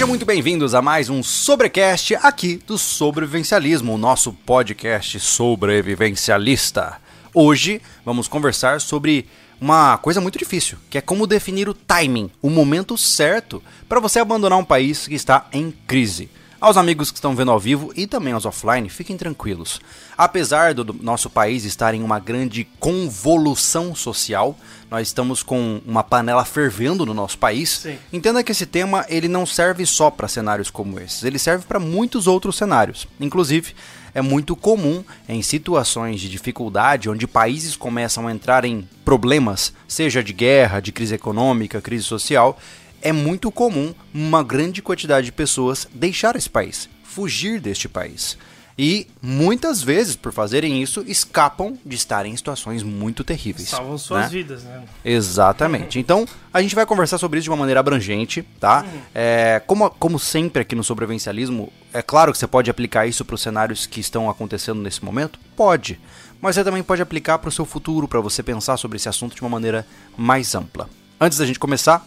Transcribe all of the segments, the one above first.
Sejam muito bem-vindos a mais um Sobrecast aqui do Sobrevivencialismo, o nosso podcast sobrevivencialista. Hoje vamos conversar sobre uma coisa muito difícil, que é como definir o timing, o momento certo para você abandonar um país que está em crise. Aos amigos que estão vendo ao vivo e também aos offline, fiquem tranquilos. Apesar do nosso país estar em uma grande convolução social, nós estamos com uma panela fervendo no nosso país. Sim. Entenda que esse tema ele não serve só para cenários como esses, ele serve para muitos outros cenários. Inclusive, é muito comum em situações de dificuldade, onde países começam a entrar em problemas, seja de guerra, de crise econômica, crise social, é muito comum uma grande quantidade de pessoas deixar esse país, fugir deste país. E muitas vezes, por fazerem isso, escapam de estarem em situações muito terríveis. Salvam suas né? vidas, né? Exatamente. Então, a gente vai conversar sobre isso de uma maneira abrangente, tá? É, como, como sempre aqui no sobrevivencialismo, é claro que você pode aplicar isso para os cenários que estão acontecendo nesse momento? Pode. Mas você também pode aplicar para o seu futuro, para você pensar sobre esse assunto de uma maneira mais ampla. Antes da gente começar,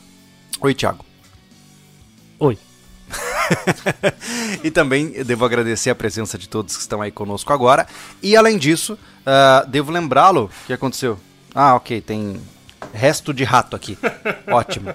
oi, Thiago. Oi. e também devo agradecer a presença de todos que estão aí conosco agora. E além disso, ah, devo lembrá-lo. O que aconteceu? Ah, ok, tem resto de rato aqui. Ótimo.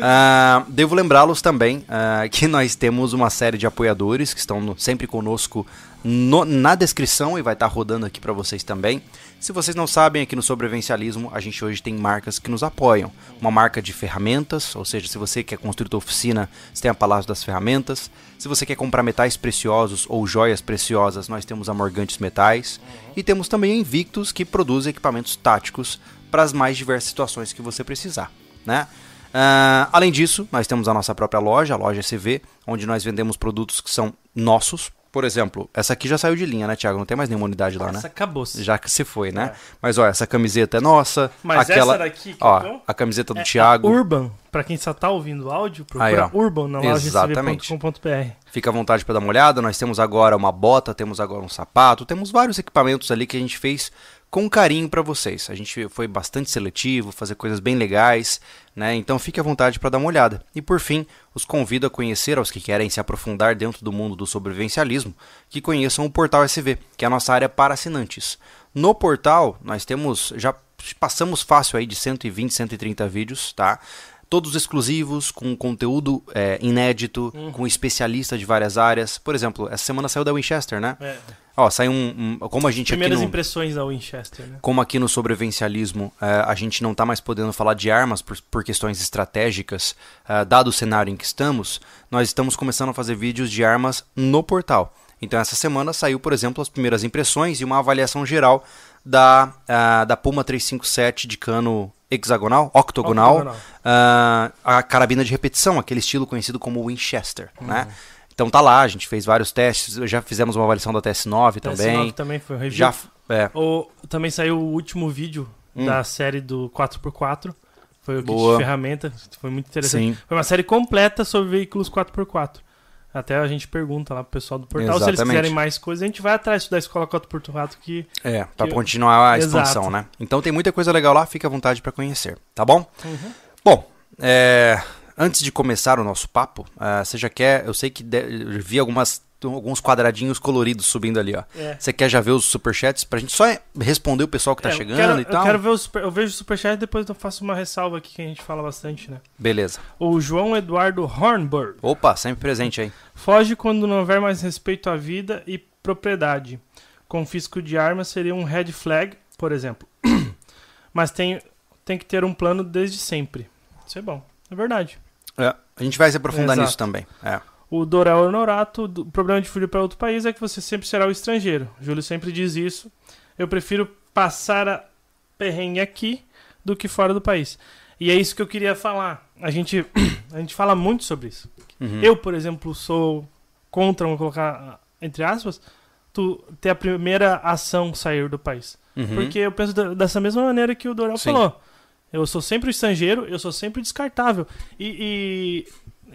Ah, devo lembrá-los também ah, que nós temos uma série de apoiadores que estão no- sempre conosco no- na descrição e vai estar rodando aqui para vocês também. Se vocês não sabem, aqui no Sobrevivencialismo, a gente hoje tem marcas que nos apoiam. Uma marca de ferramentas, ou seja, se você quer construir sua oficina, você tem a Palácio das Ferramentas. Se você quer comprar metais preciosos ou joias preciosas, nós temos a Morgantes Metais. E temos também a Invictus, que produz equipamentos táticos para as mais diversas situações que você precisar, né? Ah, além disso, nós temos a nossa própria loja, a loja SV, onde nós vendemos produtos que são nossos. Por exemplo, essa aqui já saiu de linha, né, Thiago? Não tem mais nenhuma unidade lá, né? Essa acabou-se. Já que se foi, né? Mas ó, essa camiseta é nossa. Mas aquela, essa daqui que ó, a camiseta do É Thiago. a Urban, pra quem só tá ouvindo o áudio, Aí, procura ó. Urban na loja Exatamente. cv.com.br. Fica à vontade para dar uma olhada. Nós temos agora uma bota, temos agora um sapato, temos vários equipamentos ali que a gente fez com carinho para vocês. A gente foi bastante seletivo, fazer coisas bem legais, né? Então fique à vontade para dar uma olhada. E por fim, os convido a conhecer aos que querem se aprofundar dentro do mundo do sobrevivencialismo, que conheçam o Portal SV, que é a nossa área para assinantes. No portal, nós temos já passamos fácil aí de 120, 130 vídeos, tá? Todos exclusivos, com conteúdo é, inédito, com especialista de várias áreas. Por exemplo, essa semana saiu da Winchester, né? É. Ó, saiu um, um- Como a gente aqui Primeiras no, impressões da Winchester, né? como aqui no sobrevivencialismo é, a gente não está mais podendo falar de armas por, por questões estratégicas, é, dado o cenário em que estamos, nós estamos começando a fazer vídeos de armas no portal. Então essa semana saiu, por exemplo, as primeiras impressões e uma avaliação geral da, ah, da Puma 357 de cano hexagonal, octogonal, Octogonal. a carabina de repetição, aquele estilo conhecido como Winchester, né? Então tá lá, a gente fez vários testes, já fizemos uma avaliação da TS9 também. TS9 também foi um review. Já, é, O, também saiu o último vídeo Hum. da série do 4x4. Foi o kit Boa. de ferramenta. Foi muito interessante. sim. Foi uma série completa sobre veículos 4x4. Até a gente pergunta lá pro pessoal do portal se eles Exatamente. quiserem mais coisas. A gente vai atrás da escola 4x4 que. É, pra Que- continuar a Exato. expansão, né? Então tem muita coisa legal lá, fica à vontade pra conhecer, tá bom? Uhum. Bom, é, antes de começar o nosso papo, ah, você já quer, eu sei que de- vi algumas, alguns quadradinhos coloridos subindo ali, ó. É. Você quer já ver os superchats pra gente só responder o pessoal que tá É, chegando quero- e tal? Eu quero ver o super, eu vejo o superchat e depois eu faço uma ressalva aqui que a gente fala bastante, né? Beleza. O João Eduardo Hornberg Opa, sempre presente aí. foge quando não houver mais respeito à vida e propriedade. Confisco de armas seria um red flag, por exemplo. Mas tem, tem que ter um plano desde sempre. Isso é bom. É verdade. É, a gente vai se aprofundar Exato. nisso também. É. O Dorel Honorato, do- o problema de fugir para outro país é que você sempre será o estrangeiro. Júlio sempre diz isso. Eu prefiro passar a perrengue aqui do que fora do país. E é isso que eu queria falar. A gente, a gente fala muito sobre isso. Uhum. Eu, por exemplo, sou contra, vamos colocar entre aspas, tu ter a primeira ação sair do país. Uhum. Porque eu penso dessa mesma maneira que o Dorel Sim. falou. Eu sou sempre o estrangeiro, eu sou sempre descartável. E,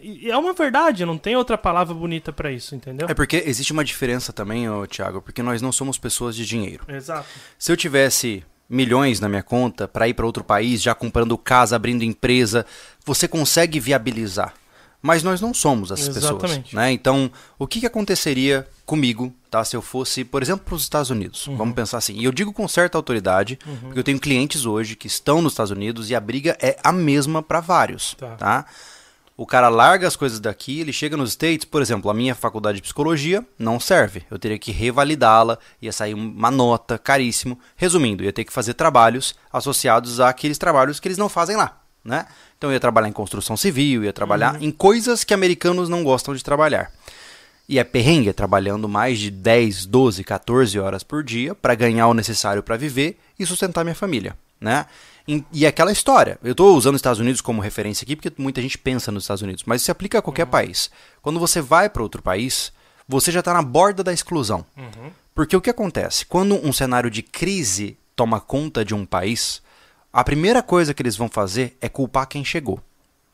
e- e é uma verdade, não tem outra palavra bonita pra isso, entendeu? É porque existe uma diferença também, ô, Thiago, porque nós não somos pessoas de dinheiro. Exato. Se eu tivesse milhões na minha conta para ir para outro país, já comprando casa, abrindo empresa, você consegue viabilizar. Mas nós não somos essas pessoas. Exatamente. Né? Então, o que, que aconteceria comigo, tá? Se eu fosse, por exemplo, para os Estados Unidos. Vamos pensar assim. E eu digo com certa autoridade, porque eu tenho clientes hoje que estão nos Estados Unidos e a briga é a mesma para vários. Tá. tá? O cara larga as coisas daqui, ele chega nos States, por exemplo, a minha faculdade de psicologia não serve. Eu teria que revalidá-la, ia sair uma nota caríssimo. Resumindo, ia ter que fazer trabalhos associados àqueles trabalhos que eles não fazem lá, né? Então eu ia trabalhar em construção civil, ia trabalhar em coisas que americanos não gostam de trabalhar. E é perrengue, é trabalhando mais de 10, 12, 14 horas por dia para ganhar o necessário para viver e sustentar minha família, né? E, e aquela história, eu estou usando os Estados Unidos como referência aqui porque muita gente pensa nos Estados Unidos, mas isso se aplica a qualquer país. Quando você vai para outro país, você já está na borda da exclusão. Porque o que acontece? Quando um cenário de crise toma conta de um país, a primeira coisa que eles vão fazer é culpar quem chegou.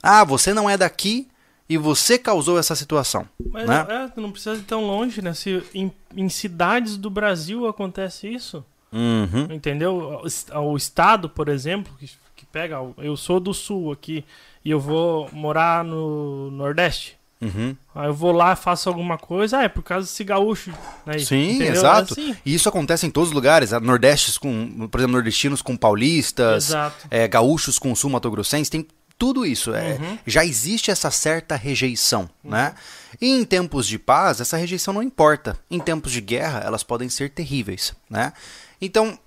Ah, você não é daqui e você causou essa situação. Mas né? é, não precisa ir tão longe, né? Se em, em cidades do Brasil acontece isso, Uhum. entendeu? O O estado, por exemplo, que, que pega, eu sou do sul aqui e eu vou morar no Nordeste. Uhum. Aí eu vou lá, faço alguma coisa, ah, é por causa desse gaúcho. Né? Sim, Entendeu? exato. É assim. E isso acontece em todos os lugares. Nordestes com, por exemplo, nordestinos com paulistas, é, gaúchos com sul-mato-grossenses, tem tudo isso. é, Uhum. já existe essa certa rejeição, né? E em tempos de paz, essa rejeição não importa. Em tempos de guerra, elas podem ser terríveis, né? Então,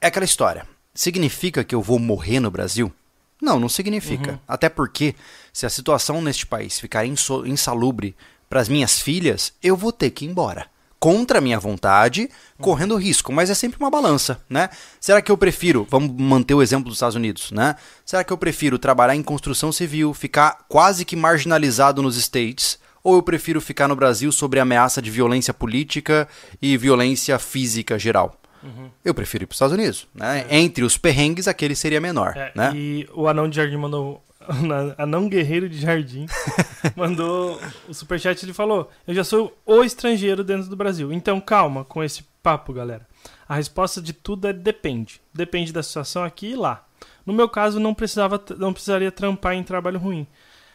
é aquela história. Significa que eu vou morrer no Brasil? Não, não significa. Uhum. Até porque, se a situação neste país ficar insalubre para as minhas filhas, eu vou ter que ir embora. Contra a minha vontade, correndo risco, mas é sempre uma balança, né? Será que eu prefiro, vamos manter o exemplo dos Estados Unidos, né? Será que eu prefiro trabalhar em construção civil, ficar quase que marginalizado nos States, ou eu prefiro ficar no Brasil sob a ameaça de violência política e violência física geral? Eu prefiro ir para os Estados Unidos, né? Entre os perrengues, aquele seria menor, É, né? E o anão de jardim mandou. Anão guerreiro de jardim mandou o superchat. Ele falou: Eu já sou o estrangeiro dentro do Brasil. Então calma com esse papo, galera. A resposta de tudo é depende. Depende da situação aqui e lá. No meu caso, não precisava, não precisaria trampar em trabalho ruim.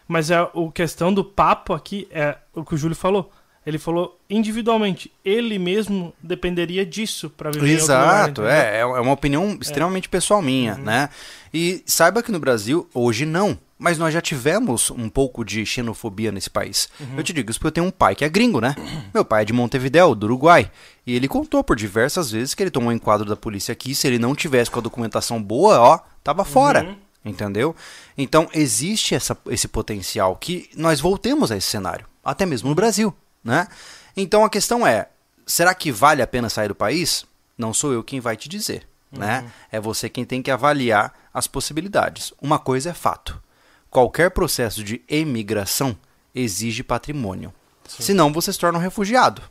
Mas é o questão do papo aqui é o que o Júlio falou. Ele falou individualmente, ele mesmo dependeria disso para viver lugar, Exato, entendeu? é, é uma opinião extremamente pessoal minha, né? E saiba que no Brasil, hoje não, mas nós já tivemos um pouco de xenofobia nesse país. Eu te digo isso porque eu tenho um pai que é gringo, né? Meu pai é de Montevidéu, do Uruguai, e ele contou por diversas vezes que ele tomou um enquadro da polícia aqui, se ele não tivesse com a documentação boa, ó, tava fora. Entendeu? Então existe essa, esse potencial que nós voltemos a esse cenário, até mesmo no Brasil, né? Então a questão é, será que vale a pena sair do país? Não sou eu quem vai te dizer, né? É você quem tem que avaliar as possibilidades. Uma coisa é fato: qualquer processo de emigração exige patrimônio. Senão você se torna um refugiado,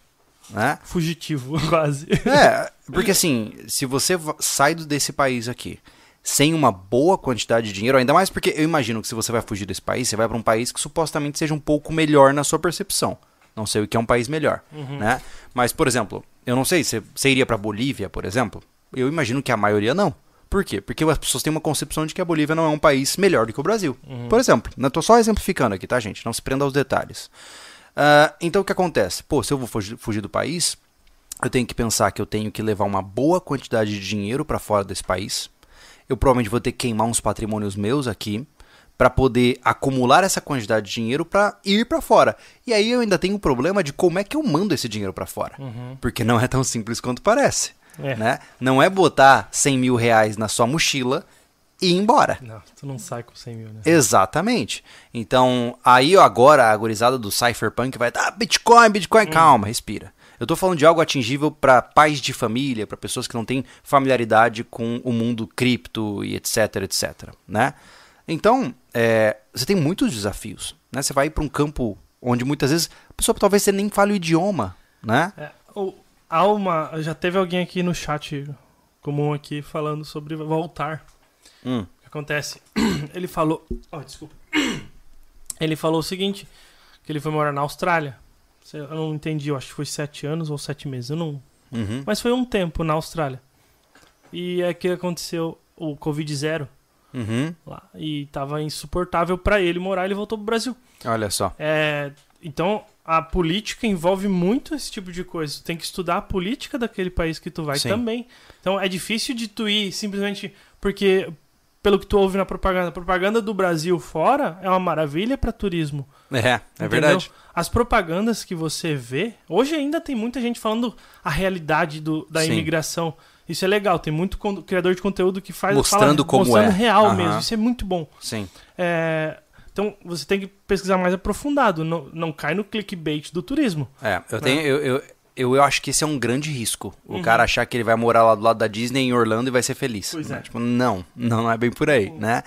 né? Fugitivo, quase. É, porque assim, se você sai desse país aqui sem uma boa quantidade de dinheiro, ainda mais porque eu imagino que se você vai fugir desse país, você vai para um país que supostamente seja um pouco melhor na sua percepção. Não sei o que é um país melhor, né? Mas, por exemplo, eu não sei, você, você iria para Bolívia, por exemplo? Eu imagino que a maioria não. Por quê? Porque as pessoas têm uma concepção de que a Bolívia não é um país melhor do que o Brasil. Por exemplo, eu tô só exemplificando aqui, tá, gente? Não se prenda aos detalhes. Ah, então, o que acontece? Pô, se eu vou fugir, fugir do país, eu tenho que pensar que eu tenho que levar uma boa quantidade de dinheiro para fora desse país. Eu provavelmente vou ter que queimar uns patrimônios meus aqui para poder acumular essa quantidade de dinheiro para ir para fora. E aí eu ainda tenho o problema de como é que eu mando esse dinheiro para fora. Porque não é tão simples quanto parece. É. Né? Não é botar 100 mil reais na sua mochila e ir embora. Não, tu não sai com 100 mil, né? Exatamente. Então, aí agora a gurizada do Cypherpunk vai dar ah, Bitcoin, Bitcoin, calma, respira. Eu tô falando de algo atingível para pais de família, para pessoas que não têm familiaridade com o mundo cripto e etc, etc, né? Então, é, você tem muitos desafios, né? Você vai para um campo onde muitas vezes a pessoa talvez você nem fale o idioma, né? É, ou, há uma, já teve alguém aqui no chat comum aqui falando sobre voltar. Hum. O que acontece? Ele falou. Oh, desculpa. Ele falou o seguinte: que ele foi morar na Austrália. Eu não entendi, eu acho que foi sete anos ou sete meses. Eu não. Uhum. Mas foi um tempo na Austrália. E é que aconteceu o Covid zero. Uhum. lá. E tava insuportável pra ele morar, ele voltou pro Brasil. Olha só. É, então, a política envolve muito esse tipo de coisa. Tu tem que estudar a política daquele país que tu vai Sim. também. Então, é difícil de tu ir simplesmente porque, pelo que tu ouve na propaganda, a propaganda do Brasil fora é uma maravilha para turismo. É, é entendeu? verdade. As propagandas que você vê, hoje ainda tem muita gente falando a realidade do, da Sim. imigração. Isso é legal, tem muito criador de conteúdo que faz Mostrando fala, como mostrando é. real Aham. mesmo. Isso é muito bom. Sim. É, então você tem que pesquisar mais aprofundado. Não, não cai no clickbait do turismo. É, eu tenho. Eu, eu, eu, eu acho que esse é um grande risco. O Uhum. cara achar que ele vai morar lá do lado da Disney em Orlando e vai ser feliz. Pois né? é. Tipo, não, não, é bem por aí, né?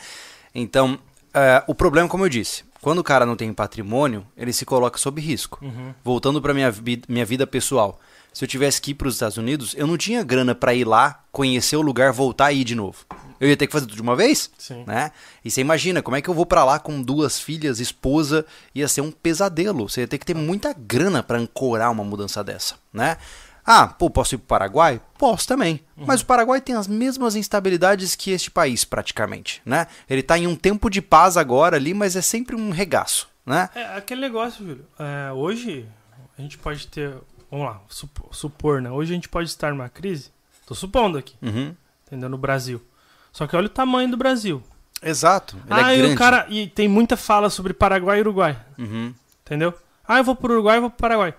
Então, é, o problema, como eu disse, quando o cara não tem patrimônio, ele se coloca sob risco. Uhum. Voltando para minha, minha vida pessoal. Se eu tivesse que ir para os Estados Unidos, eu não tinha grana para ir lá, conhecer o lugar, voltar e ir de novo. Eu ia ter que fazer tudo de uma vez, Sim. né? E você imagina, como é que eu vou pra lá com duas filhas, esposa, ia ser um pesadelo. Você ia ter que ter muita grana pra ancorar uma mudança dessa, né? Ah, pô, posso ir pro Paraguai? Posso também. Mas o Paraguai tem as mesmas instabilidades que este país, praticamente, né? Ele tá em um tempo de paz agora ali, mas é sempre um regaço, né? É aquele negócio, Júlio. É, hoje a gente pode ter. Vamos lá, supo- supor, né? Hoje a gente pode estar numa crise. Tô supondo aqui, Uhum. entendeu? No Brasil. Só que olha o tamanho do Brasil. Exato. Ele ah, é e o cara. E tem muita fala sobre Paraguai e Uruguai. Uhum. Entendeu? Ah, eu vou pro Uruguai eu vou pro Paraguai.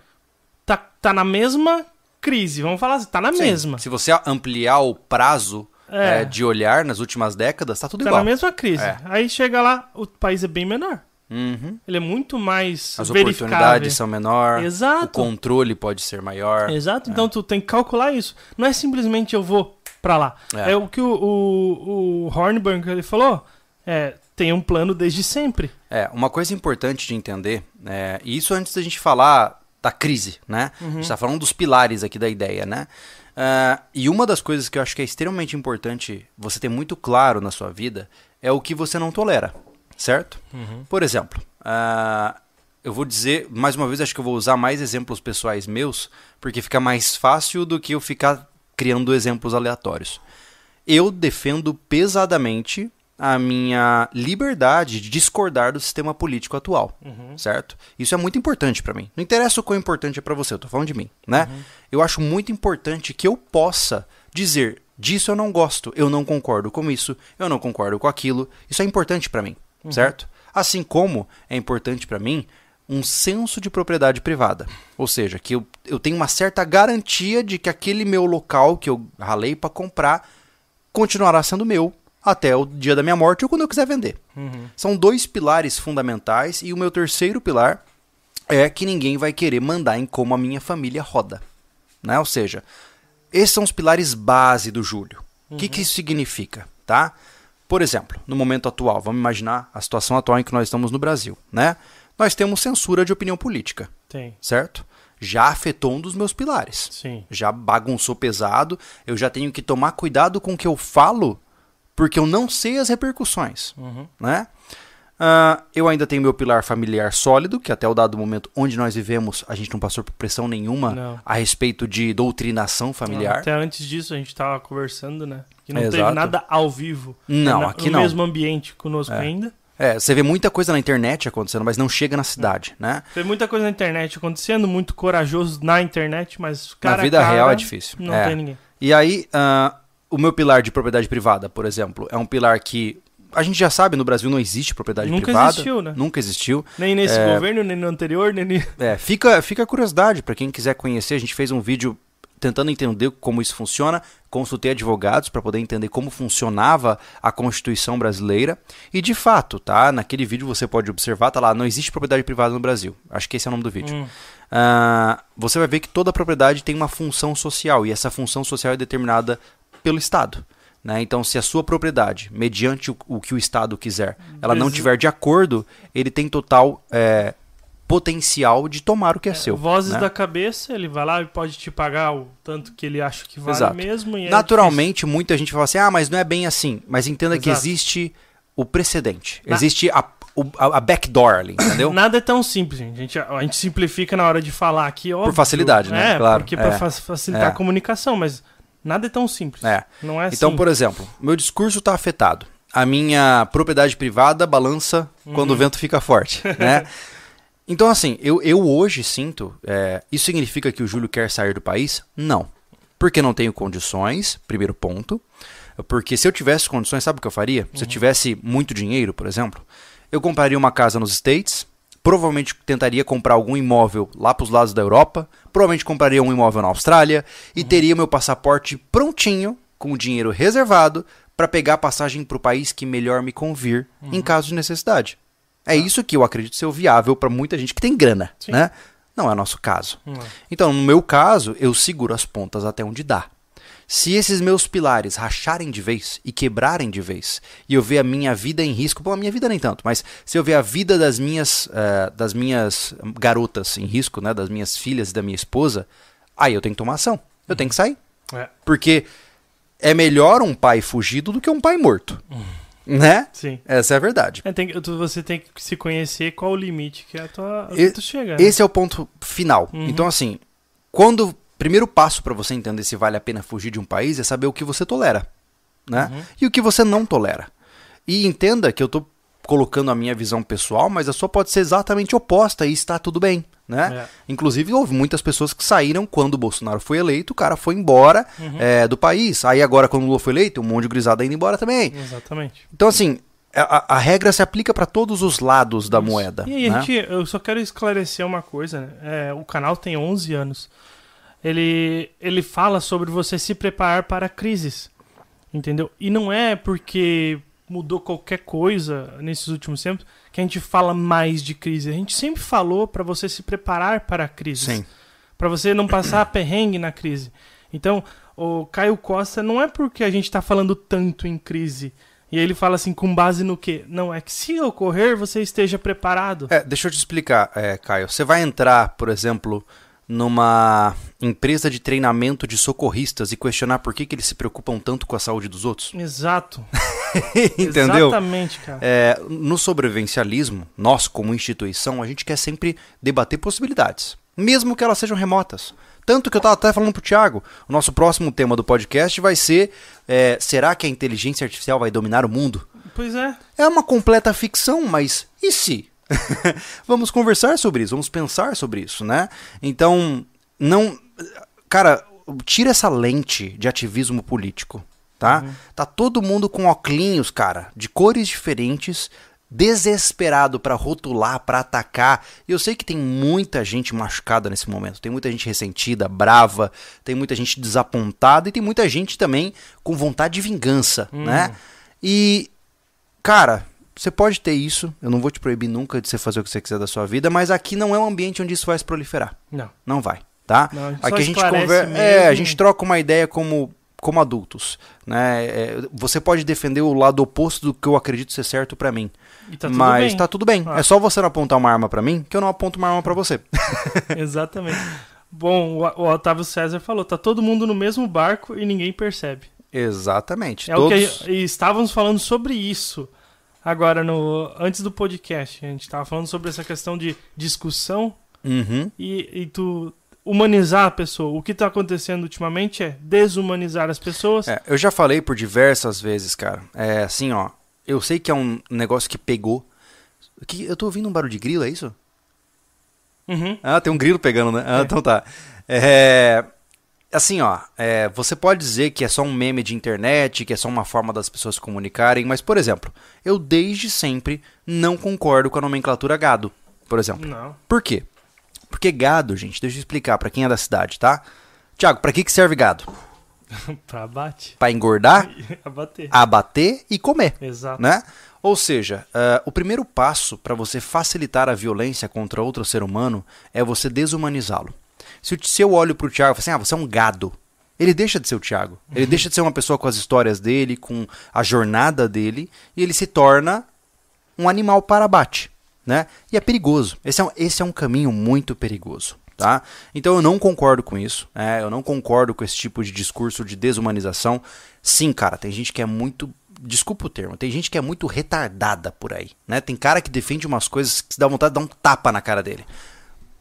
Tá, tá na mesma crise, vamos falar assim, tá na Sim, mesma. Se você ampliar o prazo É. é, de olhar nas últimas décadas, tá tudo Tá igual. na mesma crise. É. Aí chega lá, o país é bem menor. Uhum. Ele é muito mais As oportunidades são menor, o Exato. controle pode ser maior. Exato, então tu tem que calcular isso. Não é simplesmente eu vou pra lá. É. É, o que o, o, o Hornburg ele falou. É, tem um plano desde sempre. É, uma coisa importante de entender, é, e isso antes da gente falar da crise, né? A gente tá falando dos pilares aqui da ideia, né? Ah, e uma das coisas que eu acho que é extremamente importante você ter muito claro na sua vida é o que você não tolera, certo? Por exemplo, ah, eu vou dizer, mais uma vez, acho que eu vou usar mais exemplos pessoais meus, porque fica mais fácil do que eu ficar criando exemplos aleatórios. Eu defendo pesadamente a minha liberdade de discordar do sistema político atual, certo? Isso é muito importante pra mim. Não interessa o quão importante é pra você, eu tô falando de mim, né? Eu acho muito importante que eu possa dizer disso eu não gosto, eu não concordo com isso, eu não concordo com aquilo. Isso é importante pra mim, certo? Assim como é importante pra mim um senso de propriedade privada. Ou seja, que eu, eu tenho uma certa garantia de que aquele meu local que eu ralei pra comprar continuará sendo meu até o dia da minha morte ou quando eu quiser vender. São dois pilares fundamentais e o meu terceiro pilar é que ninguém vai querer mandar em como a minha família roda. Né? Ou seja, esses são os pilares base do Júlio. O que, que isso significa? Tá? Por exemplo, no momento atual, vamos imaginar a situação atual em que nós estamos no Brasil. Né? Nós temos censura de opinião política, Tem. certo? Já afetou um dos meus pilares Sim. já bagunçou pesado, eu já tenho que tomar cuidado com o que eu falo, porque eu não sei as repercussões, Uhum. né? Ah, eu ainda tenho meu pilar familiar sólido, que até o dado momento onde nós vivemos, a gente não passou por pressão nenhuma Não. a respeito de doutrinação familiar. Até antes disso a gente tava conversando, né? Que não É, teve exato. nada ao vivo. Não, na- aqui no não. mesmo ambiente conosco ainda. É, você vê muita coisa na internet acontecendo, mas não chega na cidade, né? Tem muita coisa na internet acontecendo, muito corajoso na internet, mas cara na vida cara, real é difícil. Não É. tem ninguém. E aí, ah, o meu pilar de propriedade privada, por exemplo, é um pilar que a gente já sabe, no Brasil não existe propriedade Nunca privada. existiu, né? Nunca existiu. Nem nesse É. governo, nem no anterior, nem É, fica, fica a curiosidade para quem quiser conhecer. A gente fez um vídeo tentando entender como isso funciona. Consultei advogados para poder entender como funcionava a Constituição brasileira. E de fato, tá? Naquele vídeo você pode observar, tá lá, não existe propriedade privada no Brasil. Acho que esse é o nome do vídeo. Hum. Ah, você vai ver que toda propriedade tem uma função social e essa função social é determinada pelo Estado. Né? Então, se a sua propriedade, mediante o, o que o Estado quiser, ela não tiver de acordo, ele tem total é, potencial de tomar o que é, seu. Vozes né? da cabeça, ele vai lá e pode te pagar o tanto que ele acha que vale Exato. mesmo. É Naturalmente, muita gente fala assim: ah, mas não é bem assim. Mas entenda que Exato. existe o precedente, Na- existe a, o- a, a backdoor ali, entendeu? Nada é tão simples, gente. A, gente. a gente simplifica na hora de falar aqui, óbvio. facilidade, né? É, Claro, porque é. pra fa- facilitar É. a comunicação, mas nada é tão simples. É. Não é assim. Então, por exemplo, meu discurso está afetado. a minha propriedade privada balança quando o vento fica forte, né? Então, assim, eu, eu hoje sinto. é, isso significa que o Júlio quer sair do país? Não. Porque não tenho condições, primeiro ponto. Porque se eu tivesse condições, sabe o que eu faria? Se eu tivesse muito dinheiro, por exemplo, eu compraria uma casa nos States, provavelmente tentaria comprar algum imóvel lá para os lados da Europa, provavelmente compraria um imóvel na Austrália e teria meu passaporte prontinho, com o dinheiro reservado, para pegar a passagem para o país que melhor me convir em caso de necessidade. É isso que eu acredito ser viável para muita gente que tem grana, Sim. né? Não é nosso caso. Não. Então, no meu caso, eu seguro as pontas até onde dá. Se esses meus pilares racharem de vez e quebrarem de vez, e eu ver a minha vida em risco, bom, a minha vida nem tanto, mas se eu ver a vida das minhas, eh, das minhas garotas em risco, né, das minhas filhas e da minha esposa, aí eu tenho que tomar ação. Eu tenho que sair. É, Porque é melhor um pai fugido do que um pai morto. Né? sim. Essa é a verdade. É, tem você tem que se conhecer qual o limite que é a tua, E- tu chega. né? Esse é o ponto final. Uhum. Então, assim, quando. Primeiro passo para você entender se vale a pena fugir de um país é saber o que você tolera, né? Uhum. E o que você não tolera. E entenda que eu tô colocando a minha visão pessoal, mas a sua pode ser exatamente oposta e está tudo bem, né? É. Inclusive, houve muitas pessoas que saíram quando o Bolsonaro foi eleito, o cara foi embora Uhum. é, do país. Aí agora, quando o Lula foi eleito, um monte de grisada indo embora também. Exatamente. Então, assim, a, a regra se aplica para todos os lados da Isso. moeda. E aí, né? gente, eu só quero esclarecer uma coisa, né? É, o canal tem 11 anos. Ele, ele fala sobre você se preparar para crises, entendeu? E não é porque mudou qualquer coisa nesses últimos tempos que a gente fala mais de crise. A gente sempre falou para você se preparar para crises. Sim. Para você não passar perrengue na crise. Então, o Caio Costa não é porque a gente tá falando tanto em crise. E ele fala assim, com base no quê? Não, é que se ocorrer, você esteja preparado. É, deixa eu te explicar, é, Caio. Você vai entrar, por exemplo, numa empresa de treinamento de socorristas e questionar por que, que eles se preocupam tanto com a saúde dos outros? Exato. Entendeu? Exatamente, cara. É, no sobrevivencialismo, nós, como instituição, a gente quer sempre debater possibilidades, mesmo que elas sejam remotas. Tanto que eu estava até falando pro Thiago, o nosso próximo tema do podcast vai ser: é, será que a inteligência artificial vai dominar o mundo? Pois é. É uma completa ficção, mas e se? vamos conversar sobre isso, vamos pensar sobre isso, né? Então, não. Cara, tira essa lente de ativismo político, tá? Tá todo mundo com óculos, cara, de cores diferentes, desesperado pra rotular, pra atacar. E eu sei que tem muita gente machucada nesse momento, tem muita gente ressentida, brava, tem muita gente desapontada e tem muita gente também com vontade de vingança, né? E Cara, você pode ter isso, eu não vou te proibir nunca de você fazer o que você quiser da sua vida, mas aqui não é um ambiente onde isso vai se proliferar. Não. Não vai, tá? Não, a aqui a gente conversa, é, a gente troca uma ideia como como adultos, né? É, você pode defender o lado oposto do que eu acredito ser certo pra mim, tá tudo mas bem. tá tudo bem. Ah. É só você não apontar uma arma pra mim que eu não aponto uma arma pra você. Exatamente. Bom, o, Otávio César falou, tá todo mundo no mesmo barco e ninguém percebe. Exatamente. É Todos... o que estávamos falando sobre isso agora no antes do podcast. A gente estava falando sobre essa questão de discussão Uhum. e, e tu humanizar a pessoa. O que está acontecendo ultimamente é desumanizar as pessoas. É, eu já falei por diversas vezes, cara. É assim, ó. Eu sei que é um negócio que pegou. Que, eu tô ouvindo um barulho de grilo, é isso? Uhum. Ah, tem um grilo pegando, né? Ah, É. então tá. É, assim, ó, é, você pode dizer que é só um meme de internet, que é só uma forma das pessoas se comunicarem, mas, por exemplo, eu desde sempre não concordo com a nomenclatura gado, por exemplo. Não. Por quê? Porque gado, gente, deixa eu explicar pra quem é da cidade, tá? Tiago, pra que, que serve gado? pra abate. Pra engordar, Abater. abater e comer. Exato. né? Ou seja, ah, o primeiro passo para você facilitar a violência contra outro ser humano é você desumanizá-lo. Se, eu olho pro Thiago e falo assim, ah, você é um gado, ele deixa de ser o Thiago. Ele deixa de ser uma pessoa com as histórias dele, com a jornada dele, e ele se torna um animal para abate, né? E é perigoso. Esse é um, esse é um caminho muito perigoso, tá? Então eu não concordo com isso, né? Eu não concordo com esse tipo de discurso de desumanização. Sim, cara, tem gente que é muito desculpa o termo, tem gente que é muito retardada por aí, né? Tem cara que defende umas coisas que dá vontade de dar um tapa na cara dele.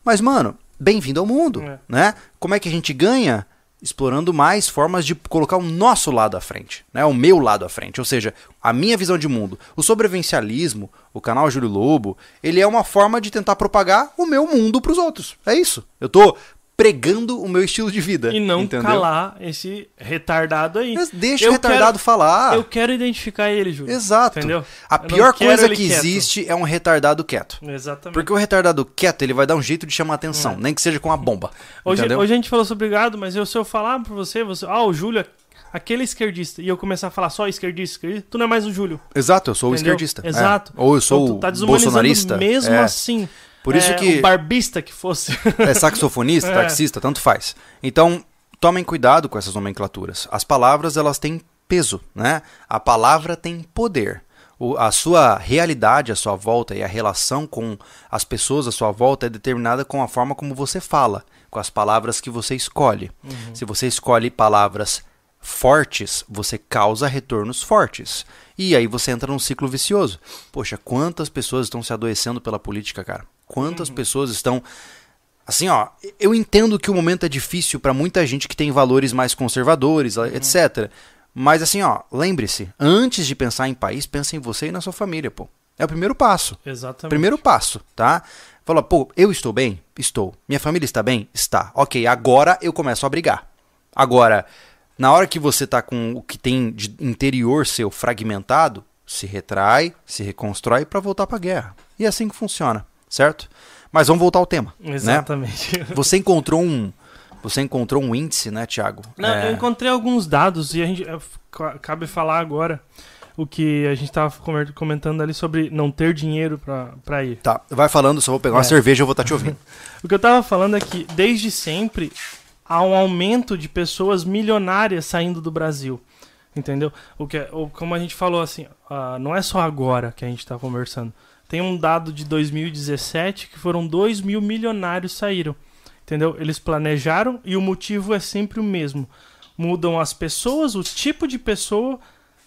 Mas, mano, bem-vindo ao mundo, É. né? Como é que a gente ganha? explorando mais formas de colocar o nosso lado à frente, né? o meu lado à frente, ou seja, a minha visão de mundo. O sobrevivencialismo, o canal Júlio Lobo, ele é uma forma de tentar propagar o meu mundo para os outros. É isso. Eu tô pregando o meu estilo de vida. E não entendeu? calar esse retardado aí. Mas deixa Eu o retardado quero- falar. Eu quero identificar ele, Júlio. Exato. Entendeu? A Eu pior coisa que quieto. existe é um retardado quieto. Exatamente. Porque o retardado quieto, ele vai dar um jeito de chamar atenção, nem que seja com a bomba. É. Hoje, entendeu? hoje a gente falou sobre gado, mas eu, se eu falar pra você, você, ah, o Júlio, aquele esquerdista, e eu começar a falar só esquerdista, esquerdista, tu não é mais o Júlio. Exato, eu sou o entendeu? esquerdista. é. Exato. Ou eu sou Então, tu tá o bolsonarista. mesmo é. assim. Por isso É, que O barbista que fosse. é saxofonista, É. taxista, tanto faz. Então, tomem cuidado com essas nomenclaturas. As palavras, elas têm peso, né? A palavra tem poder. O- a sua realidade à sua volta e a relação com as pessoas à sua volta é determinada com a forma como você fala, com as palavras que você escolhe. Se você escolhe palavras fortes, você causa retornos fortes. E aí você entra num ciclo vicioso. Poxa, quantas pessoas estão se adoecendo pela política, cara? Quantas pessoas estão Assim, ó, eu entendo que o momento é difícil para muita gente que tem valores mais conservadores, etc. Mas assim, ó, lembre-se, antes de pensar em país, pense em você e na sua família, pô. É o primeiro passo. Exatamente. Primeiro passo, tá? Fala, pô, eu estou bem? Estou. Minha família está bem? Está. Ok, agora eu começo a brigar. Agora, na hora que você tá com o que tem de interior seu fragmentado, se retrai, se reconstrói para voltar pra guerra. E é assim que funciona, certo? Mas vamos voltar ao tema, né? Exatamente. Você encontrou um você encontrou um índice, né, Thiago? Não, É, eu encontrei alguns dados e a gente é, ca- cabe falar agora o que a gente estava comentando ali sobre não ter dinheiro pra ir. Tá, vai falando, só vou pegar uma É. cerveja e eu vou estar te ouvindo. O que eu tava falando é que desde sempre há um aumento de pessoas milionárias saindo do Brasil. Entendeu? O que é- o, como a gente falou assim, ah, não é só agora que a gente tá conversando. Tem um dado de 2017 que foram 2 mil milionários saíram. Entendeu? Eles planejaram e o motivo é sempre o mesmo. Mudam as pessoas, o tipo de pessoa,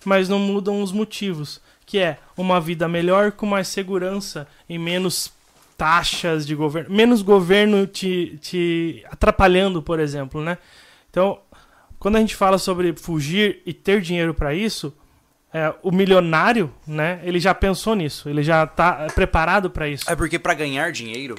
mas não mudam os motivos. Que é uma vida melhor com mais segurança e menos taxas de governo, menos governo te, te atrapalhando, por exemplo, né? Então, quando a gente fala sobre fugir e ter dinheiro para isso, é, o milionário, né? Ele já pensou nisso, ele já tá preparado para isso. É porque para ganhar dinheiro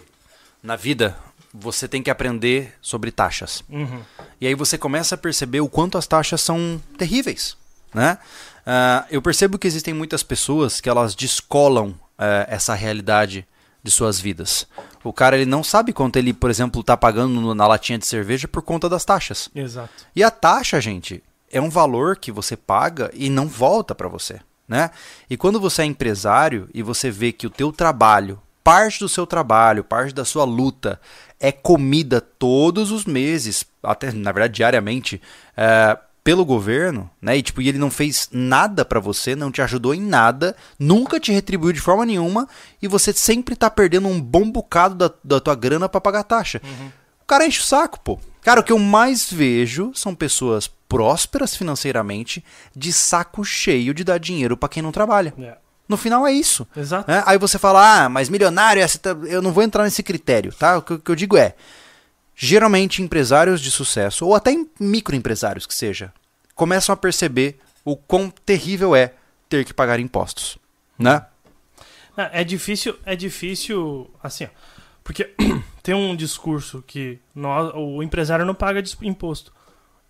na vida, você tem que aprender sobre taxas. Uhum. E aí você começa a perceber o quanto as taxas são terríveis, né? Ah, eu percebo que existem muitas pessoas que elas descolam eh, essa realidade de suas vidas. O cara ele não sabe quanto ele, por exemplo, está pagando na latinha de cerveja por conta das taxas. Exato. E a taxa, gente, é um valor que você paga e não volta para você, né? E quando você é empresário e você vê que o teu trabalho, parte do seu trabalho, parte da sua luta é comida todos os meses, até na verdade diariamente, é, pelo governo, né? E tipo, e ele não fez nada para você, não te ajudou em nada, nunca te retribuiu de forma nenhuma e você sempre tá perdendo um bom bocado da, da tua grana para pagar taxa. O cara enche o saco, pô. Cara, o que eu mais vejo são pessoas prósperas financeiramente, de saco cheio de dar dinheiro pra quem não trabalha. É. No final é isso. Exato. né? Aí você fala, ah, mas milionário, essa tá- eu não vou entrar nesse critério, tá? O que, eu digo é, geralmente empresários de sucesso, ou até em- microempresários que seja, começam a perceber o quão terrível é ter que pagar impostos, né? É é difícil, é difícil, assim, ó, porque tem um discurso que nós, o empresário não paga imposto.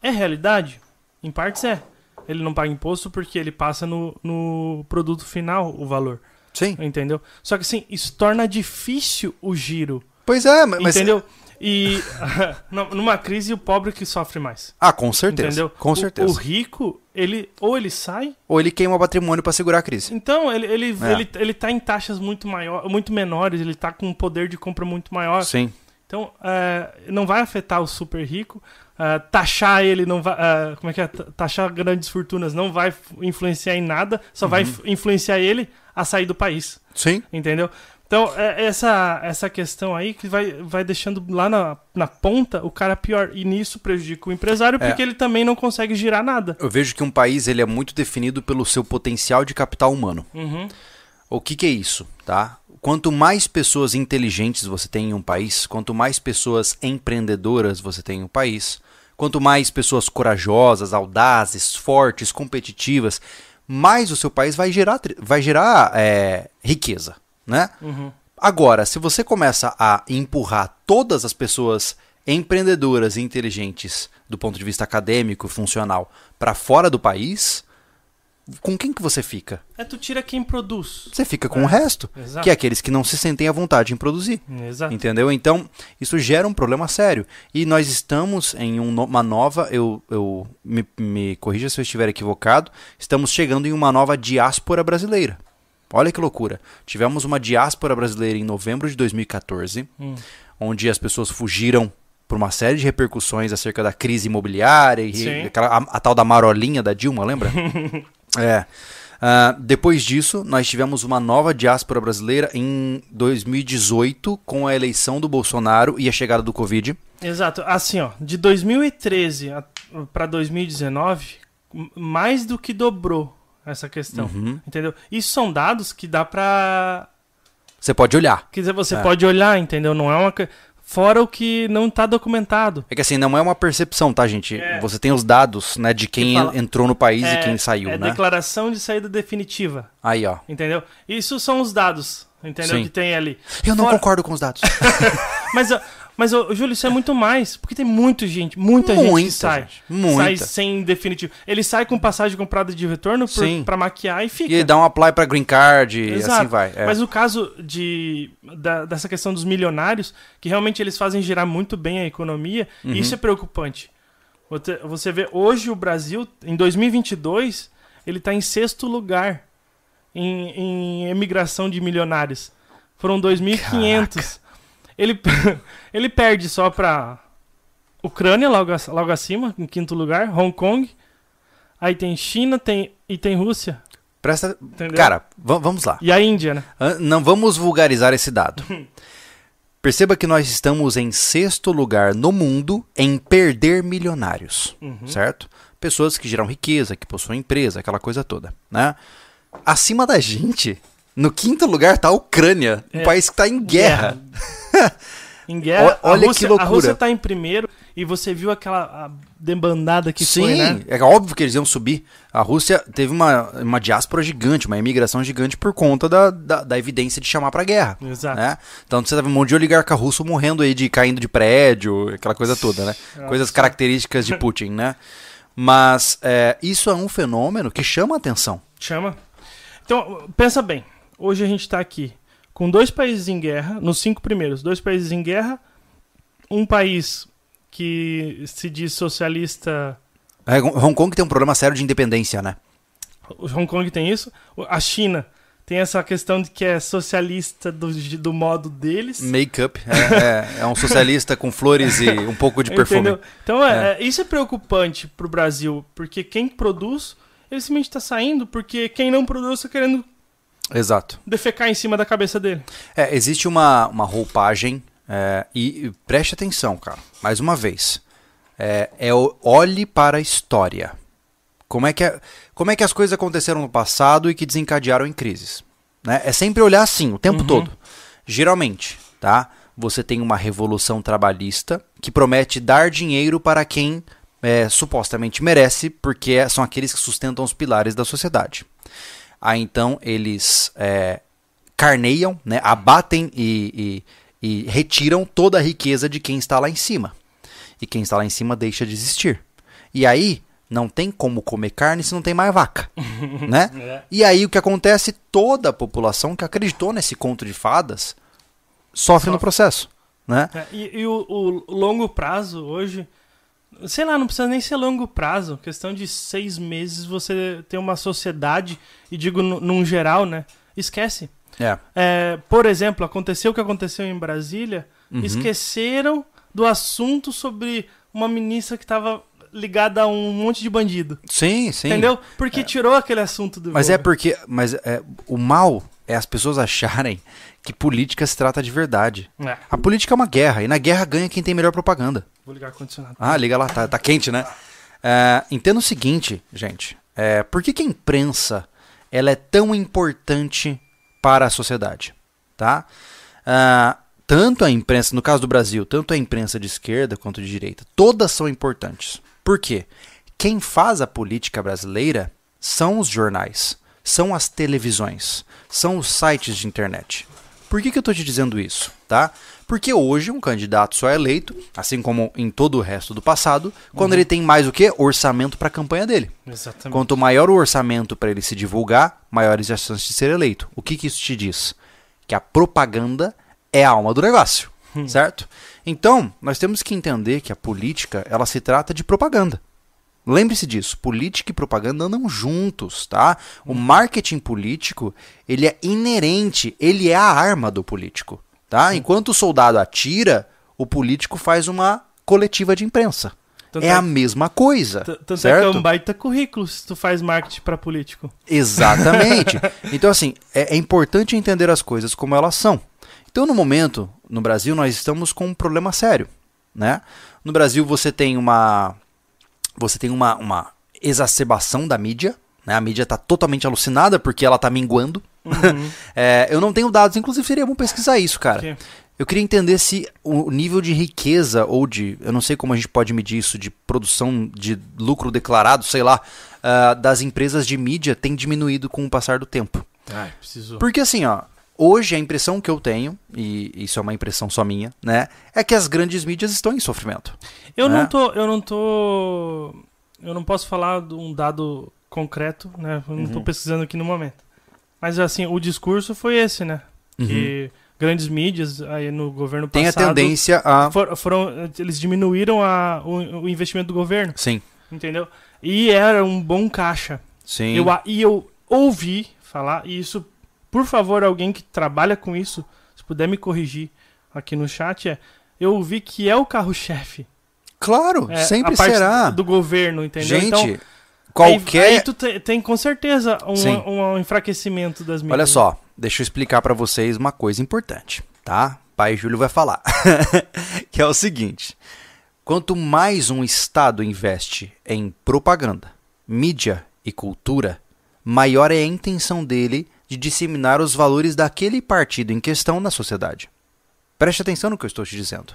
É realidade? Em partes é. Ele não paga imposto porque ele passa no, no produto final o valor, Sim. entendeu? Só que assim, isso torna difícil o giro, Pois é, mas... entendeu? E nu- numa crise o pobre que sofre mais, Ah, com certeza. entendeu? Com O- certeza. O, rico, ele ou ele sai Ou ele queima o patrimônio pra segurar a crise. Então, ele, ele, É. ele, ele tá em taxas muito, maior, muito menores, ele tá com um poder de compra muito maior. Sim. Então, é, não vai afetar o super rico. É, taxar ele não vai. é, como é que é? Ta- Taxar grandes fortunas não vai influenciar em nada, só vai Uhum. f- influenciar ele a sair do país. Sim. Entendeu? Então, é essa, essa questão aí que vai, vai deixando lá na, na ponta o cara pior. E nisso prejudica o empresário É. porque ele também não consegue girar nada. Eu vejo que um país ele é muito definido pelo seu potencial de capital humano. Uhum. O que, que é isso, tá? Quanto mais pessoas inteligentes você tem em um país, quanto mais pessoas empreendedoras você tem em um país, Quanto mais pessoas corajosas, audazes, fortes, competitivas, mais o seu país vai gerar, vai gerar é, riqueza, né? Uhum. Agora, se você começa a empurrar todas as pessoas empreendedoras e inteligentes do ponto de vista acadêmico e funcional para fora do país, com quem que você fica? É tu tira quem produz. Você fica com o resto, Exato. que é aqueles que não se sentem à vontade em produzir. Exato. Entendeu? Então, isso gera um problema sério. E nós estamos em um uma nova. Eu, eu me, me corrija se eu estiver equivocado. Estamos chegando em uma nova diáspora brasileira. Olha que loucura. Tivemos uma diáspora brasileira em novembro de 2014, Hum. onde as pessoas fugiram por uma série de repercussões acerca da crise imobiliária e aquela, a, a tal da marolinha da Dilma, lembra? é. Ah, depois disso, nós tivemos uma nova diáspora brasileira em 2018, com a eleição do Bolsonaro e a chegada do Covid. Exato. Assim, ó, de 2013 a- pra 2019, m- mais do que dobrou essa questão. Uhum. Entendeu? Isso são dados que dá pra. Você pode olhar. Quer dizer, você É. pode olhar, entendeu? Não é uma. Fora o que não tá documentado. É que assim, não é uma percepção, tá, gente? É. Você tem os dados, né, de quem Que fala- entrou no país é, e quem saiu, é né? declaração de saída definitiva. Aí, ó. Entendeu? Isso são os dados, entendeu? Sim. Que tem ali. Eu não Fora- concordo com os dados. Mas, mas ó, Júlio, isso é muito mais. Porque tem muita gente, muita, gente que Muita sai. gente, muita. Sai sem definitivo. Ele sai com passagem comprada de retorno por, Sim. pra maquiar e fica. E dá um apply pra green card e Exato. assim vai. É. Mas o caso de, da- dessa questão dos milionários, que realmente eles fazem girar muito bem a economia, Uhum. isso é preocupante. Você- Você vê, hoje o Brasil, em 2022, ele está em sexto lugar em, em emigração de milionários. Foram 2.500. Ele, ele perde só para Ucrânia, logo, logo acima, em quinto lugar, Hong Kong. Aí tem China tem, e tem Rússia. Presta... Entendeu? Cara, va- vamos lá. E a Índia, né? Não vamos vulgarizar esse dado. Perceba que nós estamos em sexto lugar no mundo em perder milionários, Uhum. certo? Pessoas que geram riqueza, que possuem empresa, aquela coisa toda, né? Acima da gente, no quinto lugar tá a Ucrânia, um É. país que tá em guerra. em guerra. O- olha a Rússia, que loucura. A Rússia tá em primeiro e você viu aquela debandada que Sim, foi, né? é óbvio que eles iam subir. A Rússia teve uma, uma diáspora gigante, uma imigração gigante por conta da, da, da evidência de chamar pra guerra. Exato. né? Então você tava um monte de oligarca russo morrendo aí de caindo de prédio, aquela coisa toda, né? Nossa. Coisas características de Putin, né? Mas é, isso é um fenômeno que chama a atenção. Chama. Então, pensa bem. Hoje a gente tá aqui com dois países em guerra, nos cinco primeiros, dois países em guerra, um país que se diz socialista, É, Hong Kong tem um problema sério de independência, né? o Hong Kong tem isso, a China tem essa questão de que é socialista do, do modo deles. Make-up. É, é- é um socialista com flores e um pouco de perfume. Entendeu? Então, é, é, isso é preocupante pro Brasil, porque quem produz, ele simplesmente tá saindo, porque quem não produz tá querendo Exato. defecar em cima da cabeça dele. É, existe uma, uma roupagem, é, e, e preste atenção, cara, mais uma vez. É, é o olhe para a história. Como é, que é- como é que as coisas aconteceram no passado e que desencadearam em crises? Né? É sempre olhar assim, o tempo Uhum. todo. Geralmente, tá? Você tem uma revolução trabalhista que promete dar dinheiro para quem é, supostamente merece, porque são aqueles que sustentam os pilares da sociedade. Aí então eles é, carneiam, né, abatem e, e- e retiram toda a riqueza de quem está lá em cima. E quem está lá em cima deixa de existir. E aí não tem como comer carne se não tem mais vaca, né? E aí o que acontece? Toda a população que acreditou nesse conto de fadas sofre no Sofre. processo, né? É, E, e o, o longo prazo hoje, sei lá, não precisa nem ser longo prazo, questão de seis meses você ter uma sociedade, e digo nu- num geral, né? Esquece. É. É, por exemplo, aconteceu o que aconteceu em Brasília, Uhum. esqueceram do assunto sobre uma ministra que estava ligada a um monte de bandido. Sim, sim. Entendeu? Porque tirou aquele assunto do Mas é porque. Mas é, o mal é as pessoas acharem que política se trata de verdade. É, A política é uma guerra, e na guerra ganha quem tem melhor propaganda. vou ligar o ar-condicionado. Ah, liga lá, tá, tá quente, né? É, entenda o seguinte, gente. É, por que, que a imprensa ela é tão importante para a sociedade? Tá? Ah, tanto a imprensa, no caso do Brasil, tanto a imprensa de esquerda quanto de direita, todas são importantes. Por quê? Quem faz a política brasileira são os jornais, são as televisões, são os sites de internet. Por que, que eu estou te dizendo isso? Tá? Porque hoje um candidato só é eleito, assim como em todo o resto do passado, quando Uhum. ele tem mais o que? Orçamento para a campanha dele. Exatamente. Quanto maior o orçamento para ele se divulgar, maiores as chances de ser eleito. O que, que isso te diz? Que a propaganda é a alma do negócio, certo? Então, nós temos que entender que a política, ela se trata de propaganda. Lembre-se disso, política e propaganda andam juntos, tá? O marketing político, ele é inerente, ele é a arma do político, tá? Enquanto o soldado atira, o político faz uma coletiva de imprensa. Tanto é é- a mesma coisa, Tanto é que certo? é um baita currículo se tu faz marketing pra político. Exatamente. Então, assim, é, é importante entender as coisas como elas são. Então, no momento, no Brasil, nós estamos com um problema sério, né? No Brasil, você tem uma você tem uma, uma exacerbação da mídia, né? A mídia está totalmente alucinada porque ela está minguando. É, eu não tenho dados, inclusive seria bom pesquisar isso, cara. Eu queria entender se o nível de riqueza ou de, eu não sei como a gente pode medir isso, de produção de lucro declarado, sei lá, ah, das empresas de mídia tem diminuído com o passar do tempo. Ai, preciso. Porque assim, ó, hoje a impressão que eu tenho, e isso é uma impressão só minha, né, é que as grandes mídias estão em sofrimento. Eu né? não tô. Eu não tô. Eu não posso falar de um dado concreto, né? Eu não tô Uhum. pesquisando aqui no momento. Mas assim, o discurso foi esse, né? Que grandes mídias aí no governo Uhum. Tem a passado tendência a. for- foram, eles diminuíram a, o, o investimento do governo, Sim, entendeu? E era um bom caixa. sim. Eu, e eu ouvi falar, e isso, por favor, alguém que trabalha com isso, se puder me corrigir aqui no chat, é. Eu ouvi que é o carro-chefe. Claro, É, sempre será. do governo, entendeu? Gente, então, qualquer. Aí, aí tu te- tem com certeza Sim. um, um enfraquecimento das mídias. Olha só, deixa eu explicar pra vocês uma coisa importante, tá? Pai Júlio vai falar. que é o seguinte: quanto mais um estado investe em propaganda, mídia e cultura, maior é a intenção dele de disseminar os valores daquele partido em questão na sociedade. Preste atenção no que eu estou te dizendo.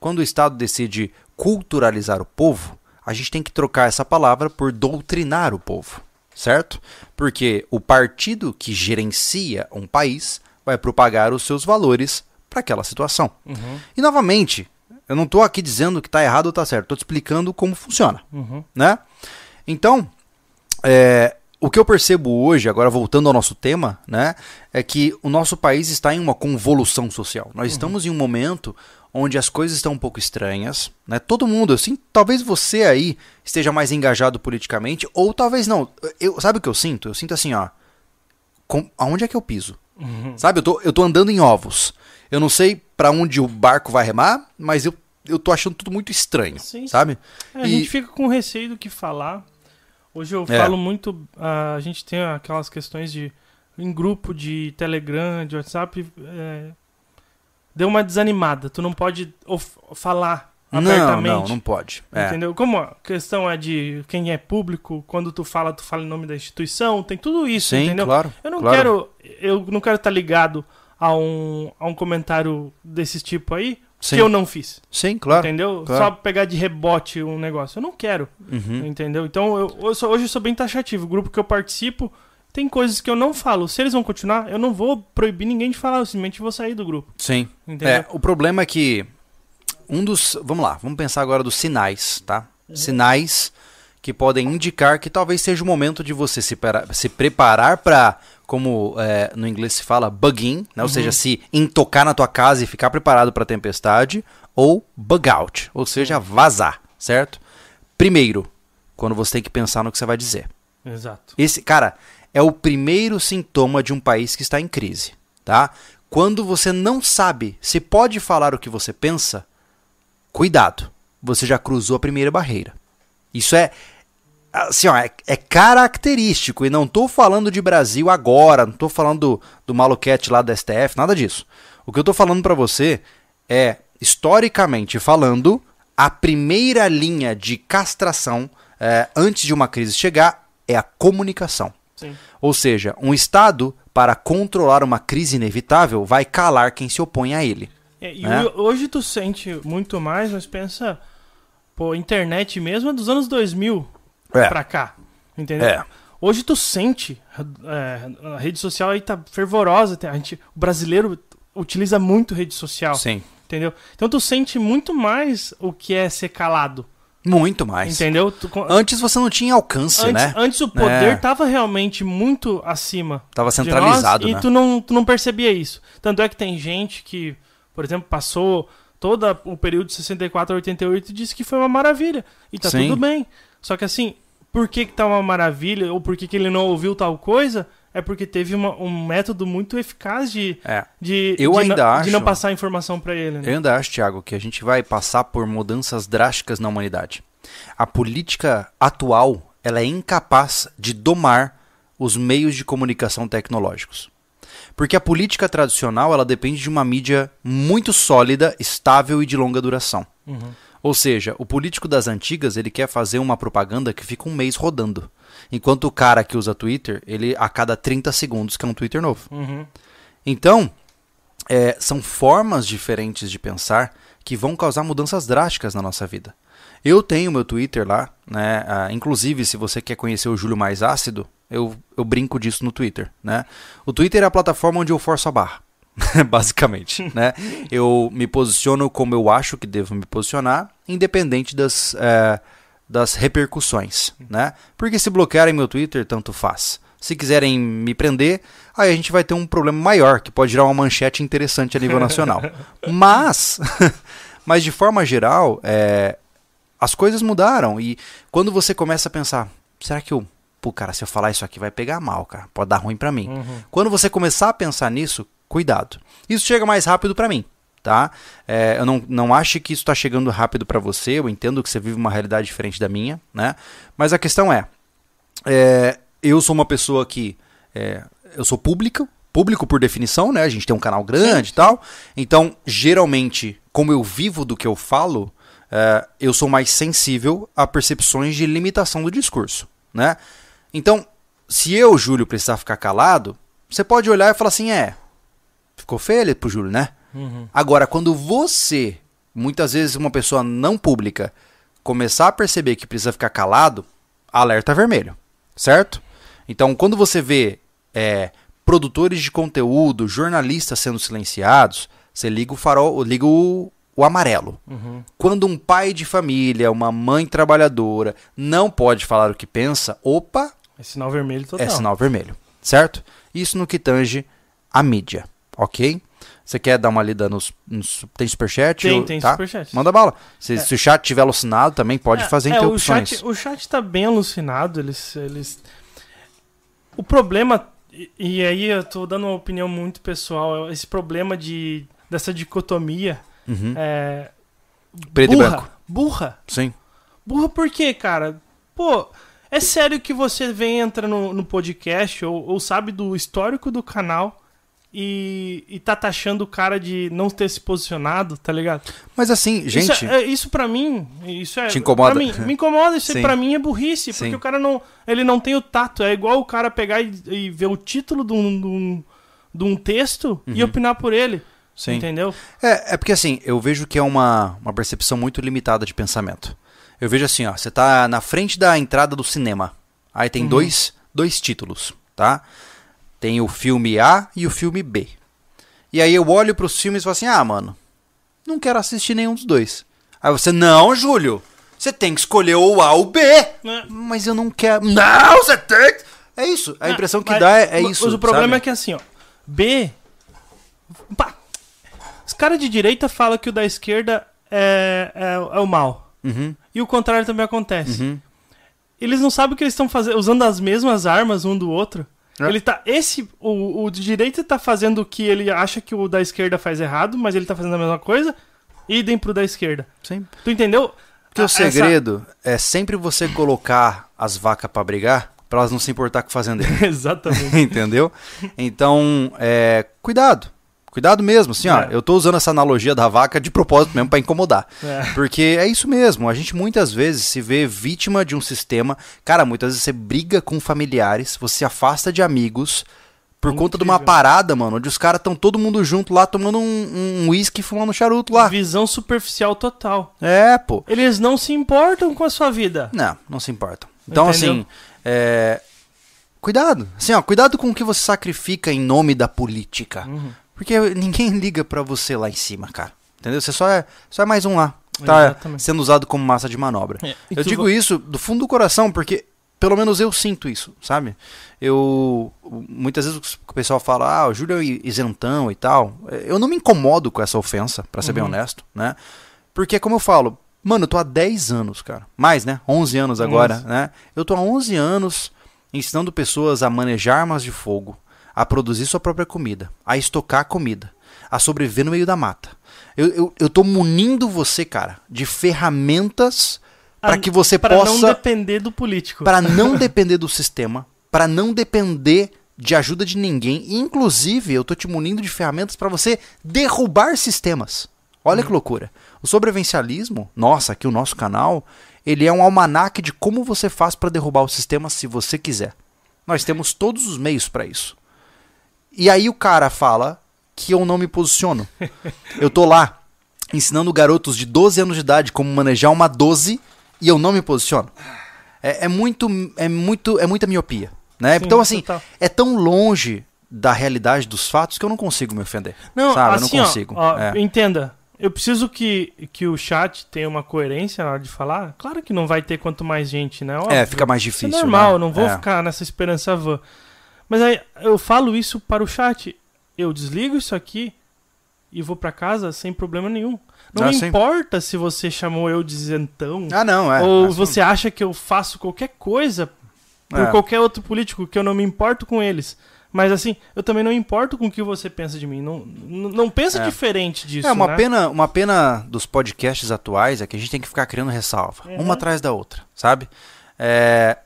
Quando o Estado decide culturalizar o povo, a gente tem que trocar essa palavra por doutrinar o povo, certo? Porque o partido que gerencia um país vai propagar os seus valores para aquela situação. Uhum, E novamente, eu não estou aqui dizendo que está errado ou está certo, estou te explicando como funciona uhum. né? Então, é, o que eu percebo hoje, agora voltando ao nosso tema, né, é que o nosso país está em uma convolução social. Nós estamos em um momento onde as coisas estão um pouco estranhas, né? Todo mundo, assim, talvez você aí esteja mais engajado politicamente, ou talvez não. Eu, sabe o que eu sinto? Eu sinto assim, ó, com, aonde é que eu piso? Uhum. Sabe, eu tô, eu tô andando em ovos. Eu não sei para onde o barco vai remar, mas eu, eu tô achando tudo muito estranho, Sim, sim. sabe? É, a E- gente fica com receio do que falar. Hoje eu É. falo muito. a gente tem aquelas questões de. Em grupo de Telegram, de WhatsApp. é, deu uma desanimada. Tu não pode falar Não, abertamente. não, não pode. É. Entendeu? Como a questão é de quem é público, quando tu fala, tu fala em nome da instituição, tem tudo isso, Sim, entendeu? claro. Eu não claro. quero. Eu não quero estar ligado a um, a um comentário desse tipo aí Sim, que eu não fiz. sim claro. Entendeu? claro. Só pegar de rebote um negócio. Eu não quero. Uhum. Entendeu? Então eu, eu sou- hoje eu sou bem taxativo. O grupo que eu participo tem coisas que eu não falo. Se eles vão continuar, eu não vou proibir ninguém de falar, eu simplesmente vou sair do grupo. Sim. Entendeu? É, o problema é que um dos. Vamos lá, vamos pensar agora dos sinais, tá? Sinais que podem indicar que talvez seja o momento de você se, pera- se preparar para, como é, no inglês se fala, bug in, né? ou seja, se intocar na tua casa e ficar preparado para a tempestade, ou bug out, ou seja, vazar, certo? Primeiro, quando você tem que pensar no que você vai dizer. Exato. Esse, cara, é o primeiro sintoma de um país que está em crise, tá? Quando você não sabe se pode falar o que você pensa, cuidado, você já cruzou a primeira barreira. Isso é assim, ó, é, é característico e não tô falando de Brasil agora, não tô falando do, do maluquete lá da STF, nada disso. O que eu tô falando para você é historicamente falando, a primeira linha de castração é, antes de uma crise chegar é a comunicação. Sim. Ou seja, um Estado, para controlar uma crise inevitável, vai calar quem se opõe a ele. É, e né? ho- hoje tu sente muito mais, mas pensa, pô, internet mesmo é dos anos 2000 É. pra cá, entendeu? É. Hoje tu sente, é, a rede social aí tá fervorosa, a gente, o brasileiro utiliza muito rede social, Sim. entendeu? Então tu sente muito mais o que é ser calado, Muito mais. entendeu? Tu Antes você não tinha alcance, antes, né? antes o poder É. tava realmente muito acima Tava centralizado, nós, né? e tu não, tu não percebia isso. Tanto é que tem gente que, por exemplo, passou todo o período de 64 a 88 e disse que foi uma maravilha. E tá Sim. tudo bem. Só que assim, por que, que tá uma maravilha? Ou por que, que ele não ouviu tal coisa? É porque teve uma- um método muito eficaz de, É. de, Eu de, ainda não, de não acho- passar informação pra ele. Né? Eu ainda acho, Thiago, que a gente vai passar por mudanças drásticas na humanidade. A política atual ela é incapaz de domar os meios de comunicação tecnológicos. Porque a política tradicional ela depende de uma mídia muito sólida, estável e de longa duração. Uhum. Ou seja, o político das antigas ele quer fazer uma propaganda que fica um mês rodando. Enquanto o cara que usa Twitter, ele a cada 30 segundos quer um Twitter novo. Uhum. Então, é, são formas diferentes de pensar que vão causar mudanças drásticas na nossa vida. Eu tenho meu Twitter lá, né? ah, inclusive, se você quer conhecer o Júlio mais ácido, eu, eu brinco disso no Twitter, né? O Twitter é a plataforma onde eu forço a barra, basicamente, né? Eu me posiciono como eu acho que devo me posicionar, independente das, é, das repercussões, né? Porque se bloquearem meu Twitter, tanto faz. Se quiserem me prender, aí a gente vai ter um problema maior, que pode gerar uma manchete interessante a nível nacional. Mas, mas de forma geral, é, as coisas mudaram. E quando você começa a pensar, será que eu. Pô, cara, se eu falar isso aqui vai pegar mal, cara. Pode dar ruim pra mim. Uhum. Quando você começar a pensar nisso, cuidado. Isso chega mais rápido pra mim, tá? É, eu não, não acho que isso tá chegando rápido pra você. Eu entendo que você vive uma realidade diferente da minha, né? Mas a questão é, é, eu sou uma pessoa que é, eu sou público, público por definição, né? A gente tem um canal grande e tal. Então, geralmente, como eu vivo do que eu falo, é, eu sou mais sensível a percepções de limitação do discurso, né? Então, se eu, Júlio, precisar ficar calado, você pode olhar e falar assim, é, ficou feio ali pro Júlio, né? Uhum. Agora, quando você, muitas vezes uma pessoa não pública, começar a perceber que precisa ficar calado, alerta vermelho, certo? Então, quando você vê é, produtores de conteúdo, jornalistas sendo silenciados, você liga o farol, liga o, o amarelo. Uhum. Quando um pai de família, uma mãe trabalhadora, não pode falar o que pensa, opa, É sinal vermelho total. é sinal vermelho, certo? Isso no que tange a mídia, ok? Você quer dar uma lida nos. nos tem superchat? Tem, ou- tem tá? superchat. Manda bala. Se, se o chat tiver alucinado, também pode É, fazer é, o interrupções. chat, o chat tá bem alucinado, eles, eles... O problema, e, e aí eu tô dando uma opinião muito pessoal, é esse problema de, dessa dicotomia Uhum. é... Preto burra, e branco. Burra. Sim. Burra por quê, cara? Pô, é sério que você vem, entra no, no podcast ou, ou sabe do histórico do canal e, e tá taxando o cara de não ter se posicionado, tá ligado? Mas assim, gente. Isso, é, isso pra mim, isso é. Te incomoda? mim, me incomoda, isso Sim. pra mim é burrice, porque Sim. o cara não. Ele não tem o tato. É igual o cara pegar e, e ver o título de um, de um, de um texto e opinar por ele. Uhum. Sim. Entendeu? É, é porque assim, eu vejo que é uma, uma percepção muito limitada de pensamento. Eu vejo assim, ó, você tá na frente da entrada do cinema. Aí tem dois, dois títulos, tá? Tem o filme A e o filme B. E aí eu olho pros filmes e falo assim, ah, mano, não quero assistir nenhum dos dois. Aí você, não, Júlio, você tem que escolher o A ou o B. Né? Mas eu não quero. Não, você tem que... É isso, a impressão que Mas- dá é, é mas isso. o problema sabe? é que assim, ó. B. Pá, os caras de direita falam que o da esquerda é, é, é o mal. Uhum, E o contrário também acontece. uhum. Eles não sabem que eles estão fazendo, usando as mesmas armas um do outro. É. Ele tá. Esse. O, o de direita tá fazendo o que ele acha que o da esquerda faz errado, mas ele tá fazendo a mesma coisa. Idem pro da esquerda. Sim. Tu entendeu? Porque o A- essa- segredo é sempre você colocar as vacas pra brigar pra elas não se importar com o fazendeiro. Exatamente. Entendeu? Então, é, cuidado. Cuidado mesmo, assim, ó. É. Eu tô usando essa analogia da vaca de propósito mesmo pra incomodar. É. Porque é isso mesmo. A gente muitas vezes se vê vítima de um sistema. Cara, muitas vezes você briga com familiares, você se afasta de amigos Por conta de uma Incrível. parada, mano, onde os caras estão todo mundo junto lá tomando um um uísque e fumando charuto lá. Visão superficial total. É, pô. Eles não se importam com a sua vida. Não, não se importam. Então, Entendeu? assim, é... cuidado. Assim, ó, cuidado com o que você sacrifica em nome da política. Uhum. Porque ninguém liga pra você lá em cima, cara. Entendeu? Você só é, só é mais um lá. Tá Exatamente. sendo usado como massa de manobra. É, Eu digo isso do fundo do coração porque pelo menos eu sinto isso, sabe? Eu muitas vezes o pessoal fala: "Ah, o Júlio é isentão e tal". Eu não me incomodo com essa ofensa, pra ser bem Uhum. honesto, né? Porque como eu falo, mano, eu tô há 10 anos, cara. Mais, né? 11 anos agora, 11. né? Eu tô há 11 anos ensinando pessoas a manejar armas de fogo, a produzir sua própria comida, a estocar comida, a sobreviver no meio da mata. Eu, eu, eu tô munindo você, cara, de ferramentas para que você Pra possa não depender do político. para não depender do sistema, para não depender de ajuda de ninguém. Inclusive, eu tô te munindo de ferramentas para você derrubar sistemas. Olha que loucura. O sobrevivencialismo, nossa, aqui o nosso canal, ele é um almanaque de como você faz para derrubar o sistema se você quiser. Nós temos todos os meios para isso. E aí o cara fala que eu não me posiciono. Eu tô lá ensinando garotos de 12 anos de idade como manejar uma 12 e eu não me posiciono. É, é muito é muito é muita miopia, né? Sim, então assim, total. é tão longe da realidade dos fatos que eu não consigo me ofender. Não, sabe? assim, eu não ó, consigo. ó, É. entenda. Eu preciso que, que o chat tenha uma coerência na hora de falar. Claro que não vai ter quanto mais gente, né? Óbvio. É, fica mais Isso difícil. é normal, né? eu não vou É. ficar nessa esperança vã. Mas aí eu falo isso para o chat. Eu desligo isso aqui e vou pra casa sem problema nenhum. Não Ah, me sim. importa se você chamou eu de isentão Ah, não, é. ou Assim, você acha que eu faço qualquer coisa por É. qualquer outro político que eu não me importo com eles. Mas assim, eu também não importo com o que você pensa de mim. Não, não, não pensa É. diferente disso. É, uma né? pena, uma pena dos podcasts atuais é que a gente tem que ficar criando ressalva, Uhum. uma atrás da outra, sabe? É,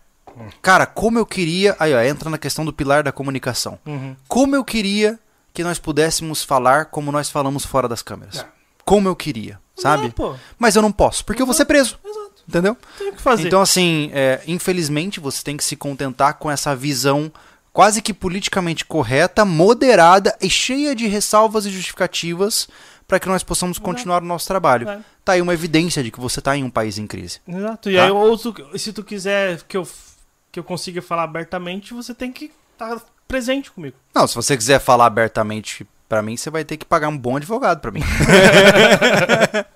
cara, como eu queria, aí ó, entra na questão do pilar da comunicação. Uhum. Como eu queria que nós pudéssemos falar como nós falamos fora das câmeras. É. Como eu queria, sabe? Não, Mas eu não posso, porque eu vou ser preso. Entendeu? tem que fazer. Então, assim, é, infelizmente você tem que se contentar com essa visão quase que politicamente correta, moderada e cheia de ressalvas e justificativas para que nós possamos continuar o nosso trabalho. É. Tá aí uma evidência de que você tá em um país em crise. Exato. E Tá? aí, ou se tu quiser que eu, que eu consiga falar abertamente, você tem que estar presente comigo. Não, se você quiser falar abertamente pra mim, você vai ter que pagar um bom advogado pra mim.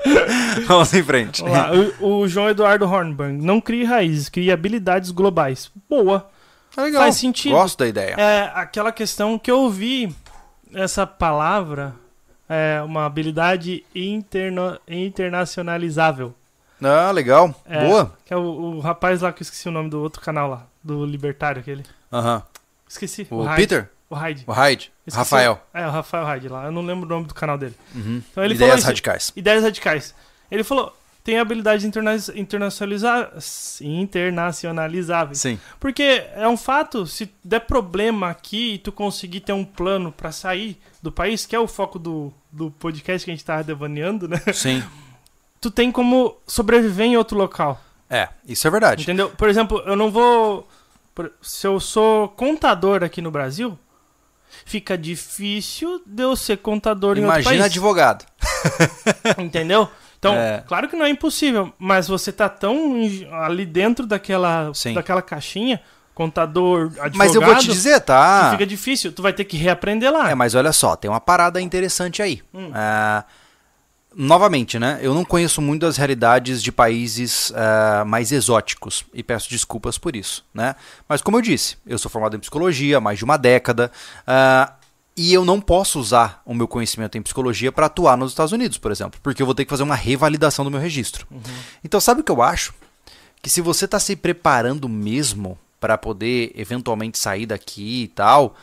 Vamos em frente. Vamos lá. O, o João Eduardo Hornberg. Não crie raízes, crie habilidades globais. Boa. Tá legal. Faz sentido. Gosto da ideia. É aquela questão que eu ouvi essa palavra, é uma habilidade interno, internacionalizável. Ah, legal. É, Boa. Que é o, o rapaz lá que eu esqueci o nome do outro canal lá, do Libertário aquele. Aham. Esqueci. O Hyde. Peter? O Hyde. O Hyde? Esqueci Rafael. o- É, o Rafael Hyde lá. Eu não lembro o nome do canal dele. Uhum. Então ele falou Ideias isso- radicais. Ideias radicais. Ele falou, tem habilidades interna internacionalizáveis. internacionalizáveis. Sim. Porque é um fato, se der problema aqui e tu conseguir ter um plano pra sair do país, que é o foco do, do podcast que a gente tava devaneando, né? Sim. Tu tem como sobreviver em outro local. É, isso é verdade. Entendeu? Por exemplo, eu não vou. Se eu sou contador aqui no Brasil, fica difícil de eu ser contador em outro Imagina país. advogado. Entendeu? Então, É. claro que não é impossível, mas você tá tão ali dentro daquela, Sim. daquela caixinha, contador, advogado, Mas eu vou te dizer, tá? fica difícil. Tu vai ter que reaprender lá. É, mas olha só, tem uma parada interessante aí. Hum. Ah, novamente, né? Eu não conheço muito as realidades de países ah, mais exóticos e peço desculpas por isso, né? Mas como eu disse, eu sou formado em psicologia há mais de uma década ah, e eu não posso usar o meu conhecimento em psicologia para atuar nos Estados Unidos, por exemplo, porque eu vou ter que fazer uma revalidação do meu registro. Então, sabe o que eu acho? Que se você está se preparando mesmo para poder eventualmente sair daqui e tal,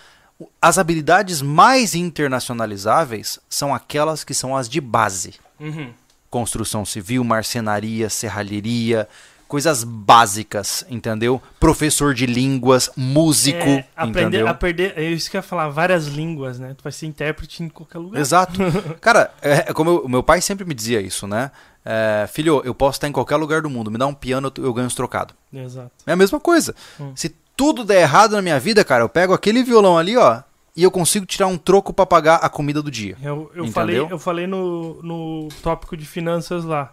as habilidades mais internacionalizáveis são aquelas que são as de base. Uhum. Construção civil, marcenaria, serralheria, coisas básicas, entendeu? Professor de línguas, músico, É, aprender entendeu? a perder. É isso que eu ia falar, várias línguas, né? Tu vai ser intérprete em qualquer lugar. Exato. Cara, é, é como eu- o meu pai sempre me dizia isso, né? É, filho, eu posso estar em qualquer lugar do mundo, me dá um piano, eu, eu ganho uns trocados. Exato. É a mesma coisa. Hum. Se tudo der errado na minha vida, cara, eu pego aquele violão ali, ó, e eu consigo tirar um troco pra pagar a comida do dia. Eu, eu falei, eu falei no, no tópico de finanças lá,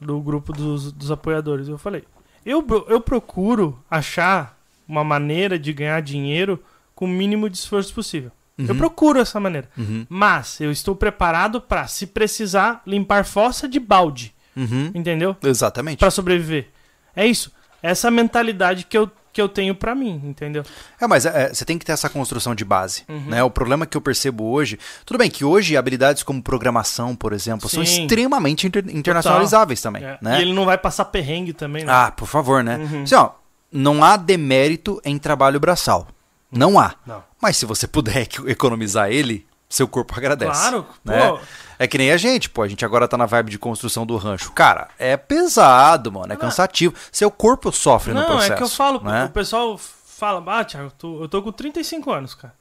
do grupo dos, dos apoiadores. Eu falei, eu, eu procuro achar uma maneira de ganhar dinheiro com o mínimo de esforço possível. Eu Uhum. procuro essa maneira. Uhum. Mas eu estou preparado pra, se precisar, limpar fossa de balde. Uhum. Entendeu? Exatamente. Pra sobreviver. É isso. Essa mentalidade que eu, que eu tenho pra mim, entendeu? É, mas é, você tem que ter essa construção de base. Uhum. Né? O problema que eu percebo hoje. Tudo bem que hoje habilidades como programação, por exemplo, são Sim. extremamente inter- internacionalizáveis também. É. Né? E ele não vai passar perrengue também, né? Ah, por favor, né? Uhum. Assim, ó, não há demérito em trabalho braçal. Não há. Não. Mas se você puder eco- economizar ele, seu corpo agradece. Claro, né? pô. É que nem a gente, pô. A gente agora tá na vibe de construção do rancho. Cara, é pesado, mano. É cansativo. Seu corpo sofre no Não, processo. é que eu falo, né? o pessoal fala, ah, Thiago, eu tô, eu tô com 35 anos, cara.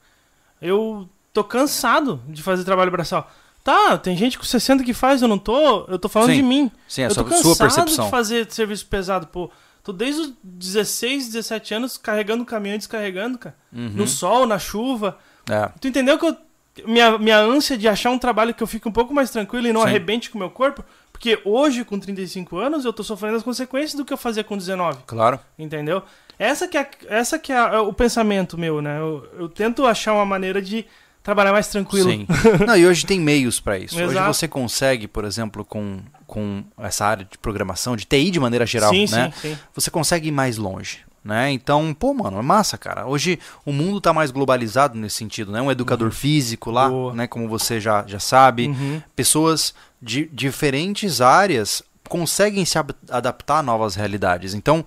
Eu tô cansado de fazer trabalho braçal. Tá, tem gente com 60 que faz, eu não tô. Eu tô falando Sim. de mim. Sim, é eu tô sua, sua cansado percepção. de fazer serviço pesado, pô. Tô desde os 16, 17 anos carregando caminhão e descarregando, cara. Uhum. No sol, na chuva. É. Tu entendeu que eu. Minha, minha ânsia de achar um trabalho que eu fique um pouco mais tranquilo e não Sim. arrebente com o meu corpo. Porque hoje, com 35 anos, eu tô sofrendo as consequências do que eu fazia com 19. Claro. Entendeu? Essa que é, essa que é a- o pensamento meu, né? Eu, eu tento achar uma maneira de trabalhar mais tranquilo. Sim. Não, e hoje tem meios para isso. Hoje Exato. você consegue, por exemplo, com, com essa área de programação, de TI de maneira geral, sim, né? sim, sim. Você consegue ir mais longe. Né? Então, pô, mano, é massa, cara. Hoje o mundo tá mais globalizado nesse sentido, né? Um educador físico lá, Boa. né? Como você já, já sabe. Uhum. Pessoas de diferentes áreas conseguem se adaptar a novas realidades. Então,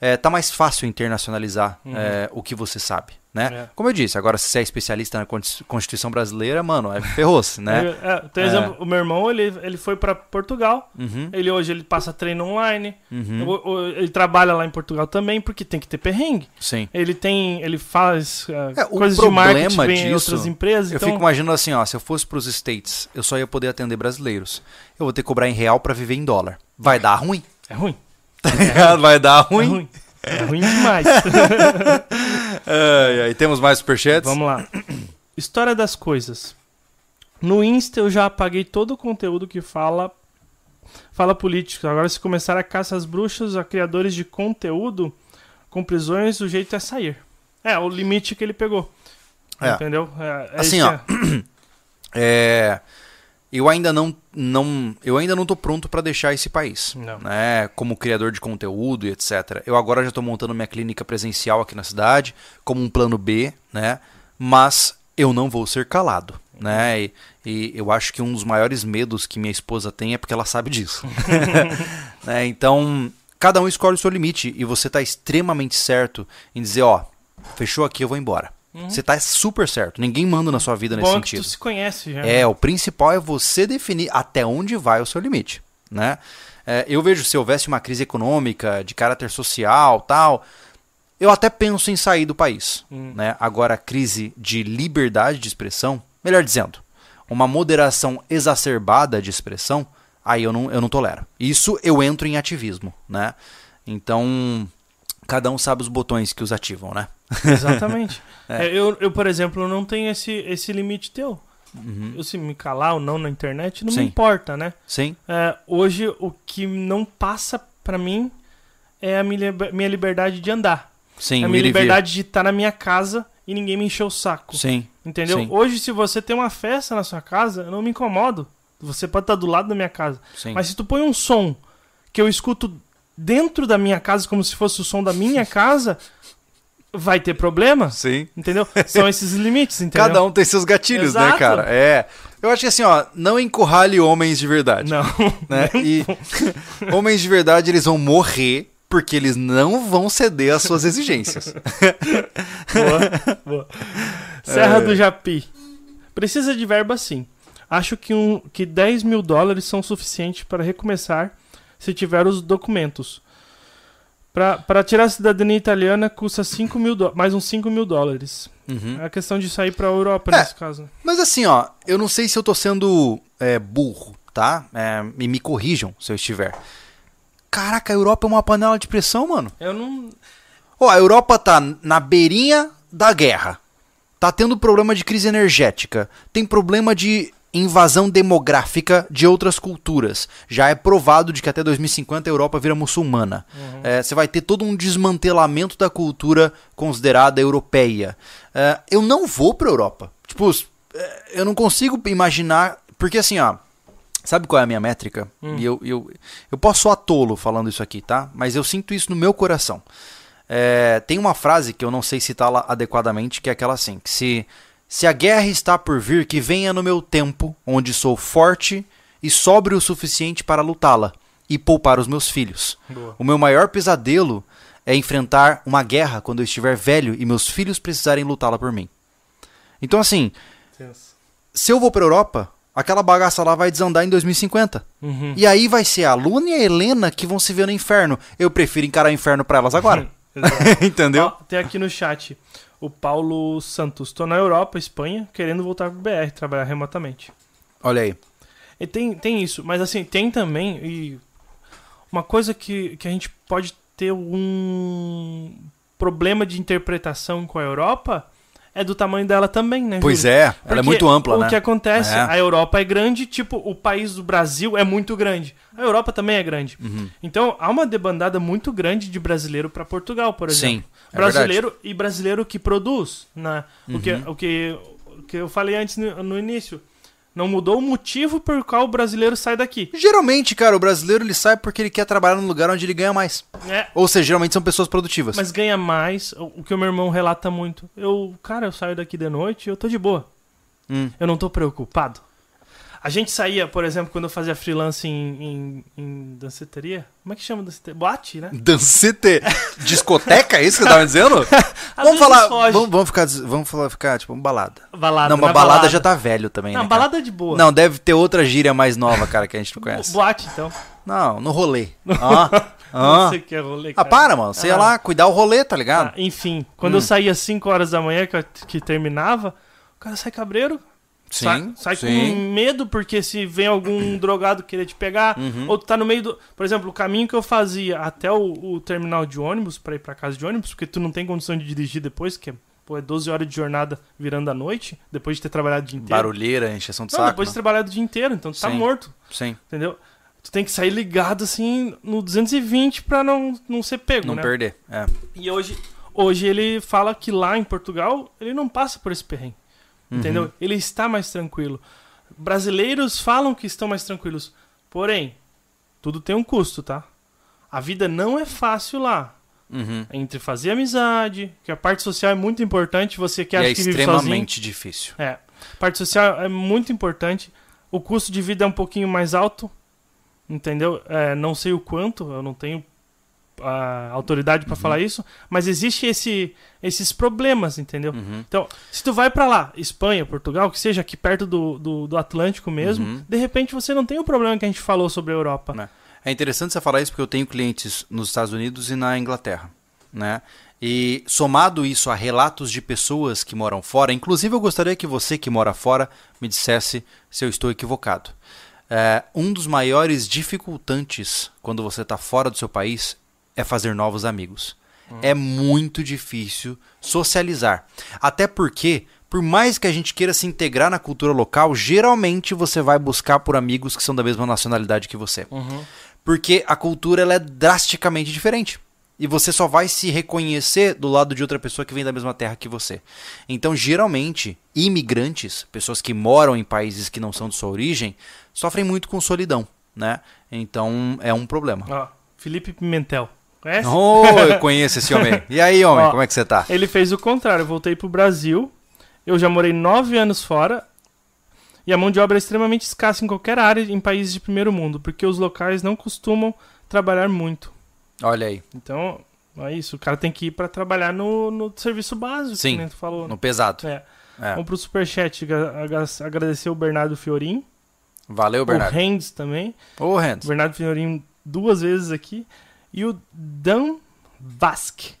é, tá mais fácil internacionalizar Uhum. é, o que você sabe, né? É. Como eu disse, agora se você é especialista na Consti- Constituição Brasileira, mano, é ferroce, né? É, tem É. exemplo, o meu irmão, ele, ele foi pra Portugal. Uhum, Ele hoje ele passa treino online. uhum, o- ele trabalha lá em Portugal também, porque tem que ter perrengue. sim. Ele tem. Ele faz uh, É, coisas de marketing em disso, outras empresas. Eu então, fico imaginando assim, ó, se eu fosse pros States, eu só ia poder atender brasileiros. Eu vou ter que cobrar em real pra viver em dólar. Vai dar ruim? É ruim. Vai dar É ruim? ruim. É ruim demais. Ai, ai, temos mais superchats? Vamos lá. História das coisas. No Insta eu já apaguei todo o conteúdo que fala fala político. Agora se começar a caça às bruxas, a criadores de conteúdo com prisões, o jeito é sair. É, o limite que ele pegou. É. Entendeu? É, é Assim, ó, que é. Eu ainda não, não, eu ainda não tô pronto pra deixar esse país, Não. né? Como criador de conteúdo e etc. Eu agora já tô montando minha clínica presencial aqui na cidade, como um plano B, né? Mas eu não vou ser calado, né? E, e eu acho que um dos maiores medos que minha esposa tem é porque ela sabe disso. né? Então, cada um escolhe o seu limite e você tá extremamente certo em dizer, ó, fechou aqui, eu vou embora. Você tá super certo. Ninguém manda na sua vida nesse Bom que sentido. tu se conhece já. É, o principal é você definir até onde vai o seu limite, né? É, eu vejo se houvesse uma crise econômica, de caráter social, tal, eu até penso em sair do país, Hum. né? Agora, crise de liberdade de expressão, melhor dizendo, uma moderação exacerbada de expressão, aí eu não, eu não tolero. Isso eu entro em ativismo, né? Então, cada um sabe os botões que os ativam, né? Exatamente. É. É, eu, eu, por exemplo, não tenho esse, esse limite teu. Uhum. Eu se me calar ou não na internet, não Sim. me importa, né? Sim? É, hoje, o que não passa pra mim é a minha, minha liberdade de andar. Sim, a o minha liberdade de estar na minha casa e ninguém me encher o saco. Sim, Entendeu? sim. Hoje, se você tem uma festa na sua casa, eu não me incomodo. Você pode estar do lado da minha casa. sim. Mas se tu põe um som que eu escuto dentro da minha casa, como se fosse o som da minha casa, vai ter problema. Sim. Entendeu? São esses limites, entendeu? Cada um tem seus gatilhos, né, Exato. cara? É. Eu acho que assim, ó, não encurrale homens de verdade. Não. Né? E homens de verdade, eles vão morrer porque eles não vão ceder às suas exigências. Boa, boa. Serra É. do Japi. Precisa de verba sim. Acho que, um, que 10 mil dólares são suficientes para recomeçar se tiver os documentos. Para tirar a cidadania italiana custa 5 mil mais uns 5 mil dólares. Uhum. É a questão de sair para a Europa É. nesse caso. Mas assim, ó, eu não sei se eu tô sendo é, burro, tá? É, e me corrijam se eu estiver. Caraca, a Europa é uma panela de pressão, mano. Eu não. Ó, a Europa tá na beirinha da guerra. tá tendo problema de crise energética, tem problema de invasão demográfica de outras culturas. Já é provado de que até 2050 a Europa vira muçulmana. É, Você vai ter todo um desmantelamento da cultura considerada europeia. É, eu não vou pra Europa. Tipo, é, eu não consigo imaginar. Porque assim, ó. Sabe qual é a minha métrica? E eu, eu, eu posso soar tolo falando isso aqui, tá? Mas eu sinto isso no meu coração. É, tem uma frase que eu não sei citá-la adequadamente, que é aquela assim: que se, se a guerra está por vir, que venha no meu tempo, onde sou forte e sóbrio o suficiente para lutá-la e poupar os meus filhos. Boa. O meu maior pesadelo é enfrentar uma guerra quando eu estiver velho e meus filhos precisarem lutá-la por mim. Então, assim, se eu vou pra Europa, aquela bagaça lá vai desandar em 2050. Uhum. E aí vai ser a Luna e a Helena que vão se ver no inferno. Eu prefiro encarar o inferno pra elas agora. Entendeu? Ó, tem aqui no chat o Paulo Santos. Tô na Europa, Espanha, querendo voltar pro BR, trabalhar remotamente. Olha aí. E tem, tem isso, mas assim, tem também e uma coisa que, que a gente pode ter um problema de interpretação com a Europa é do tamanho dela também, né? Pois Júlio? é, ela é muito ampla, o né? que acontece, É. a Europa é grande, tipo, o país do Brasil é muito grande. A Europa também é grande. Uhum. Então, há uma debandada muito grande de brasileiro para Portugal, por exemplo. Sim, é brasileiro e brasileiro que produz, né? O, que, Uhum. o, que, o que eu falei antes no, no início. Não mudou o motivo por qual o brasileiro sai daqui. Geralmente, cara, o brasileiro ele sai porque ele quer trabalhar num lugar onde ele ganha mais. É, Ou seja, geralmente são pessoas produtivas. mas ganha mais, o que o meu irmão relata muito. Eu, cara, eu saio daqui de noite e eu tô de boa. Hum. Eu não tô preocupado. A gente saía, por exemplo, quando eu fazia freelance em, em, em danceteria. Como é que chama danceteria? Boate, né? Dancete. Discoteca, é isso que você tava dizendo? Vamos falar. Vamos, vamos ficar, vamos falar, ficar, tipo, balada. Balada. não, uma na balada, já tá velho também, Não, né? cara? balada é de boa. Não, deve ter outra gíria mais nova, cara, que a gente não conhece. Boate, então. Não, no rolê. Ah, ah. Não sei o que é rolê, Ah, cara. para, mano. Você ia Ah. lá cuidar o rolê, tá ligado? Ah, enfim, quando Hum. eu saía às 5 horas da manhã, que, eu- que terminava, o cara sai cabreiro. Sai, sai com medo porque se vem algum drogado querer te pegar, Uhum. ou tu tá no meio do. Por exemplo, o caminho que eu fazia até o, o terminal de ônibus pra ir pra casa de ônibus, porque tu não tem condição de dirigir depois, que é, pô, é 12 horas de jornada virando a noite, depois de ter trabalhado o dia inteiro. Barulheira, encheção de Não, saco. depois de né? trabalhar o dia inteiro, então tu tá Sim. morto, Sim, entendeu? Tu tem que sair ligado assim no 220 pra não, não ser pego, não né? perder. É. E hoje, hoje ele fala que lá em Portugal ele não passa por esse perrengue. Uhum. Entendeu? Ele está mais tranquilo. Brasileiros falam que estão mais tranquilos. Porém, tudo tem um custo, tá? A vida não é fácil lá. Uhum. Entre fazer amizade, que a parte social é muito importante, você que E acha é que vive sozinho. extremamente difícil. É. A parte social é muito importante. O custo de vida é um pouquinho mais alto. Entendeu? É, não sei o quanto, eu não tenho a autoridade pra falar isso, mas existe esse, esses problemas, entendeu? Uhum. Então, se tu vai pra lá, Espanha, Portugal, que seja aqui perto do, do, do Atlântico mesmo, Uhum. de repente você não tem o problema que a gente falou sobre a Europa. Né. É interessante você falar isso porque eu tenho clientes nos Estados Unidos e na Inglaterra, né? E somado isso a relatos de pessoas que moram fora, inclusive eu gostaria que você que mora fora me dissesse se eu estou equivocado. É, um dos maiores dificultantes quando você está fora do seu país é fazer novos amigos. É muito difícil socializar. Até porque, por mais que a gente queira se integrar na cultura local, geralmente você vai buscar por amigos que são da mesma nacionalidade que você. Uhum. Porque a cultura ela é drasticamente diferente. E você só vai se reconhecer do lado de outra pessoa que vem da mesma terra que você. Então, geralmente, imigrantes, pessoas que moram em países que não são de sua origem, sofrem muito com solidão, né? Então, é um problema. Ó, Felipe Pimentel. Conhece? Oh, eu conheço esse homem. E aí, homem, Ó, como é que você tá? Ele fez o contrário. Eu voltei pro Brasil. Eu já morei nove anos fora. E a mão de obra é extremamente escassa em qualquer área em países de primeiro mundo, porque os locais não costumam trabalhar muito. Olha aí, Então, é isso. O cara tem que ir pra trabalhar no, no serviço básico, Sim, que falou. no pesado. É. É. Vamos pro superchat. Agra- agra- Agradecer o Bernardo Fiorin. Valeu, Bernardo. O Rendes também. O Bernardo Fiorin duas vezes aqui. E o Dan Vasque.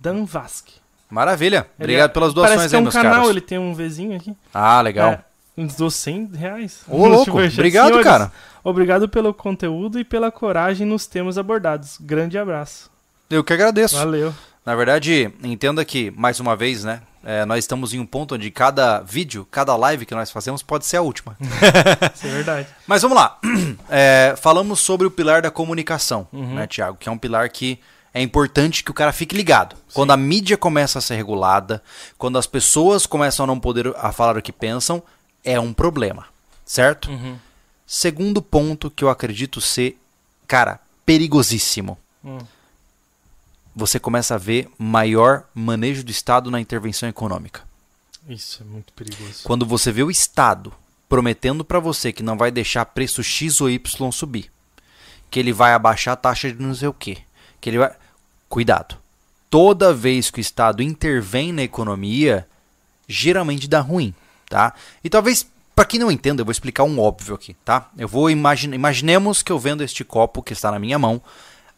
Dan Vasque. Maravilha. Obrigado é- pelas Parece doações que é aí, um meus canal, caros. ele tem um Vzinho aqui. Ah, legal. É, uns dos 100 reais. Ô, louco. Obrigado, Senhores, cara. Obrigado pelo conteúdo e pela coragem nos temas abordados. Grande abraço. Eu que agradeço. Valeu. Na verdade, entenda que, mais uma vez, né? é, nós estamos em um ponto onde cada vídeo, cada live que nós fazemos pode ser a última. Isso é verdade. Mas vamos lá. É, falamos sobre o pilar da comunicação, Uhum. né, Tiago? Que é um pilar que é importante que o cara fique ligado. Quando a mídia começa a ser regulada, quando as pessoas começam a não poder a falar o que pensam, é um problema, certo? Uhum. Segundo ponto que eu acredito ser, cara, perigosíssimo. Hum. Você começa a ver maior manejo do Estado na intervenção econômica. Isso é muito perigoso. Quando você vê o Estado prometendo pra você que não vai deixar preço X ou Y subir, que ele vai abaixar a taxa de não sei o quê, que ele vai. Cuidado. Toda vez que o Estado intervém na economia, geralmente dá ruim, tá? E talvez, pra quem não entenda, eu vou explicar um óbvio aqui, tá? Eu vou imaginar. Imaginemos que eu vendo este copo que está na minha mão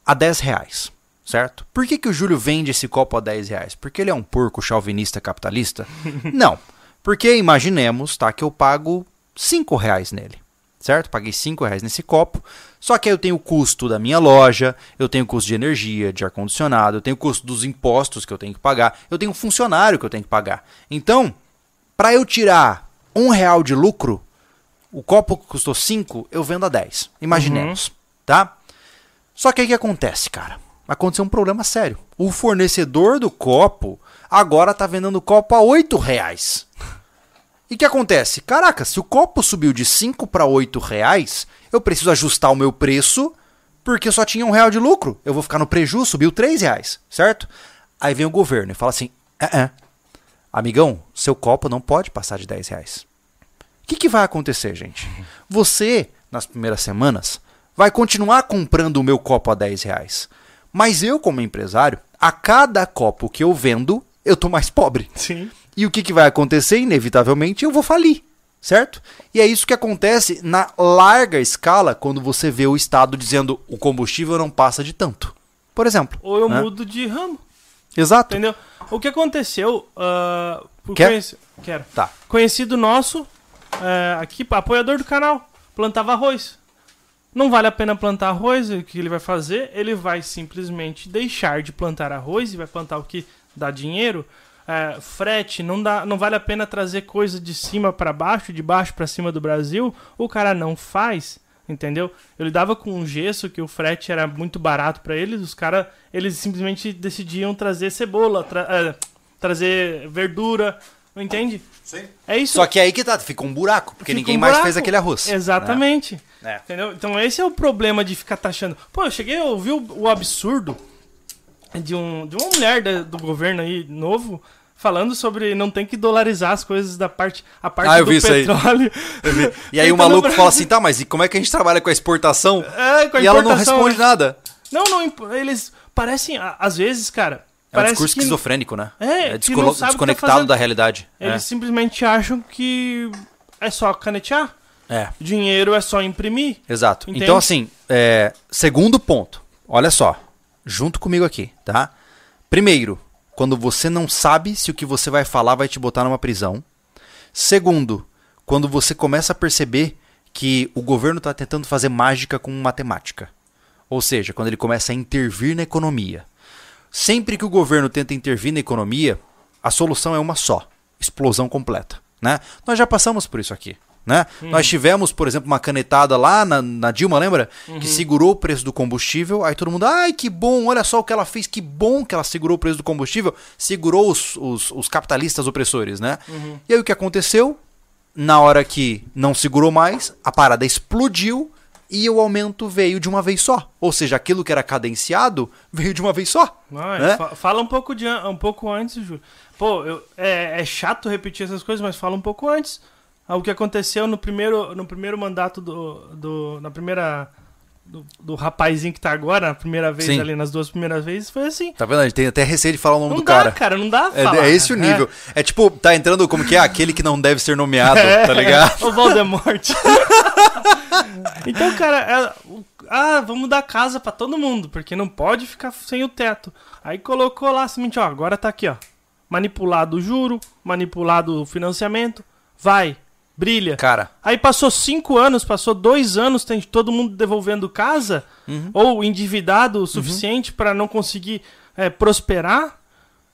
a 10 reais. Certo? Por que, que o Júlio vende esse copo a 10 reais? Porque ele é um porco chauvinista capitalista? não. Porque imaginemos, tá, que eu pago 5 reais nele. Certo? Paguei 5 reais nesse copo. Só que aí eu tenho o custo da minha loja, eu tenho o custo de energia, de ar-condicionado, eu tenho o custo dos impostos que eu tenho que pagar, eu tenho um funcionário que eu tenho que pagar. Então, para eu tirar um real de lucro, o copo que custou 5, eu vendo a 10. Imaginemos, tá? Só que aí o que acontece, cara? Aconteceu um problema sério. O fornecedor do copo agora tá vendendo o copo a 8 reais. E o que acontece? Caraca, se o copo subiu de 5 para 8 reais, eu preciso ajustar o meu preço porque só tinha um real de lucro. Eu vou ficar no prejuízo, subiu 3 reais, certo? Aí vem o governo e fala assim: é, é. amigão, seu copo não pode passar de 10 reais. O que, que vai acontecer, gente? Você, nas primeiras semanas, vai continuar comprando o meu copo a 10 reais. Mas eu, como empresário, a cada copo que eu vendo, eu tô mais pobre. Sim. E o que, que vai acontecer? Inevitavelmente eu vou falir, certo? E é isso que acontece na larga escala quando você vê o Estado dizendo o combustível não passa de tanto. Por exemplo. Ou eu né? mudo de ramo, Exato. entendeu? O que aconteceu. por Quer? conheci- Quero. Tá. Conhecido nosso, é, aqui, apoiador do canal, plantava arroz. Não vale a pena plantar arroz, o que ele vai fazer? Ele vai simplesmente deixar de plantar arroz e vai plantar o que dá dinheiro. É, frete, não, dá, não vale a pena trazer coisa de cima para baixo, de baixo para cima do Brasil. O cara não faz, entendeu? Eu lidava com um gesso que o frete era muito barato para eles. Os caras, eles simplesmente decidiam trazer cebola, tra- é, trazer verdura, entende? Sim. É isso. Só que aí que tá, fica um buraco, porque Fica ninguém um mais buraco. fez aquele arroz. né? Exatamente. É. Entendeu? Então esse é o problema de ficar taxando. Pô, eu cheguei a ouvir o, o absurdo de, um, de uma mulher da- do governo aí novo falando sobre não tem que dolarizar as coisas da parte a parte Ah, eu do vi isso aí. petróleo. E aí o Feita no maluco Brasil. fala assim, tá, mas e como é que a gente trabalha com a exportação? É, com a e ela não importação, responde né? nada. Não, não, eles parecem às vezes, cara, É um parece discurso que esquizofrênico, né? É, que descolo- tá desconectado fazendo. da realidade. eles simplesmente acham que é só canetear, É. é. dinheiro é só imprimir. Exato. Entende? Então, assim, é, segundo ponto. Olha só. Junto comigo aqui, tá? Primeiro, quando você não sabe se o que você vai falar vai te botar numa prisão. Segundo, quando você começa a perceber que o governo está tentando fazer mágica com matemática. Ou seja, quando ele começa a intervir na economia. Sempre que o governo tenta intervir na economia, a solução é uma só: explosão completa. Né? Nós já passamos por isso aqui. Né? Nós tivemos, por exemplo, uma canetada lá na, na Dilma, lembra? Que segurou o preço do combustível. Aí todo mundo, ai que bom, olha só o que ela fez, que bom que ela segurou o preço do combustível. Segurou os, os, os capitalistas opressores, né? E aí o que aconteceu? Na hora que não segurou mais, a parada explodiu e o aumento veio de uma vez só. Ou seja, aquilo que era cadenciado veio de uma vez só. Não, é, né? fa- Fala um pouco, de, um pouco antes, Júlio. Pô, eu- é, é chato repetir essas coisas, mas fala um pouco antes. Ah, O que aconteceu no primeiro, no primeiro mandato do. do na primeira. Do, do rapazinho que tá agora, na primeira vez Sim. ali, nas duas primeiras vezes, foi assim. Tá vendo? A gente tem até receio de falar o nome Não do dá, cara. cara. não dá pra É, falar. é esse o nível. É. tipo, tá entrando como que é aquele que não deve ser nomeado, É. tá ligado? O Voldemort. então, cara, é- ah, vamos dar casa pra todo mundo, porque não pode ficar sem o teto. Aí colocou lá assim, ó, agora tá aqui, ó. Manipulado o juro, manipulado o financiamento. Vai, brilha. Cara, Aí passou cinco anos, passou dois anos, tem todo mundo devolvendo casa, Uhum. ou endividado o suficiente pra não conseguir é, prosperar.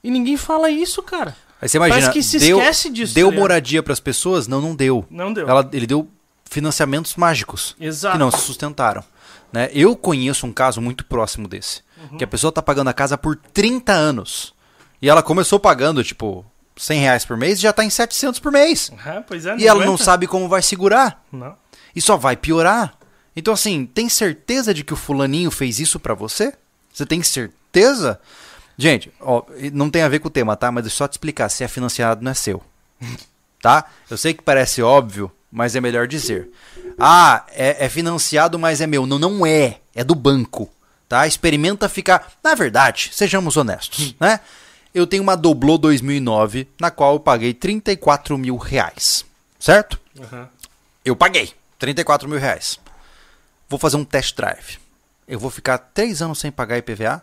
E ninguém fala isso, cara. Aí você imagina, Parece que se deu, esquece disso. deu tá moradia pras pessoas? Não, não deu. Não deu. Ela- ele deu financiamentos mágicos Exato. que não se sustentaram. Né? Eu conheço um caso muito próximo desse. Uhum. Que a pessoa tá pagando a casa por 30 anos. E ela começou pagando, tipo, 100 reais por mês e já tá em 700 por mês. É, pois é, E ela não aguenta. sabe como vai segurar. Não. E só vai piorar. Então, assim, tem certeza de que o fulaninho fez isso pra você? Você tem certeza? Gente, ó, não tem a ver com o tema, tá? Mas deixa eu só te explicar. Se é financiado, não é seu. Tá? Eu sei que parece óbvio, mas é melhor dizer. Ah, é, é financiado, mas é meu. Não, não é. É do banco. Tá? Experimenta ficar... Na verdade, sejamos honestos, né? Eu tenho uma Doblô 2009, na qual eu paguei 34 mil reais. Certo? Aham. Eu paguei 34 mil reais. Vou fazer um test drive. Eu vou ficar três anos sem pagar IPVA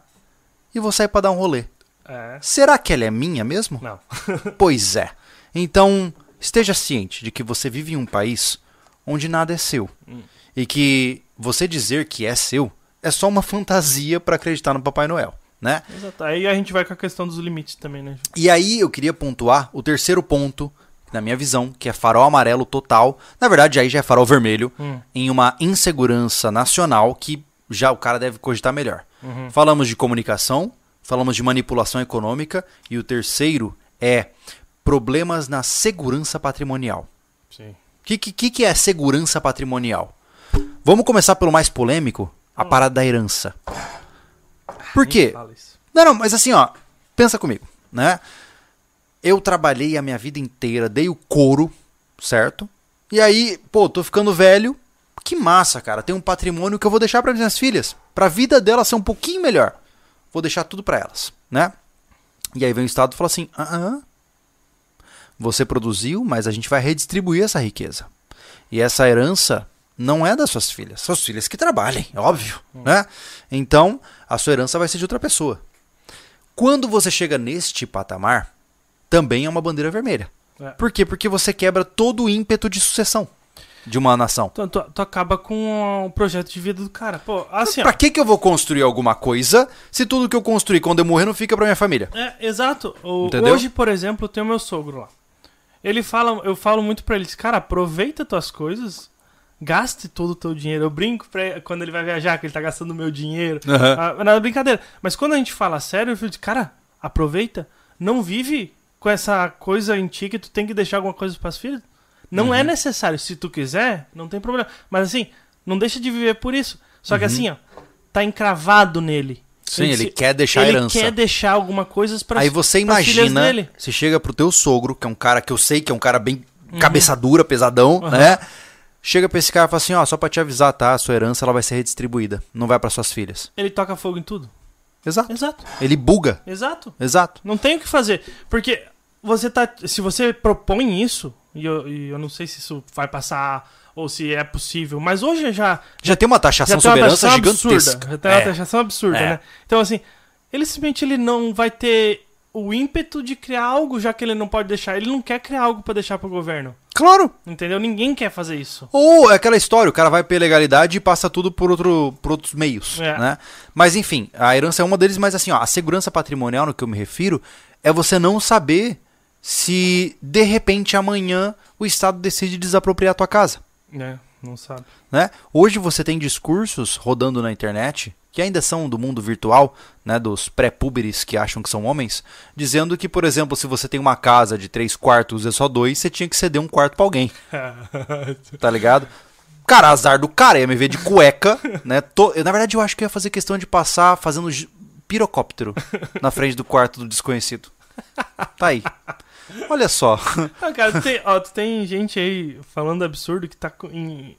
e vou sair para dar um rolê. É. Será que ela é minha mesmo? Não. Pois é. Então, esteja ciente de que você vive em um país onde nada é seu. E que você dizer que é seu é só uma fantasia para acreditar no Papai Noel, né? Exato. Aí a gente vai com a questão dos limites também, né? E aí eu queria pontuar o terceiro ponto, na minha visão, que é farol amarelo total. Na verdade, aí já é farol vermelho, Hum. em uma insegurança nacional que já o cara deve cogitar melhor. Uhum. Falamos de comunicação, falamos de manipulação econômica, e o terceiro é problemas na segurança patrimonial. Sim. O que, que, que é segurança patrimonial? Vamos começar pelo mais polêmico, a parada da herança. Por quê? Não, não, mas assim, ó, pensa comigo, né? Eu trabalhei a minha vida inteira, dei o couro, certo? E aí, pô, tô ficando velho. Que massa, cara. Tem um patrimônio que eu vou deixar para minhas filhas, pra vida delas ser um pouquinho melhor. Vou deixar tudo para elas, né? E aí vem o Estado e fala assim: ah, ah, você produziu, mas a gente vai redistribuir essa riqueza. E essa herança não é das suas filhas, suas filhas que trabalhem, é óbvio, né? Então, a sua herança vai ser de outra pessoa. Quando você chega neste patamar, também é uma bandeira vermelha. É. Por quê? Porque você quebra todo o ímpeto de sucessão de uma nação. Então, tu, tu acaba com o projeto de vida do cara. Pô, assim, ó. Pra que, que eu vou construir alguma coisa se tudo que eu construir quando eu morrer não fica pra minha família? É, exato. O- hoje, por exemplo, tem o meu sogro lá. Ele fala, eu falo muito pra ele, cara, aproveita tuas coisas, gaste todo o teu dinheiro. Eu brinco pra ele, quando ele vai viajar, que ele tá gastando o meu dinheiro. Aham. Ah, nada brincadeira. Mas quando a gente fala sério, eu falo, cara, aproveita, não vive com essa coisa em ti que tu tem que deixar alguma coisa pras filhas. Não Uhum. é necessário. Se tu quiser, não tem problema. Mas assim, não deixa de viver por isso. Só que assim, ó, tá encravado nele. Uhum. Sim, ele se- quer deixar ele herança. quer deixar alguma coisa para Aí você imagina, dele. você chega pro teu sogro, que é um cara que eu sei que é um cara bem Uhum. cabeça dura, pesadão, né? Chega pra esse cara e fala assim, ó, só pra te avisar, tá? A sua herança ela vai ser redistribuída, não vai para suas filhas. Ele toca fogo em tudo. Exato. Exato. Ele buga. Exato. Exato. Não tem o que fazer. Porque você tá. Se você propõe isso, e eu, e eu não sei se isso vai passar ou se é possível, mas hoje já. Já tem uma taxação já tem sobre uma herança taxação gigantesca. absurda. Já tem uma É. taxação absurda, É. né? Então, assim, ele simplesmente ele não vai ter o ímpeto de criar algo, já que ele não pode deixar. Ele não quer criar algo pra deixar pro governo. Claro. Entendeu? Ninguém quer fazer isso. Ou é aquela história, o cara vai pela legalidade e passa tudo por, outro, por outros meios, É. né? Mas enfim, a herança é uma deles, mas assim, ó, a segurança patrimonial no que eu me refiro é você não saber se de repente amanhã o Estado decide desapropriar a tua casa. É, não sabe. né? Hoje você tem discursos rodando na internet que ainda são do mundo virtual, né, dos pré-púberes que acham que são homens, dizendo que, por exemplo, se você tem uma casa de três quartos e só dois, você tinha que ceder um quarto pra alguém, tá ligado? Cara, azar do cara, ia me ver de cueca, né? Tô- eu, na verdade, eu acho que eu ia fazer questão de passar fazendo pirocóptero na frente do quarto do desconhecido. Tá aí. Olha só. Ah, cara, tu tem, ó, tu tem gente aí falando absurdo que tá em,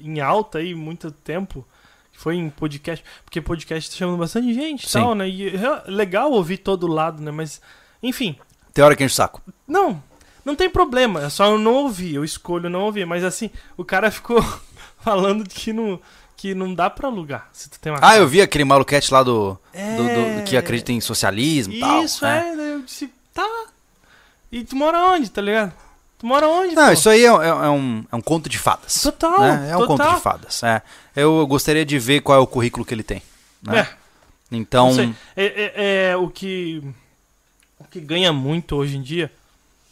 em alta aí muito tempo. Que foi em podcast. Porque podcast tá chamando bastante gente e tal, né? E é legal ouvir todo lado, né? Mas, enfim. Tem hora que enche o saco. Não, não tem problema. É só eu não ouvir. Eu escolho não ouvir. Mas assim, o cara ficou falando que não, que não dá pra alugar. Se tu tem uma Ah, eu vi aquele maluquete lá do, É. do- do- que acredita em socialismo e tal. Isso, né? é. Eu disse. E tu mora onde, tá ligado? Tu mora onde, Não, pô? isso aí é, é- é um, é um conto de fadas. Total, né? É um total. conto de fadas. É. Eu gostaria de ver qual é o currículo que ele tem. Né? É. Então. É, é- é o que o que ganha muito hoje em dia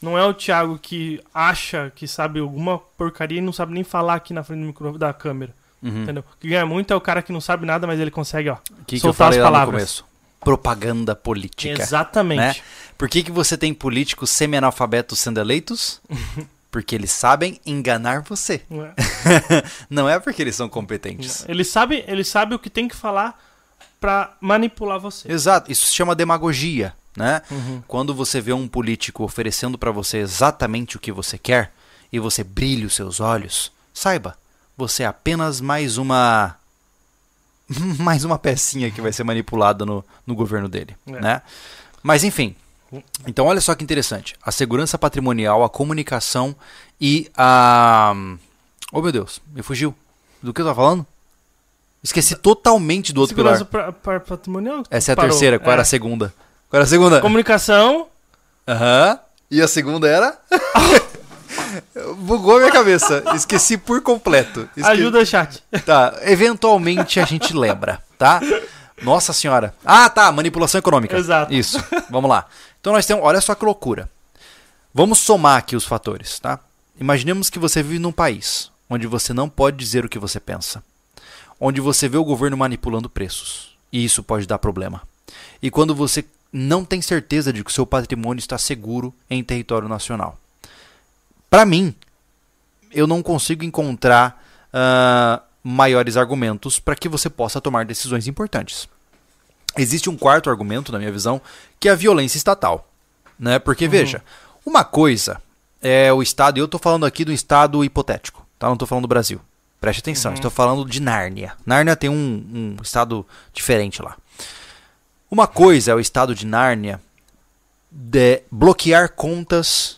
não é o Thiago que acha que sabe alguma porcaria e não sabe nem falar aqui na frente do micro da câmera. Uhum. Entendeu? O que ganha muito é o cara que não sabe nada, mas ele consegue, ó. Que, que eu Soltar falei as lá no palavras. começo? Propaganda política. Exatamente. né? Por que, que você tem políticos semi-analfabetos sendo eleitos? Porque eles sabem enganar você. Não é? Não é porque eles são competentes. Ele sabe, ele sabe o que tem que falar pra manipular você. Exato, isso se chama demagogia, né? Uhum. Quando você vê um político oferecendo pra você exatamente o que você quer e você brilha os seus olhos, saiba, você é apenas mais uma mais uma pecinha que vai ser manipulada no, no governo dele, É. né? Mas enfim. Então olha só que interessante, a segurança patrimonial, a comunicação e a Oh meu Deus, me fugiu. Do que eu tava falando? Esqueci totalmente do outro pilar. Segurança pra- pra- patrimonial. Essa é a Parou. terceira, qual era a segunda? Qual era a segunda? Comunicação. Aham. E a segunda era? Bugou a minha cabeça. Esqueci por completo. Esque- Ajuda chat. Tá, eventualmente a gente lembra, tá? Nossa senhora. Ah, tá, manipulação econômica. Exato. Isso. Vamos lá. Então nós temos, olha só que loucura. Vamos somar aqui os fatores, tá? Imaginemos que você vive num país onde você não pode dizer o que você pensa. Onde você vê o governo manipulando preços. E isso pode dar problema. E quando você não tem certeza de que o seu patrimônio está seguro em território nacional. Para mim, eu não consigo encontrar ah, maiores argumentos para que você possa tomar decisões importantes. Existe um quarto argumento, na minha visão, que é a violência estatal. Né? Porque, veja, uma coisa é o Estado, e eu estou falando aqui do Estado hipotético, tá? não estou falando do Brasil. Preste atenção, estou falando de Nárnia. Nárnia tem um, um estado diferente lá. Uma coisa é o Estado de Nárnia de bloquear contas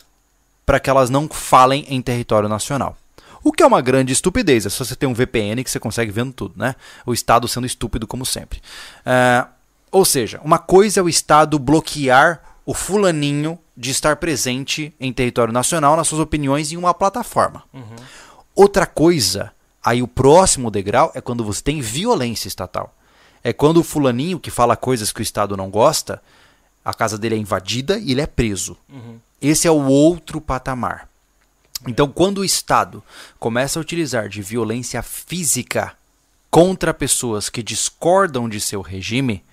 para que elas não falem em território nacional. O que é uma grande estupidez. É só você ter um VPN que você consegue vendo tudo, né? O Estado sendo estúpido como sempre. É, ou seja, uma coisa é o Estado bloquear o fulaninho de estar presente em território nacional nas suas opiniões em uma plataforma. Outra coisa, aí o próximo degrau é quando você tem violência estatal. É quando o fulaninho que fala coisas que o Estado não gosta, a casa dele é invadida e ele é preso. Esse é o outro patamar. Então, quando o Estado começa a utilizar de violência física contra pessoas que discordam de seu regime,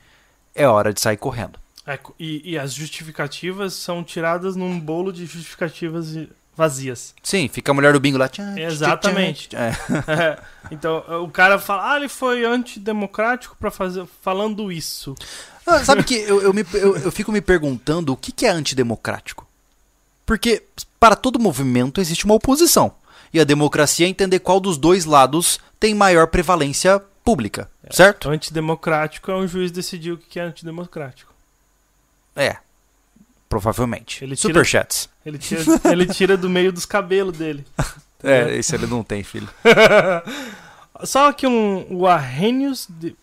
é hora de sair correndo. É, e, e as justificativas são tiradas num bolo de justificativas vazias. Sim, fica a mulher do bingo lá. tchan, tchan, Exatamente. tchan, é. É, então, o cara fala, ah, ele foi antidemocrático para fazer falando isso. Ah, Sabe que eu, eu, me- eu- eu fico me perguntando o que, que é antidemocrático? Porque para todo movimento existe uma oposição. E a democracia é entender qual dos dois lados tem maior prevalência pública, certo? Antidemocrático é um juiz decidir o que é antidemocrático. É. Provavelmente. Ele tira- Superchats. Ele tira, ele tira do meio dos cabelos dele. É, esse ele não tem, filho. Só que um, o Arrhenius de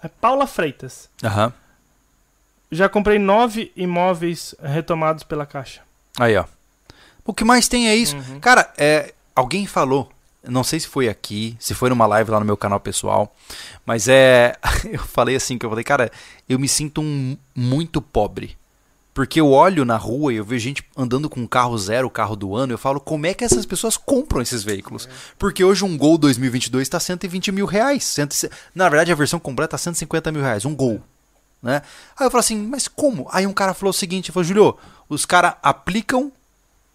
é Paula Freitas. Aham. Já comprei nove imóveis retomados pela Caixa. Aí, ó. O que mais tem é isso. Uhum. Cara, é, alguém falou, não sei se foi aqui, se foi numa live lá no meu canal pessoal, mas é. Eu falei assim, que eu falei, cara, eu me sinto um, muito pobre. Porque eu olho na rua e eu vejo gente andando com um carro zero, carro do ano, eu falo, como é que essas pessoas compram esses veículos? Porque hoje um Gol 2022 está 120 mil reais. Cento, na verdade, a versão completa está 150 mil reais, um Gol. Né? Aí eu falo assim, mas como? Aí um cara falou o seguinte, falou, Julio, os caras aplicam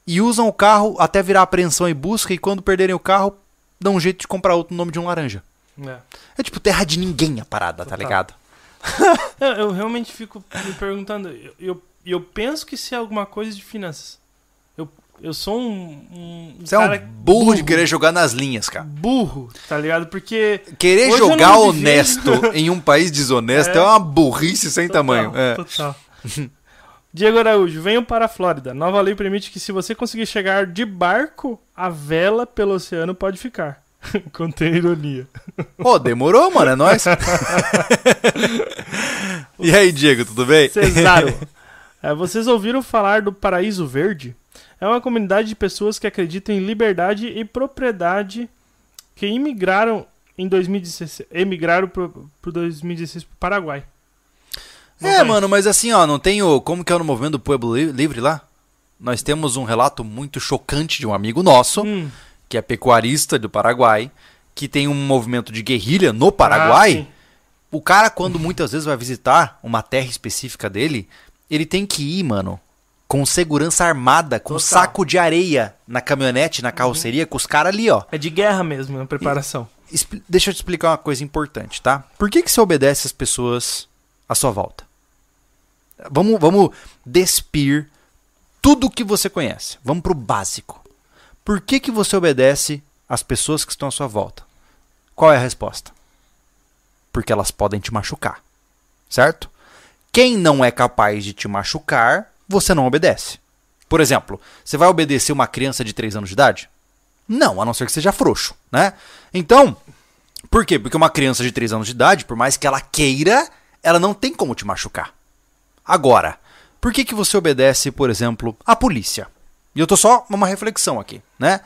e usam o carro até virar apreensão e busca, e quando perderem o carro, dão um jeito de comprar outro no nome de um laranja. É. É tipo terra de ninguém a parada, tá Total. ligado? Eu, eu realmente fico me perguntando. Eu, eu, eu penso que isso é alguma coisa de finanças. Eu, eu sou um. um Você é um cara burro, de querer jogar nas linhas, cara. Burro, tá ligado? Porque. Querer jogar honesto em um país desonesto é, É. uma burrice sem Total, tamanho. É. Total. Diego Araújo, venham para a Flórida. Nova lei permite que, se você conseguir chegar de barco, a vela pelo oceano pode ficar. Contém ironia. Pô, demorou, mano, é nóis. e aí, Diego, tudo bem? Cesaro. É, vocês ouviram falar do Paraíso Verde? É uma comunidade de pessoas que acreditam em liberdade e propriedade que imigraram em 2016, emigraram pro, pro 2016 pro Paraguai. Não É, mano, mas assim, ó, não tem o. Como que é no movimento do Pueblo Li- Livre lá? Nós temos um relato muito chocante de um amigo nosso, Hum. que é pecuarista do Paraguai, que tem um movimento de guerrilha no Ah, Paraguai. sim. o cara, quando muitas vezes vai visitar uma terra específica dele, ele tem que ir, mano, com segurança armada, com Total. saco de areia na caminhonete, na carroceria, com os caras ali, ó. É de guerra mesmo, a preparação. Expli- Deixa eu te explicar uma coisa importante, tá? Por que, que você obedece as pessoas à sua volta? Vamos, vamos despir tudo que você conhece. Vamos pro básico. Por que, que você obedece às pessoas que estão à sua volta? Qual é a resposta? Porque elas podem te machucar. Certo? Quem não é capaz de te machucar, você não obedece. Por exemplo, você vai obedecer uma criança de 3 anos de idade? Não, a não ser que seja frouxo, né? Então, por quê? Porque uma criança de 3 anos de idade, por mais que ela queira, ela não tem como te machucar. Agora, por que, que você obedece, por exemplo, à polícia? E eu tô só uma reflexão aqui, né?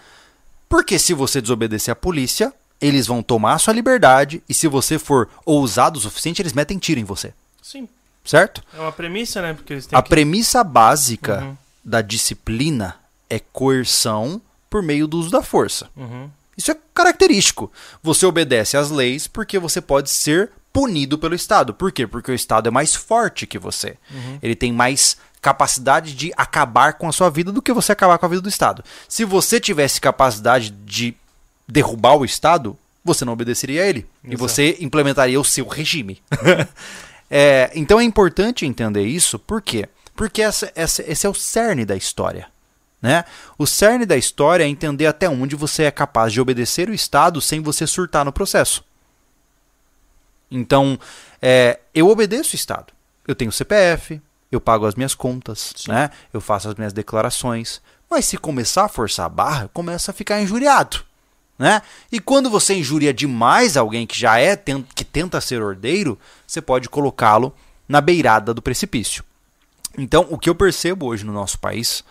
Porque se você desobedecer à polícia, eles vão tomar a sua liberdade e se você for ousado o suficiente, eles metem tiro em você, Sim. certo? É uma premissa, né? Porque eles têm A que... premissa básica Uhum. da disciplina é coerção por meio do uso da força. Uhum. Isso é característico. Você obedece às leis porque você pode ser punido pelo Estado. Por quê? Porque o Estado é mais forte que você. Ele tem mais capacidade de acabar com a sua vida do que você acabar com a vida do Estado. Se você tivesse capacidade de derrubar o Estado, você não obedeceria a ele. E você implementaria o seu regime. É, então é importante entender isso, por quê? Porque essa, essa- esse é o cerne da história. Né? O cerne da história é entender até onde você é capaz de obedecer o Estado sem você surtar no processo. Então, é, eu obedeço o Estado. Eu tenho CPF, eu pago as minhas contas, né? eu faço as minhas declarações. Mas se começar a forçar a barra, começa a ficar injuriado. Né? E quando você injuria demais alguém que já é que tenta ser ordeiro, você pode colocá-lo na beirada do precipício. Então, o que eu percebo hoje no nosso país,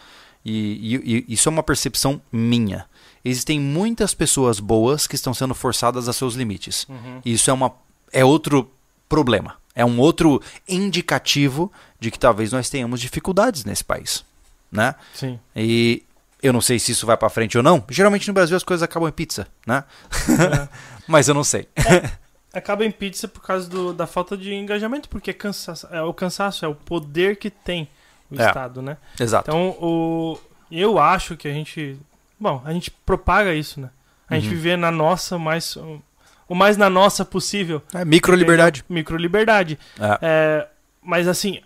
e, e- e isso é uma percepção minha, existem muitas pessoas boas que estão sendo forçadas a seus limites. E Isso é, uma, é outro problema. É um outro indicativo de que talvez nós tenhamos dificuldades nesse país. Né? Sim. E eu não sei se isso vai pra frente ou não. Geralmente no Brasil as coisas acabam em pizza, né? Mas eu não sei. Acaba em pizza por causa do- da falta de engajamento, porque é, cansaço, é o cansaço, é o poder que tem o É. Estado, né? Exato. Então, o, eu acho que a gente. Bom, a gente propaga isso, né? A gente Uhum. viver na nossa mais. O mais na nossa possível. É micro liberdade. Micro liberdade. É. É, mas assim,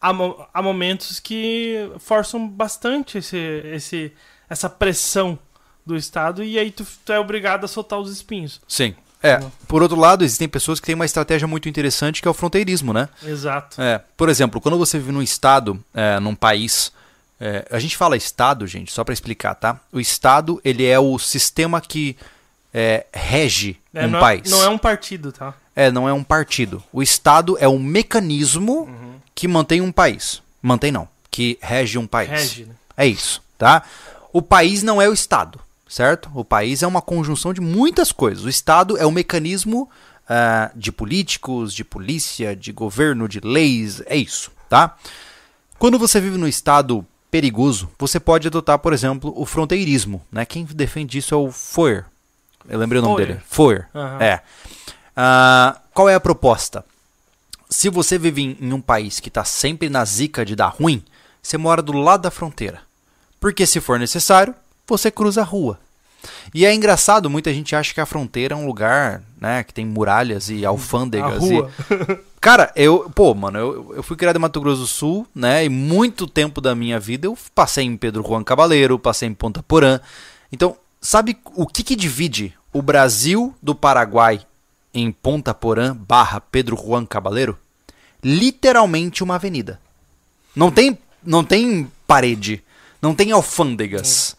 há, mo- há momentos que forçam bastante esse, esse, essa pressão do Estado e aí tu, tu é obrigado a soltar os espinhos. Sim. É, por outro lado, existem pessoas que têm uma estratégia muito interessante que é o fronteirismo, né? Exato. É, por exemplo, quando você vive num estado, é, num país, é, a gente fala estado, gente, só pra explicar, tá? O estado ele é o sistema que é, rege É, um não, é, país. não é um partido, tá? É, não é um partido. O estado é o mecanismo Uhum. que mantém um país. Mantém não, que rege um país. Rege, né? É isso, tá? O país não é o Estado, certo? O país é uma conjunção de muitas coisas. O Estado é o mecanismo ah, de políticos, de polícia, de governo, de leis, é isso, tá? Quando você vive num Estado perigoso, você pode adotar, por exemplo, o fronteirismo, né? Quem defende isso é o Foer. Eu lembrei o nome Foer. dele. Foer. Aham. É. Ah, qual é a proposta? Se você vive em, em um país que está sempre na zica de dar ruim, você mora do lado da fronteira. Porque se for necessário, você cruza a rua. E é engraçado, muita gente acha que a fronteira é um lugar, né, que tem muralhas e A alfândegas rua. e Cara, eu, pô, mano, eu, eu fui criado em Mato Grosso do Sul, né? E muito tempo da minha vida eu passei em Pedro Juan Cabaleiro, passei em Ponta Porã. Então, sabe o que que divide o Brasil do Paraguai em Ponta Porã barra Pedro Juan Cabaleiro? Literalmente uma avenida. Não tem, não tem parede, não tem alfândegas.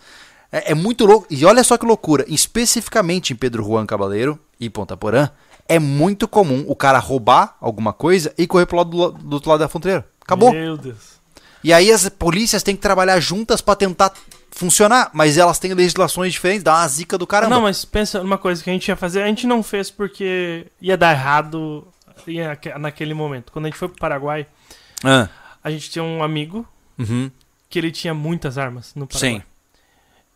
É, é muito louco. E olha só que loucura. Especificamente em Pedro Juan Cabaleiro e Ponta Porã, é muito comum o cara roubar alguma coisa e correr pro lado do, do outro lado da fronteira. Acabou. Meu Deus. E aí as polícias têm que trabalhar juntas pra tentar funcionar, mas elas têm legislações diferentes, dá uma zica do caramba. Não, mas pensa numa coisa que a gente ia fazer. A gente não fez porque ia dar errado naquele momento. Quando a gente foi pro Paraguai, Ah, A gente tinha um amigo uhum. que ele tinha muitas armas no Paraguai. Sim.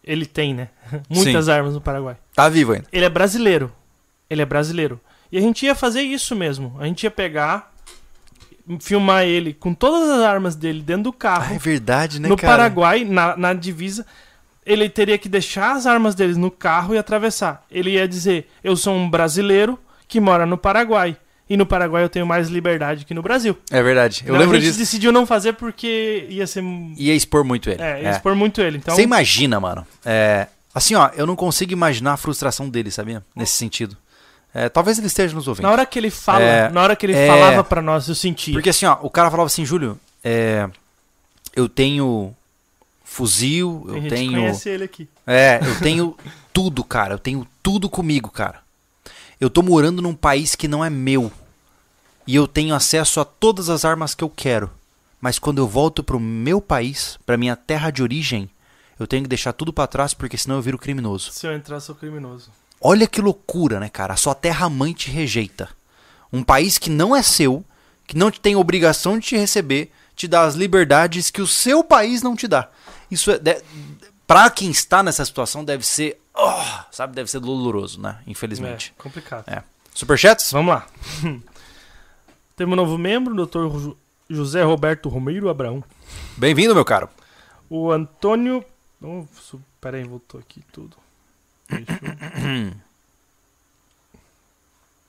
Ele tem, né? Muitas armas no Paraguai. Tá vivo ainda. Ele é brasileiro. Ele é brasileiro. E a gente ia fazer isso mesmo. A gente ia pegar, filmar ele com todas as armas dele dentro do carro. Ah, é verdade, né, no cara? Paraguai, na, na divisa, ele teria que deixar as armas dele no carro e atravessar. Ele ia dizer: Eu sou um brasileiro que mora no Paraguai. E no Paraguai eu tenho mais liberdade que no Brasil. É verdade. Eu Não, lembro a gente disso. decidiu não fazer porque ia ser. Ia expor muito ele. É, ia É. expor muito ele. Então, Você imagina, mano. É, assim, ó, eu não consigo imaginar a frustração dele, sabia? Nesse sentido. É, talvez ele esteja nos ouvindo. na hora que ele fala, É, na hora que ele é. falava pra nós, eu sentia. Porque assim, ó, o cara falava assim, Júlio, é, eu tenho fuzil, Tem eu gente tenho. conhece ele aqui. É, eu tenho tudo, cara. Eu tenho tudo comigo, cara. Eu tô morando num país que não é meu. E eu tenho acesso a todas as armas que eu quero. Mas quando eu volto pro meu país, pra minha terra de origem, eu tenho que deixar tudo pra trás porque senão eu viro criminoso. Se eu entrar, sou criminoso. Olha que loucura, né, cara? A sua terra mãe te rejeita. Um país que não é seu, que não te tem obrigação de te receber, te dá as liberdades que o seu país não te dá. Isso é. De... Pra quem está nessa situação, deve ser. oh, sabe, deve ser doloroso, né? Infelizmente. É, complicado. É. Superchats? Vamos lá. Temos um novo membro, Dr. José Roberto Romeiro Abraão. Bem-vindo, meu caro. O Antônio. Oh, su- pera aí, voltou aqui tudo.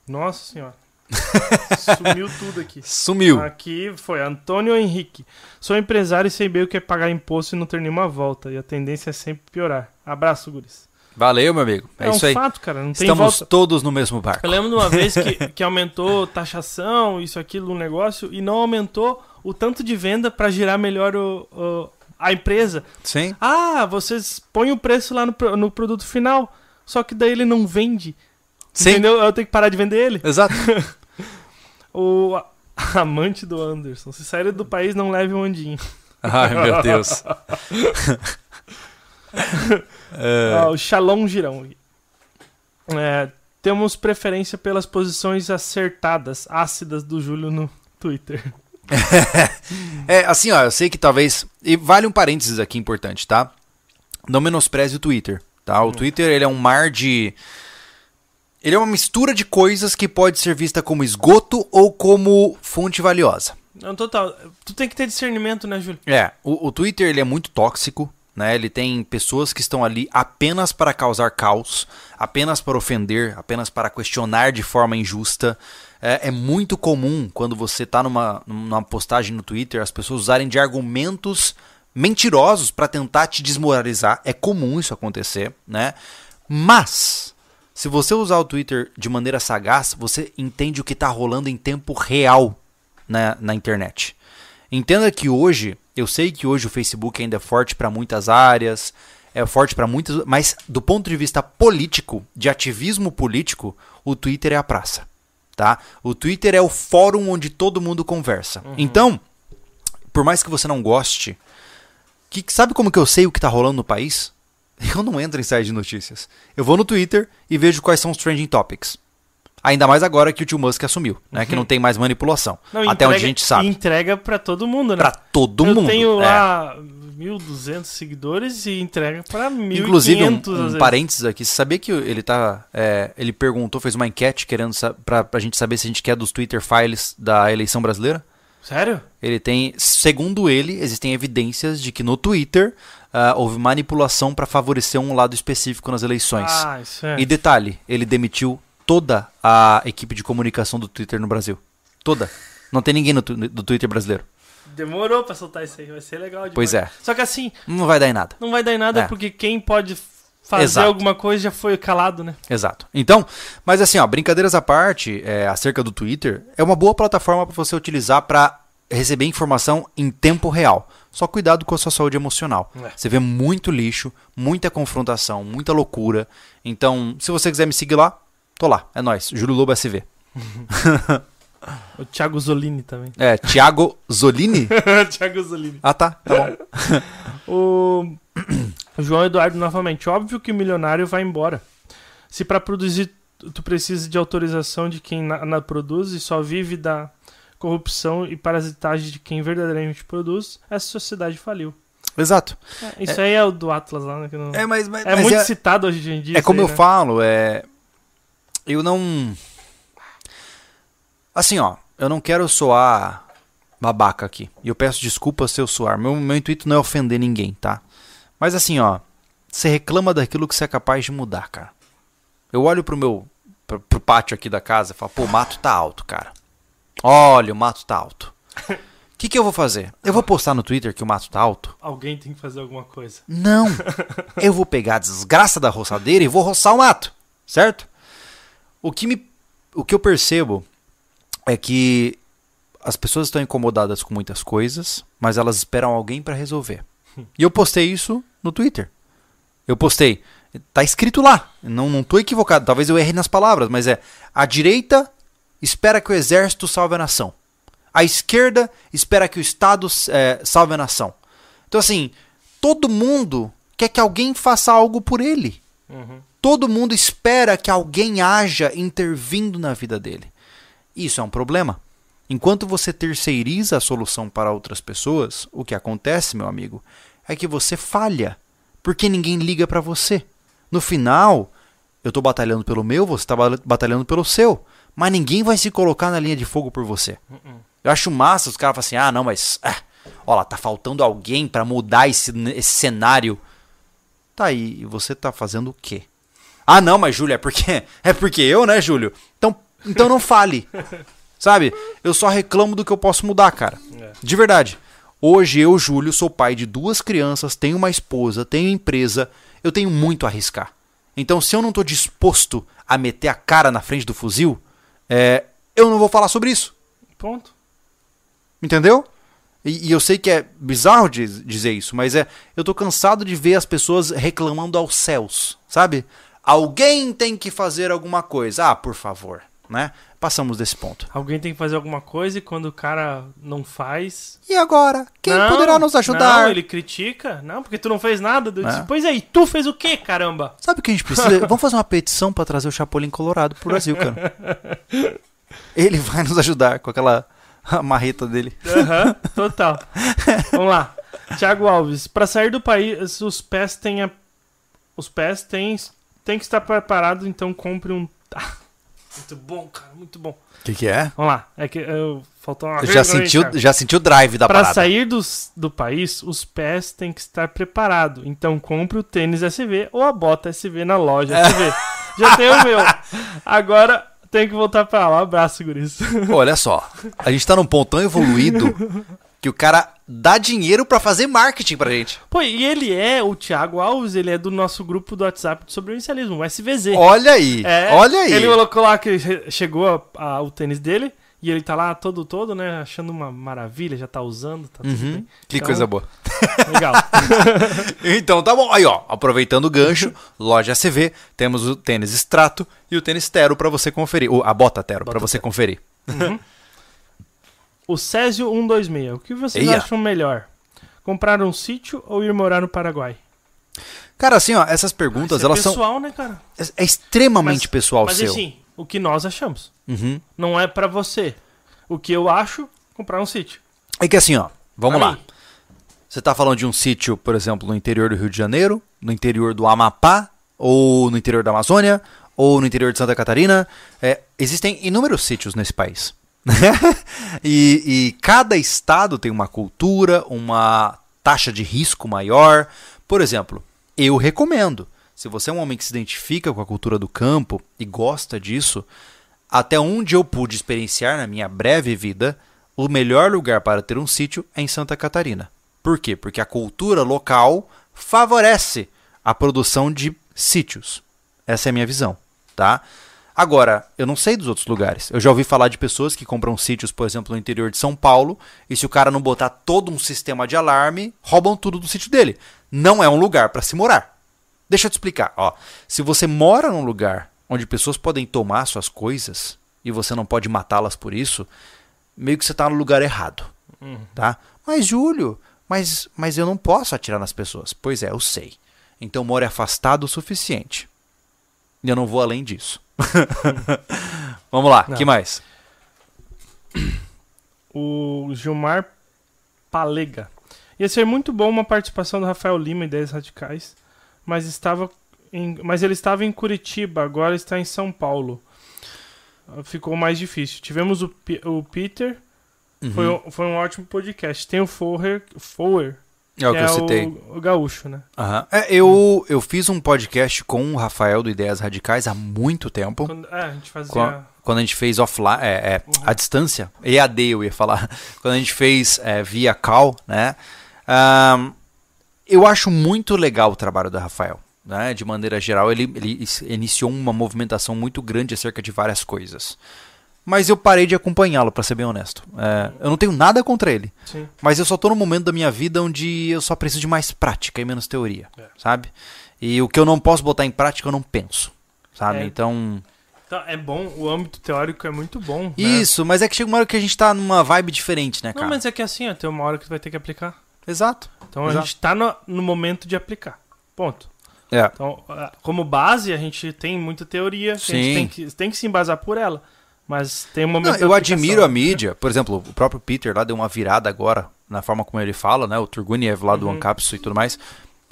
Nossa senhora. Sumiu tudo aqui. Sumiu. Aqui foi Antônio Henrique. Sou empresário e sei bem o que é pagar imposto e não ter nenhuma volta. E a tendência é sempre piorar. Abraço, Guris. Valeu, meu amigo. É, um isso aí. fato, cara. Não tem Estamos volta. todos no mesmo barco. Eu lembro de uma vez que, que aumentou taxação, isso, aquilo, no negócio, e não aumentou o tanto de venda para girar melhor o, o- a empresa. Sim. Ah, vocês põem o preço lá no, no produto final, só que daí ele não vende. Sim. Entendeu? Eu tenho que parar de vender ele. Exato. O amante do Anderson. Se sair do país, não leve um andinho. Ai, meu Deus. É, Ah, o Shalom Girão. É, temos preferência pelas posições acertadas, ácidas do Júlio no Twitter. É, assim, ó, eu sei que talvez. E vale um parênteses aqui importante, tá? Não menospreze o Twitter, tá? O Twitter, ele é um mar de. Ele é uma mistura de coisas que pode ser vista como esgoto ou como fonte valiosa. Não, total. Tu tem que ter discernimento, né, Júlio? É, o, o Twitter ele é muito tóxico, né? Ele tem pessoas que estão ali apenas para causar caos, apenas para ofender, apenas para questionar de forma injusta. É, é muito comum quando você tá numa, numa postagem no Twitter as pessoas usarem de argumentos mentirosos para tentar te desmoralizar. É comum isso acontecer, né? Mas se você usar o Twitter de maneira sagaz, você entende o que está rolando em tempo real na, na internet. Entenda que hoje, eu sei que hoje o Facebook ainda é forte para muitas áreas, é forte para muitas, mas do ponto de vista político, de ativismo político, o Twitter é a praça, tá? O Twitter é o fórum onde todo mundo conversa. Então, por mais que você não goste, que, sabe como que eu sei o que tá rolando no país? Eu não entro em site de notícias. Eu vou no Twitter e vejo quais são os trending topics. Ainda mais agora que o tio Musk assumiu, né? Que não tem mais manipulação. Não, até entrega- onde a gente sabe. Entrega pra todo mundo, né? Pra todo eu mundo. tenho é. lá 1.200 seguidores e entrega pra 1.500 Inclusive, um, um parênteses aqui. Você sabia que ele tá. é, ele perguntou, fez uma enquete querendo pra, pra gente saber se a gente quer dos Twitter files da eleição brasileira? Sério? Ele tem, segundo ele, existem evidências de que no Twitter ah, houve manipulação para favorecer um lado específico nas eleições. Ah, isso é. E detalhe, ele demitiu toda a equipe de comunicação do Twitter no Brasil. Toda. Não tem ninguém no, do Twitter brasileiro. Demorou pra soltar isso aí, vai ser legal demais. Pois é. Só que assim, Não vai dar em nada. não vai dar em nada É. porque quem pode fazer Exato. alguma coisa já foi calado, né? Exato. Então, mas assim, ó, brincadeiras à parte, é, acerca do Twitter, é uma boa plataforma para você utilizar para receber informação em tempo real. Só cuidado com a sua saúde emocional. É. Você vê muito lixo, muita confrontação, muita loucura. Então, se você quiser me seguir lá, tô lá. É nóis. Júlio Lobo SV. O Thiago Zolini também. É, Thiago Zolini? Thiago Zolini. Ah, tá. Tá bom. O João Eduardo novamente. Óbvio que o milionário vai embora. Se pra produzir tu precisa de autorização de quem na, na produz e só vive da corrupção e parasitagem de quem verdadeiramente produz, essa sociedade faliu. Exato. É, isso aí é o do Atlas lá, né? que não- É, mas, mas, É mas muito é, citado hoje em dia. é como aí, eu né? falo, é. Eu não. Assim, ó, eu não quero soar babaca aqui. E eu peço desculpas se eu soar. Meu, meu intuito não é ofender ninguém, tá? Mas assim, ó, você reclama daquilo que você é capaz de mudar, cara. Eu olho pro meu. pro, pro pátio aqui da casa e falo, pô, o mato tá alto, cara. Olha, o mato tá alto. O que, que eu vou fazer? Eu vou postar no Twitter que o mato tá alto? Alguém tem que fazer alguma coisa. Não. Eu vou pegar a desgraça da roçadeira e vou roçar o mato, certo? O que me o que eu percebo é que as pessoas estão incomodadas com muitas coisas, mas elas esperam alguém para resolver. E eu postei isso no Twitter. Eu postei, tá escrito lá. Não não tô equivocado, talvez eu erre nas palavras, mas é a direita espera que o exército salve a nação. A esquerda espera que o Estado eh, salve a nação. Então, assim, todo mundo quer que alguém faça algo por ele. Uhum. Todo mundo espera que alguém haja intervindo na vida dele. Isso é um problema. Enquanto você terceiriza a solução para outras pessoas, o que acontece, meu amigo, é que você falha, porque ninguém liga para você. No final, eu estou batalhando pelo meu, você está batalhando pelo seu, mas ninguém vai se colocar na linha de fogo por você. Eu acho massa os caras falam assim: ah, não, mas. Ah, ó lá, tá faltando alguém para mudar esse, esse cenário. Tá aí, e você tá fazendo o quê? Ah, não, mas Júlio, é porque. É porque eu, né, Júlio? Então, então não fale. Sabe? Eu só reclamo do que eu posso mudar, cara. É. De verdade. Hoje eu, Júlio, sou pai de duas crianças, tenho uma esposa, tenho empresa, eu tenho muito a arriscar. Então, se eu não tô disposto a meter a cara na frente do fuzil, é, eu não vou falar sobre isso. Ponto. Entendeu? E, e eu sei que é bizarro dizer isso, mas é. Eu tô cansado de ver as pessoas reclamando aos céus, sabe? Alguém tem que fazer alguma coisa. Ah, por favor, né? Passamos desse ponto. Alguém tem que fazer alguma coisa e quando o cara não faz. E agora? Quem Não, poderá nos ajudar? Não, ele critica. Não, porque tu não fez nada. Eu disse, É. Pois aí, tu fez o quê, caramba? Sabe o que a gente precisa? Vamos fazer uma petição pra trazer o Chapolin Colorado pro Brasil, cara. Ele vai nos ajudar com aquela marreta dele. Aham, total. Vamos lá. Thiago Alves, para sair do país, os pés têm a... os pés têm tem que estar preparado, então compre um Ah, muito bom, cara, muito bom. O que, que é? Vamos lá. É que eu faltou uma Já aí, sentiu, já sentiu o drive da Para parada. sair dos, do país, os pés têm que estar preparados. Então compre o tênis SV ou a bota SV na loja SV. Já tem o meu. Agora tem que voltar pra lá. Abraço, guris. Olha só, a gente tá num ponto tão evoluído que o cara dá dinheiro pra fazer marketing pra gente. Pô, e ele é, o Thiago Alves, ele é do nosso grupo do WhatsApp de sobrevivencialismo, o SVZ. Olha aí, É, olha aí. Ele colocou lá que che- chegou a- a- o tênis dele e ele tá lá todo, todo, né? Achando uma maravilha, já tá usando, tá tudo Uhum, bem. que Então- coisa boa. Legal. Então tá bom. Aí, ó, aproveitando o gancho, loja CV, temos o tênis Strato e o tênis Tero pra você conferir. Ou a bota Tero pra Bota você conferir. o Césio 126, o que vocês Eia. acham melhor? Comprar um sítio ou ir morar no Paraguai? Cara, assim, ó, essas perguntas, Isso é elas são pessoal, né, cara? é extremamente Mas- pessoal Mas seu. assim, o que nós achamos. Uhum. Não é pra você. O que eu acho, comprar um sítio. É que assim, ó, vamos Pra lá. Você tá falando de um sítio, por exemplo, no interior do Rio de Janeiro, no interior do Amapá, ou no interior da Amazônia, ou no interior de Santa Catarina. É, existem inúmeros sítios nesse país. e, e cada estado tem uma cultura, uma taxa de risco maior. Por exemplo, eu recomendo, se você é um homem que se identifica com a cultura do campo e gosta disso, até onde eu pude experienciar na minha breve vida, o melhor lugar para ter um sítio é em Santa Catarina. Por quê? Porque a cultura local favorece a produção de sítios. Essa é a minha visão, tá? Agora, eu não sei dos outros lugares. Eu já ouvi falar de pessoas que compram sítios, por exemplo, no interior de São Paulo, e se o cara não botar todo um sistema de alarme, roubam tudo do sítio dele. Não é um lugar para se morar. Deixa eu te explicar, ó. Se você mora num lugar onde pessoas podem tomar suas coisas e você não pode matá-las por isso, meio que você tá no lugar errado, tá? Mas Júlio, mas mas eu não posso atirar nas pessoas. Pois é, eu sei. Então more afastado o suficiente. Eu não vou além disso. Vamos lá, Não. que mais? o Gilmar Palega. Ia ser muito bom uma participação do Rafael Lima, Ideias Radicais, mas, estava em, mas ele estava em Curitiba, agora está em São Paulo. Ficou mais difícil. Tivemos o, P- o Peter, Uhum. foi, um- foi um ótimo podcast. Tem o Fower, Fower É o que eu citei. o, o gaúcho, né? Aham. É, eu, eu fiz um podcast com o Rafael do Ideias Radicais há muito tempo. Quando, é, a gente fazia... Qua- Quando a gente fez offline, é, é, a distância, EAD eu ia falar, quando a gente fez é, via call, né? Ahn, eu acho muito legal o trabalho do Rafael, né? De maneira geral, ele, ele iniciou uma movimentação muito grande acerca de várias coisas. Mas eu parei de acompanhá-lo, pra ser bem honesto. É, eu não tenho nada contra ele. Sim. Mas eu só tô num momento da minha vida onde eu só preciso de mais prática e menos teoria, É. sabe? E o que eu não posso botar em prática, eu não penso, sabe? É. Então, Então, é bom, o âmbito teórico é muito bom. né? isso, mas é que chega uma hora que a gente tá numa vibe diferente, né, Não, cara? mas é que assim, ó, tem uma hora que tu vai ter que aplicar. Exato. Então a Exato. gente tá no, no momento de aplicar. Ponto. É. Então, como base, a gente tem muita teoria, que a gente Sim. tem que, tem que se embasar por ela. Mas tem um momento Não, eu admiro a mídia. Por exemplo, o próprio Peter lá deu uma virada agora na forma como ele fala, né? O Turguniev lá do Uhum. E tudo mais.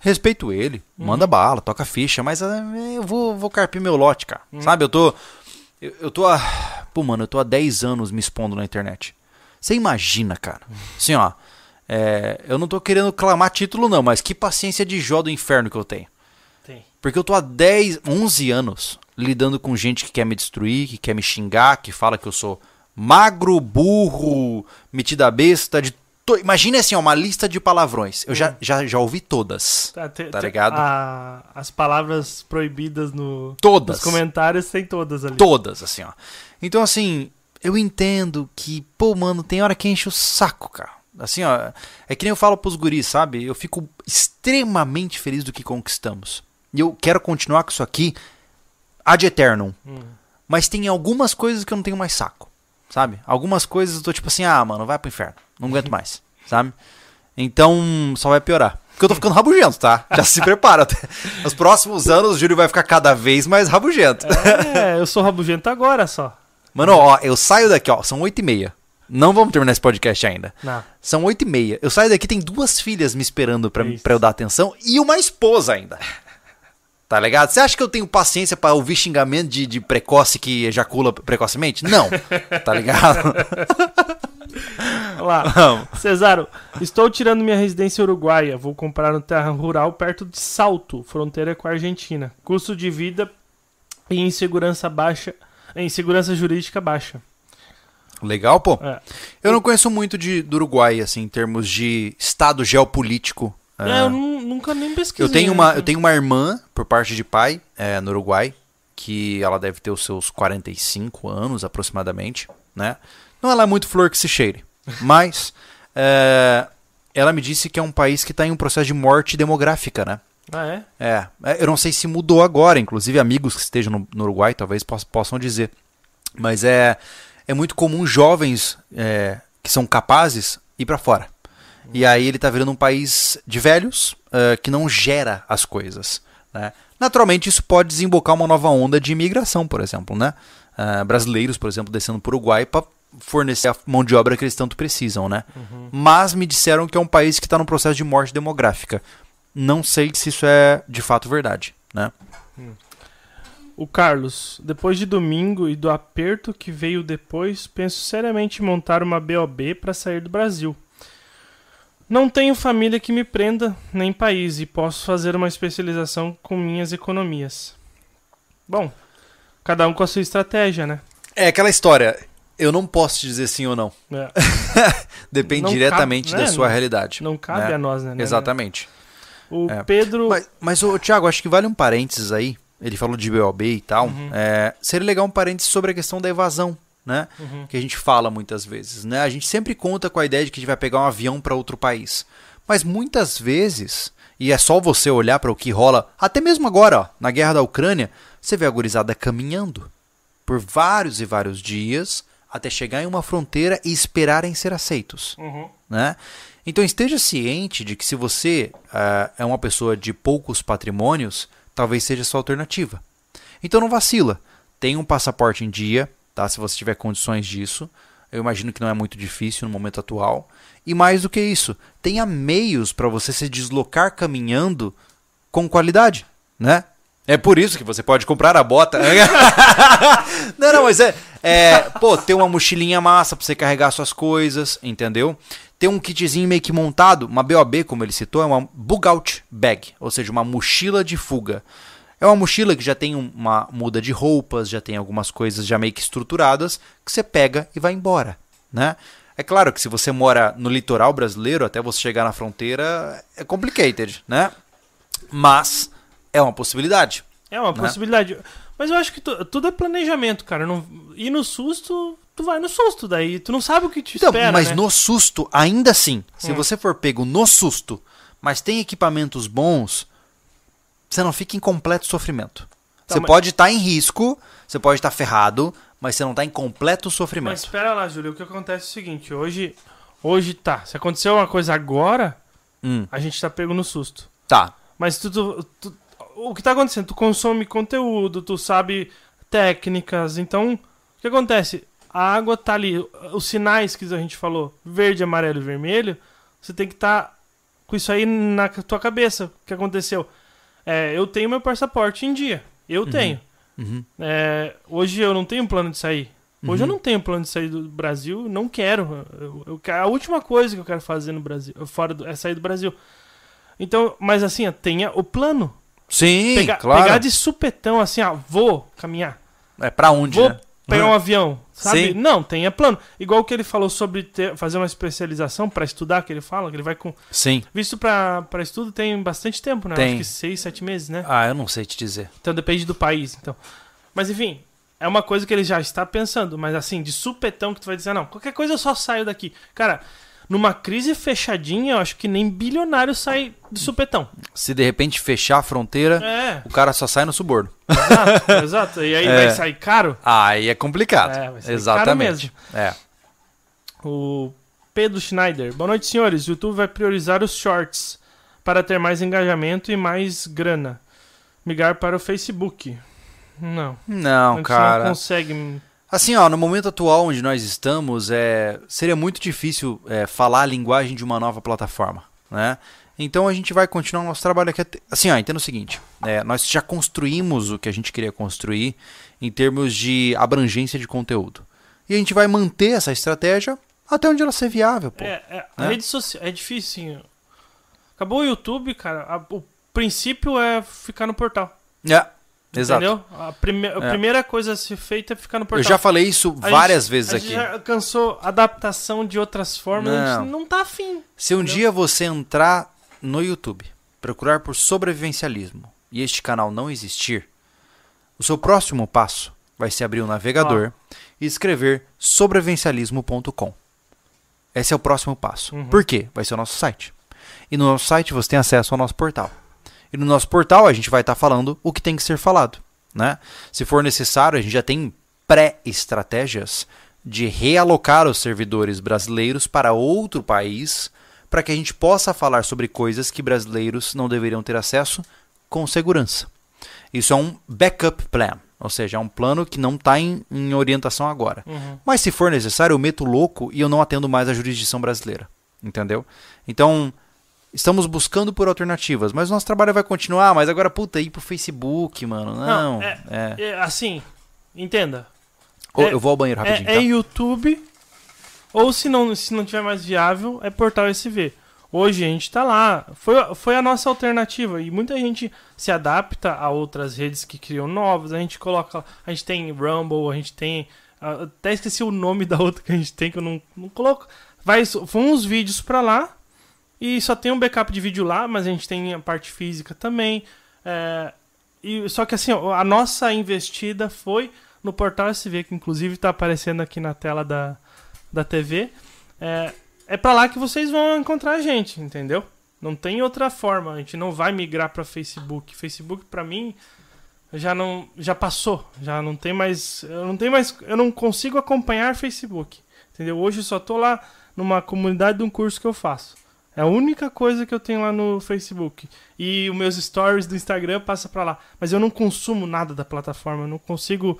Respeito ele, manda bala, toca ficha, mas ah, eu vou, vou carpir meu lote, cara. Uhum. Sabe, eu tô. Eu, eu tô há. Pô, mano, eu tô há 10 anos me expondo na internet. Você imagina, cara. Assim, ó. é, eu não tô querendo clamar título, não, mas que paciência de Jó do inferno que eu tenho. Porque eu tô há 10, 11 anos lidando com gente que quer me destruir, que quer me xingar, que fala que eu sou magro, burro, metida besta. De to... Imagina assim, ó, uma lista de palavrões. Eu já, já, já ouvi todas. Tá, te- Tá ligado? a- as palavras proibidas no, Todas. nos comentários tem todas ali. Todas, assim, ó. Então, assim, eu entendo que, pô, mano, tem hora que enche o saco, cara. Assim, ó, é que nem eu falo pros guris, sabe? Eu fico extremamente feliz do que conquistamos. E eu quero continuar com isso aqui ad eternum. Hum. Mas tem algumas coisas que eu não tenho mais saco, sabe? Algumas coisas eu tô tipo assim, ah, mano, vai pro inferno. Não aguento mais, sabe? Então, só vai piorar. Porque eu tô ficando rabugento, tá? Já se prepara. Nos próximos anos, o Júlio vai ficar cada vez mais rabugento. É, eu sou rabugento agora só. Mano, ó, eu saio daqui, ó, são oito e meia. Não vamos terminar esse podcast ainda. Não. São oito e meia. Eu saio daqui, tem duas filhas me esperando pra, Isso. pra eu dar atenção e uma esposa ainda. Tá ligado? Você acha que eu tenho paciência pra ouvir xingamento de, de precoce que ejacula precocemente? Não. Tá ligado? Olha lá. Vamos. Cesaro, estou tirando minha residência uruguaia. Vou comprar um terra rural perto de Salto, fronteira com a Argentina. Custo de vida e insegurança baixa. Insegurança jurídica baixa. Legal, pô. É. Eu não conheço muito de, do Uruguai, assim, em termos de estado geopolítico. É, Ah, eu nu- nunca nem pesquisei. Eu tenho né? uma, eu tenho uma irmã, por parte de pai, é, no Uruguai, que ela deve ter os seus 45 anos aproximadamente, né? Não ela é muito flor que se cheire, mas é, ela me disse que é um país que está em um processo de morte demográfica, né? Ah, é? É, é, eu não sei se mudou agora, inclusive amigos que estejam no, no Uruguai talvez poss- possam dizer. Mas é, é muito comum jovens é, que são capazes ir para fora. E aí ele tá virando um país de velhos é, que não gera as coisas. Né? Naturalmente isso pode desembocar uma nova onda de imigração, por exemplo. Né? É, brasileiros, por exemplo, descendo para o Uruguai para fornecer a mão de obra que eles tanto precisam. Né? Mas me disseram que é um país que está num processo de morte demográfica. Não sei se isso é de fato verdade, né? O Carlos, depois de domingo e do aperto que veio depois, penso seriamente em montar uma BOB para sair do Brasil. Não tenho família que me prenda, nem país, e posso fazer uma especialização com minhas economias. Bom, cada um com a sua estratégia, né? É aquela história. Eu não posso te dizer sim ou não. É, Depende Não diretamente cabe, da né? sua realidade. não cabe né? a nós, né? Exatamente. O É. Pedro. Mas, mas o Thiago, acho que vale um parênteses aí. Ele falou de BOB e tal. Uhum. É, seria legal um parênteses sobre a questão da evasão, né? Uhum. Que a gente fala muitas vezes, né? A gente sempre conta com a ideia de que a gente vai pegar um avião para outro país. Mas muitas vezes, e é só você olhar para o que rola, até mesmo agora, ó, na guerra da Ucrânia, você vê a gurizada caminhando por vários e vários dias até chegar em uma fronteira e esperarem ser aceitos Uhum. né? Então esteja ciente de que se você ah, é uma pessoa de poucos patrimônios, talvez seja a sua alternativa. Então não vacila. Tenha um passaporte em dia, tá? Se você tiver condições disso. Eu imagino que não é muito difícil no momento atual. E mais do que isso, tenha meios para você se deslocar caminhando com qualidade, né? É por isso que você pode comprar a bota. não, não, mas é, é. Pô, ter uma mochilinha massa pra você carregar suas coisas, entendeu? Ter um kitzinho meio que montado, uma BOB, como ele citou, é uma bug out bag, ou seja, uma mochila de fuga. É uma mochila que já tem uma muda de roupas, já tem algumas coisas já meio que estruturadas, que você pega e vai embora, né? É claro que se você mora no litoral brasileiro, até você chegar na fronteira, é complicated, né? Mas é uma possibilidade. É uma né? possibilidade. Mas eu acho que tu- tudo é planejamento, cara. Não, e no susto, tu vai no susto, daí tu não sabe o que te Então, espera, mas né? no susto, ainda assim, se Hum. você for pego no susto, mas tem equipamentos bons, você não fica em completo sofrimento. Tá, você mas- pode estar em risco, você pode estar ferrado, mas você não está em completo Mas sofrimento. espera lá, Júlio, o que acontece é o seguinte, hoje, hoje tá, se aconteceu uma coisa agora, Hum, a gente tá pego no susto. tá. Mas tu, tu- tu- o que tá acontecendo? Tu consome conteúdo, tu sabe técnicas, então, o que acontece? A água tá ali, os sinais que a gente falou, verde, amarelo e vermelho, você tem que estar com isso aí na tua cabeça. O que aconteceu? É, eu tenho meu passaporte em dia, eu tenho. Uhum. É, hoje eu não tenho plano de sair. Hoje eu Uhum. não tenho plano de sair do Brasil, não quero. Eu, eu a última coisa que eu quero fazer no Brasil, fora do, é sair do Brasil. Então, mas assim, ó, tenha o plano. Sim, Pegar, claro. pegar de supetão, assim, ó, vou caminhar. É pra onde, Vou né? pegar um avião, sabe? Sim. Não, tenha plano. Igual que ele falou sobre ter- fazer uma especialização pra estudar, que ele fala, que ele vai com. Sim. Visto pra, pra estudo tem bastante tempo, né? Tem. Acho que seis, sete meses, né? Ah, eu não sei te dizer. Então depende do país. Então. Mas enfim, é uma coisa que ele já está pensando, mas assim, de supetão que tu vai dizer, não, qualquer coisa eu só saio daqui. Cara, numa crise fechadinha, eu acho que nem bilionário sai de supetão. Se de repente fechar a fronteira, É, o cara só sai no suborno. exato, exato. E aí É. vai sair caro. Aí é complicado. É, vai sair caro Exatamente. mesmo. É. O Pedro Schneider. Boa noite, senhores. O YouTube vai priorizar os shorts para ter mais engajamento e mais grana. Migrar para o Facebook. Não. Não, cara. não consegue. Assim, ó, no momento atual onde nós estamos, é, seria muito difícil é, falar a linguagem de uma nova plataforma, né? Então a gente vai continuar o nosso trabalho aqui. até- Assim, ó, entenda o seguinte: é, nós já construímos o que a gente queria construir em termos de abrangência de conteúdo. E a gente vai manter essa estratégia até onde ela ser viável, pô. É, é, a né? rede social é difícil. Acabou o YouTube, cara. a- o princípio é ficar no portal. É, exato. Entendeu? A, prime a É. primeira coisa a ser feita é ficar no Eu portal. já falei isso A várias gente- vezes a aqui. gente já alcançou adaptação de outras formas, a gente Não. não tá afim. Se um Entendeu? dia você entrar no YouTube, procurar por sobrevivencialismo e este canal não existir, o seu próximo passo vai ser abrir o navegador e escrever sobrevivencialismo.com. Esse é o próximo passo. Uhum. Por quê? Vai ser o nosso site. E no nosso site você tem acesso ao nosso portal. E no nosso portal a gente vai estar falando o que tem que ser falado. Né? Se for necessário, a gente já tem pré-estratégias de realocar os servidores brasileiros para outro país para que a gente possa falar sobre coisas que brasileiros não deveriam ter acesso com segurança. Isso é um backup plan, ou seja, é um plano que não está em, em orientação agora. Uhum. Mas se for necessário, eu meto louco e eu não atendo mais a jurisdição brasileira. Entendeu? Então, estamos buscando por alternativas, mas o nosso trabalho vai continuar, mas agora, puta, ir pro Facebook, mano. Não. Não, é- é. É, assim, entenda. Ô, é- eu vou ao banheiro rapidinho, É, é tá? YouTube, ou se não, se não tiver mais viável, é portal SV. Hoje a gente tá lá. Foi, foi a nossa alternativa. E muita gente se adapta a outras redes que criam novas. A gente coloca. A gente tem Rumble, a gente tem. Até esqueci o nome da outra que a gente tem, que eu não, não coloco. Vai, vão uns vídeos pra lá. E só tem um backup de vídeo lá, mas a gente tem a parte física também. É, e, só que assim, a nossa investida foi no portal SV, que inclusive está aparecendo aqui na tela da, da TV. É, é para lá que vocês vão encontrar a gente, entendeu? Não tem outra forma. A gente não vai migrar para Facebook. Facebook para mim já não já passou, já não tem mais, eu não tenho mais, eu não consigo acompanhar Facebook, entendeu? Hoje eu só tô lá numa comunidade de um curso que eu faço. É a única coisa que eu tenho lá no Facebook. E os meus stories do Instagram passa para lá. Mas eu não consumo nada da plataforma, eu não consigo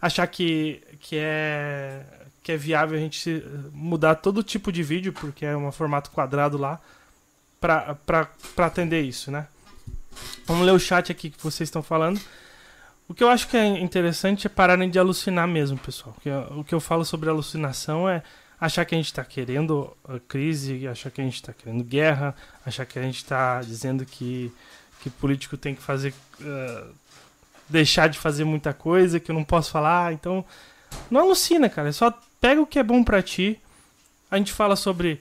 achar que, que é que é viável a gente mudar todo tipo de vídeo, porque é um formato quadrado lá, pra, atender isso, né? Vamos ler o chat aqui que vocês estão falando. O que eu acho que é interessante é pararem de alucinar mesmo, pessoal. O que eu falo sobre alucinação é achar que a gente está querendo crise, achar que a gente está querendo guerra, achar que a gente está dizendo que, que político tem que fazer. Uh, deixar de fazer muita coisa que eu não posso falar. Então, não alucina, cara. É só pega o que é bom para ti. A gente fala sobre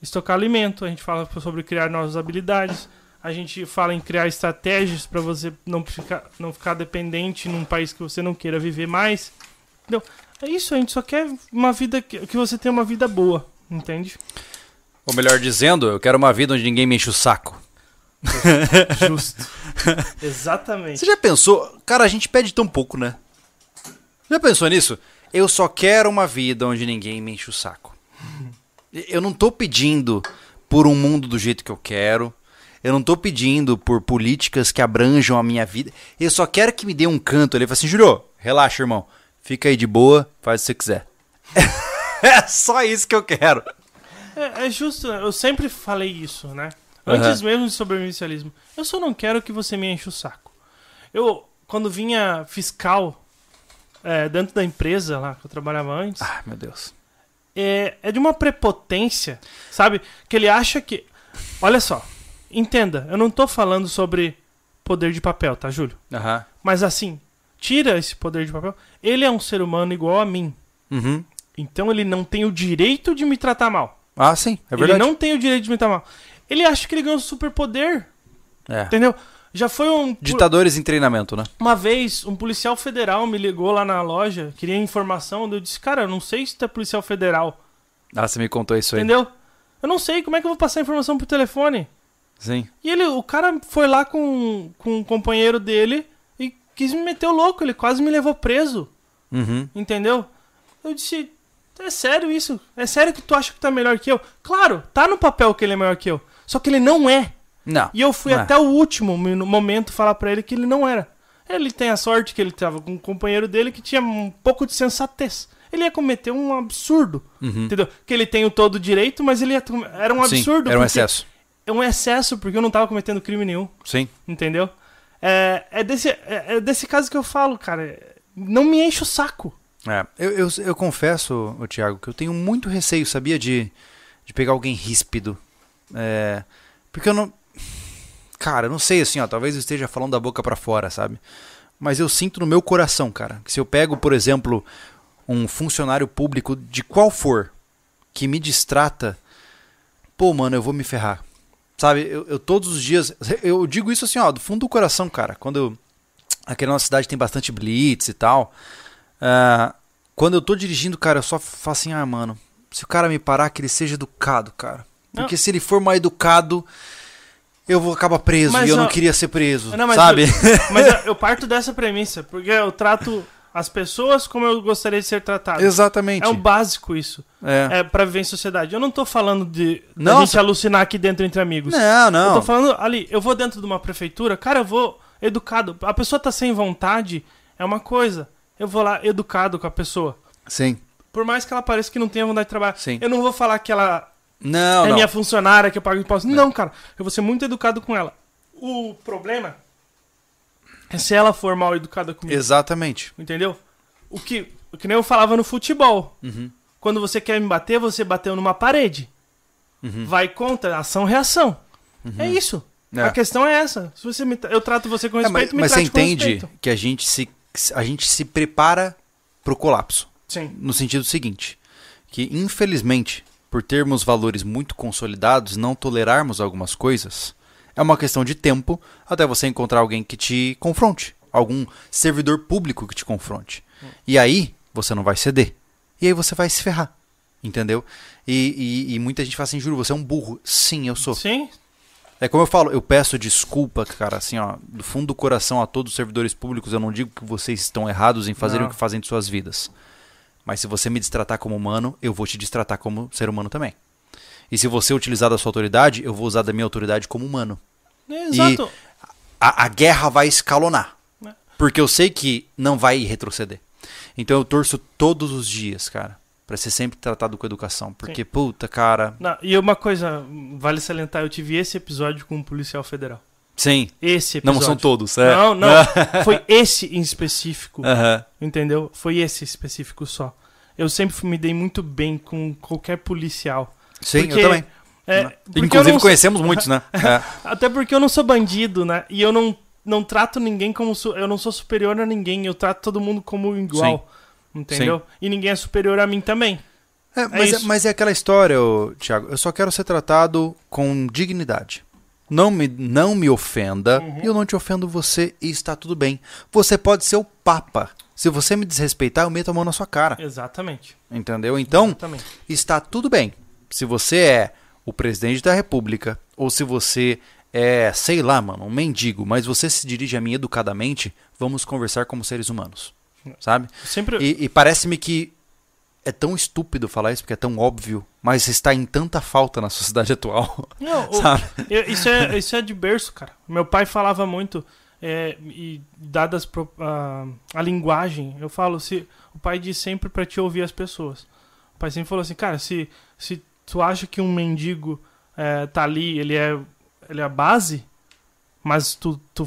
estocar alimento, a gente fala sobre criar novas habilidades, a gente fala em criar estratégias para você não ficar, não ficar dependente num país que você não queira viver mais. Entendeu? É isso, a gente só quer uma vida que, que você tenha uma vida boa, entende? Ou melhor dizendo, eu quero uma vida onde ninguém me enche o saco. Justo. Exatamente. Você já pensou? Cara, a gente pede tão pouco, né? Já pensou nisso? Eu só quero uma vida onde ninguém me enche o saco. Eu não tô pedindo por um mundo do jeito que eu quero. Eu não tô pedindo por políticas que abranjam a minha vida. Eu só quero que me dê um canto ali. Fala assim, Júlio, relaxa, irmão. Fica aí de boa, faz o que você quiser. é só isso que eu quero. É, é justo, eu sempre falei isso, né? Antes uhum. mesmo de sobrevivencialismo. Eu só não quero que você me enche o saco. Eu, quando vinha fiscal é, dentro da empresa lá que eu trabalhava antes. Ah, meu Deus. É, é de uma prepotência, sabe? Que ele acha que. Olha só, entenda, eu não tô falando sobre poder de papel, tá, Júlio? Uhum. Mas assim, tira esse poder de papel. Ele é um ser humano igual a mim. Uhum. Então ele não tem o direito de me tratar mal. Ah, sim, é verdade. Ele não tem o direito de me tratar mal. Ele acha que ele ganhou um superpoder. É. Entendeu? Já foi um. Ditadores em treinamento, né? Uma vez, um policial federal me ligou lá na loja, queria informação. Eu disse, cara, eu não sei se tu é policial federal. Ah, você me contou isso aí. Entendeu? Eu não sei, como é que eu vou passar a informação por telefone? Sim. E ele, o cara foi lá com, com um companheiro dele quis me meter o louco, ele quase me levou preso. Uhum. Entendeu? Eu disse, é sério isso? É sério que tu acha que tu é melhor que eu? Claro, tá no papel que ele é melhor que eu. Só que ele não é. Não. E eu fui é. até o último momento falar para ele que ele não era. Ele tem a sorte que ele tava com um companheiro dele que tinha um pouco de sensatez. Ele ia cometer um absurdo. Uhum. Entendeu? Que ele tem o todo direito, mas ele ia... era um absurdo. Sim, era um excesso. É um excesso, porque eu não tava cometendo crime nenhum. Sim. Entendeu? É, é, desse, é, é desse caso que eu falo, cara. Não me enche o saco. É, eu, eu, eu confesso, o Thiago, que eu tenho muito receio, sabia, de, de pegar alguém ríspido. É, porque eu não. Cara, eu não sei assim, ó. Talvez eu esteja falando da boca para fora, sabe? Mas eu sinto no meu coração, cara, que se eu pego, por exemplo, um funcionário público de qual for que me distrata, pô, mano, eu vou me ferrar. Sabe, eu, eu, todos os dias. Eu digo isso assim, ó, do fundo do coração, cara. Quando eu, aqui na nossa cidade tem bastante blitz e tal. Uh, quando eu tô dirigindo, cara, eu só falo assim, ah, mano, se o cara me parar, que ele seja educado, cara. Porque não. se ele for mal educado, eu vou acabar preso mas, e eu não, não queria ser preso, não, mas sabe? Eu, mas eu parto dessa premissa, porque eu trato as pessoas como eu gostaria de ser tratado. Exatamente. É um básico isso. É. é para viver em sociedade. Eu não tô falando de não, gente alucinar aqui dentro entre amigos. Não, não. Eu tô falando ali, eu vou dentro de uma prefeitura, cara, eu vou educado. A pessoa tá sem vontade, é uma coisa. Eu vou lá educado com a pessoa. Sim. Por mais que ela pareça que não tenha vontade de trabalhar. Sim. Eu não vou falar que ela não, é não. minha funcionária, que eu pago imposto. Não, cara. Eu vou ser muito educado com ela. O problema é se ela for mal educada comigo. Exatamente. Entendeu? O que, o que nem eu falava no futebol. Uhum. Quando você quer me bater, você bateu numa parede. Uhum. Vai contra, ação-reação. Uhum. É isso. É. A questão é essa. Se você me, eu trato você com respeito, é, mas, me mas você entende que a gente se a gente se prepara para o colapso. Sim. No sentido seguinte, que infelizmente, por termos valores muito consolidados, não tolerarmos algumas coisas, é uma questão de tempo até você encontrar alguém que te confronte, algum servidor público que te confronte. E aí você não vai ceder. E aí você vai se ferrar. Entendeu? E, e, e muita gente fala assim, juro, você é um burro. Sim, eu sou. Sim. É como eu falo, eu peço desculpa, cara, assim, ó, do fundo do coração a todos os servidores públicos. Eu não digo que vocês estão errados em fazerem não. o que fazem de suas vidas. Mas se você me destratar como humano, eu vou te destratar como ser humano também. E se você utilizar da sua autoridade, eu vou usar da minha autoridade como humano. exato. E a, a guerra vai escalonar. É. Porque eu sei que não vai retroceder. Então eu torço todos os dias, cara, Pra ser sempre tratado com educação. Porque, puta, cara. Não, e uma coisa, vale salientar, eu tive esse episódio com um policial federal. Sim. Esse episódio. Não são todos, é. Não, não. Foi esse em específico. Aham. Entendeu? Foi esse específico só. Eu sempre me dei muito bem com qualquer policial. Sim, Porque- eu também. É, Né? porque eu Inclusive não sou- conhecemos muitos, né? É. Até porque eu não sou bandido, né? E eu não, não trato ninguém como. su- Eu não sou superior a ninguém. Eu trato todo mundo como igual. Entendeu? E ninguém é superior a mim também. É, mas, é, mas é aquela história, ô, Thiago. Eu só quero ser tratado com dignidade. Não me, não me ofenda, Uhum. e eu não te ofendo você e está tudo bem. Você pode ser o Papa. Se você me desrespeitar, eu meto a mão na sua cara. Exatamente. Entendeu? Então, Exatamente. está tudo bem. Se você é o presidente da república, ou se você é, sei lá, mano, um mendigo, mas você se dirige a mim educadamente, vamos conversar como seres humanos. Sabe? Sempre. E, e parece-me que é tão estúpido falar isso, porque é tão óbvio, mas está em tanta falta na sociedade atual. Não, o- isso, é, isso é de berço, cara. Meu pai falava muito. é, e dadas a, a linguagem, eu falo, se o pai diz sempre pra te ouvir as pessoas. O pai sempre falou assim, cara, se, se tu acha que um mendigo é, tá ali, ele é, ele é a base, mas tu, tu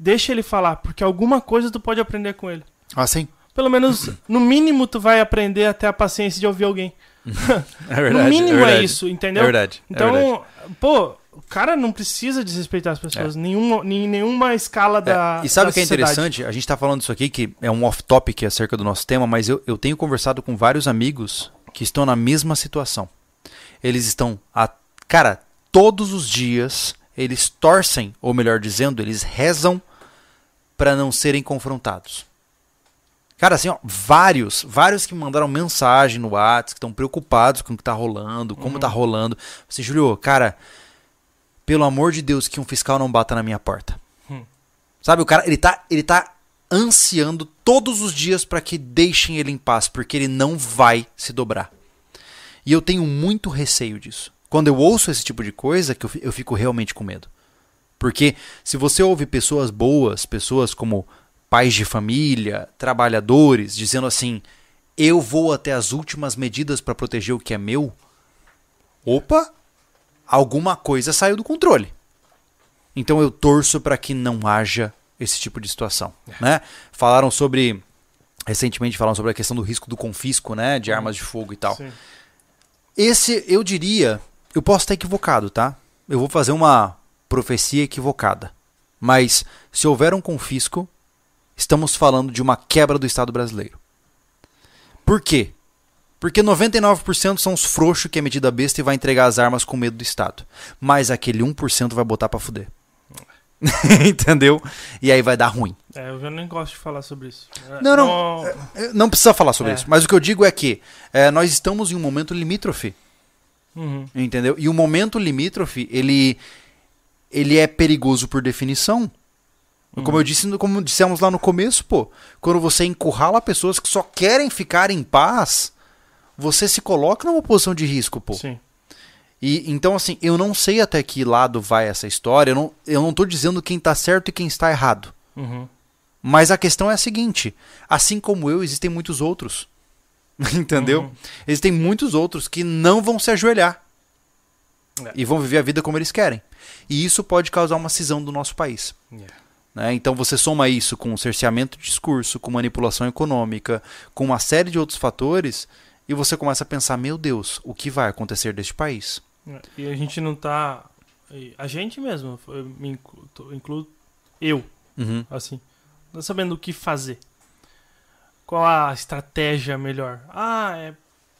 deixa ele falar, porque alguma coisa tu pode aprender com ele. Assim. Pelo menos, no mínimo, tu vai aprender até a paciência de ouvir alguém. É verdade. no mínimo é, verdade. isso, entendeu? É verdade. é verdade. Então, pô, o cara não precisa desrespeitar as pessoas. Nenhuma, em nenhuma escala da. É, e sabe da o que é sociedade. interessante? A gente tá falando isso aqui, que é um off-topic acerca do nosso tema, mas eu, eu tenho conversado com vários amigos que estão na mesma situação. Eles estão, a, cara, todos os dias, eles torcem, ou melhor dizendo, eles rezam para não serem confrontados. Cara, assim, ó, vários, vários que me mandaram mensagem no WhatsApp, que estão preocupados com o que tá rolando, como Uhum. tá rolando. Assim, Julio, cara, pelo amor de Deus, que um fiscal não bata na minha porta. Hum. Sabe, o cara, ele tá, ele tá ansiando todos os dias para que deixem ele em paz, porque ele não vai se dobrar. E eu tenho muito receio disso. Quando eu ouço esse tipo de coisa, que eu, fi- eu fico realmente com medo. Porque se você ouve pessoas boas, pessoas como pais de família, trabalhadores, dizendo assim: eu vou até as últimas medidas para proteger o que é meu, opa, alguma coisa saiu do controle. Então eu torço para que não haja esse tipo de situação, né? Falaram sobre recentemente falaram sobre a questão do risco do confisco, né, de armas de fogo e tal. Sim. Esse eu diria, eu posso estar equivocado, tá? Eu vou fazer uma profecia equivocada. Mas se houver um confisco, estamos falando de uma quebra do Estado brasileiro. Por quê? Porque 99% são os frouxos que é medida besta e vai entregar as armas com medo do Estado. Mas aquele 1% vai botar pra fuder. Entendeu? E aí vai dar ruim. É, eu nem gosto de falar sobre isso. É, Não, não. Eh, Não precisa falar sobre É. isso. Mas o que eu digo é que eh, nós estamos em um momento limítrofe. Uhum. Entendeu? E o momento limítrofe, ele, ele é perigoso por definição. Como eu disse, como dissemos lá no começo, pô, quando você encurrala pessoas que só querem ficar em paz, você se coloca numa posição de risco, pô. Sim. E então assim, eu não sei até que lado vai essa história, eu não, eu não tô dizendo quem tá certo e quem está errado. Uhum. Mas a questão é a seguinte: assim como eu, existem muitos outros. Entendeu? Uhum. Existem muitos outros que não vão se ajoelhar. É. E vão viver a vida como eles querem. E isso pode causar uma cisão do nosso país. Yeah. né? Então você soma isso com cerceamento de discurso, com manipulação econômica, com uma série de outros fatores, e você começa a pensar: meu Deus, o que vai acontecer deste país? É, E a gente não tá. A gente mesmo, eu me inclu- tô- incluo eu, Uhum. assim, não sabendo o que fazer. Qual a estratégia melhor? Ah, é.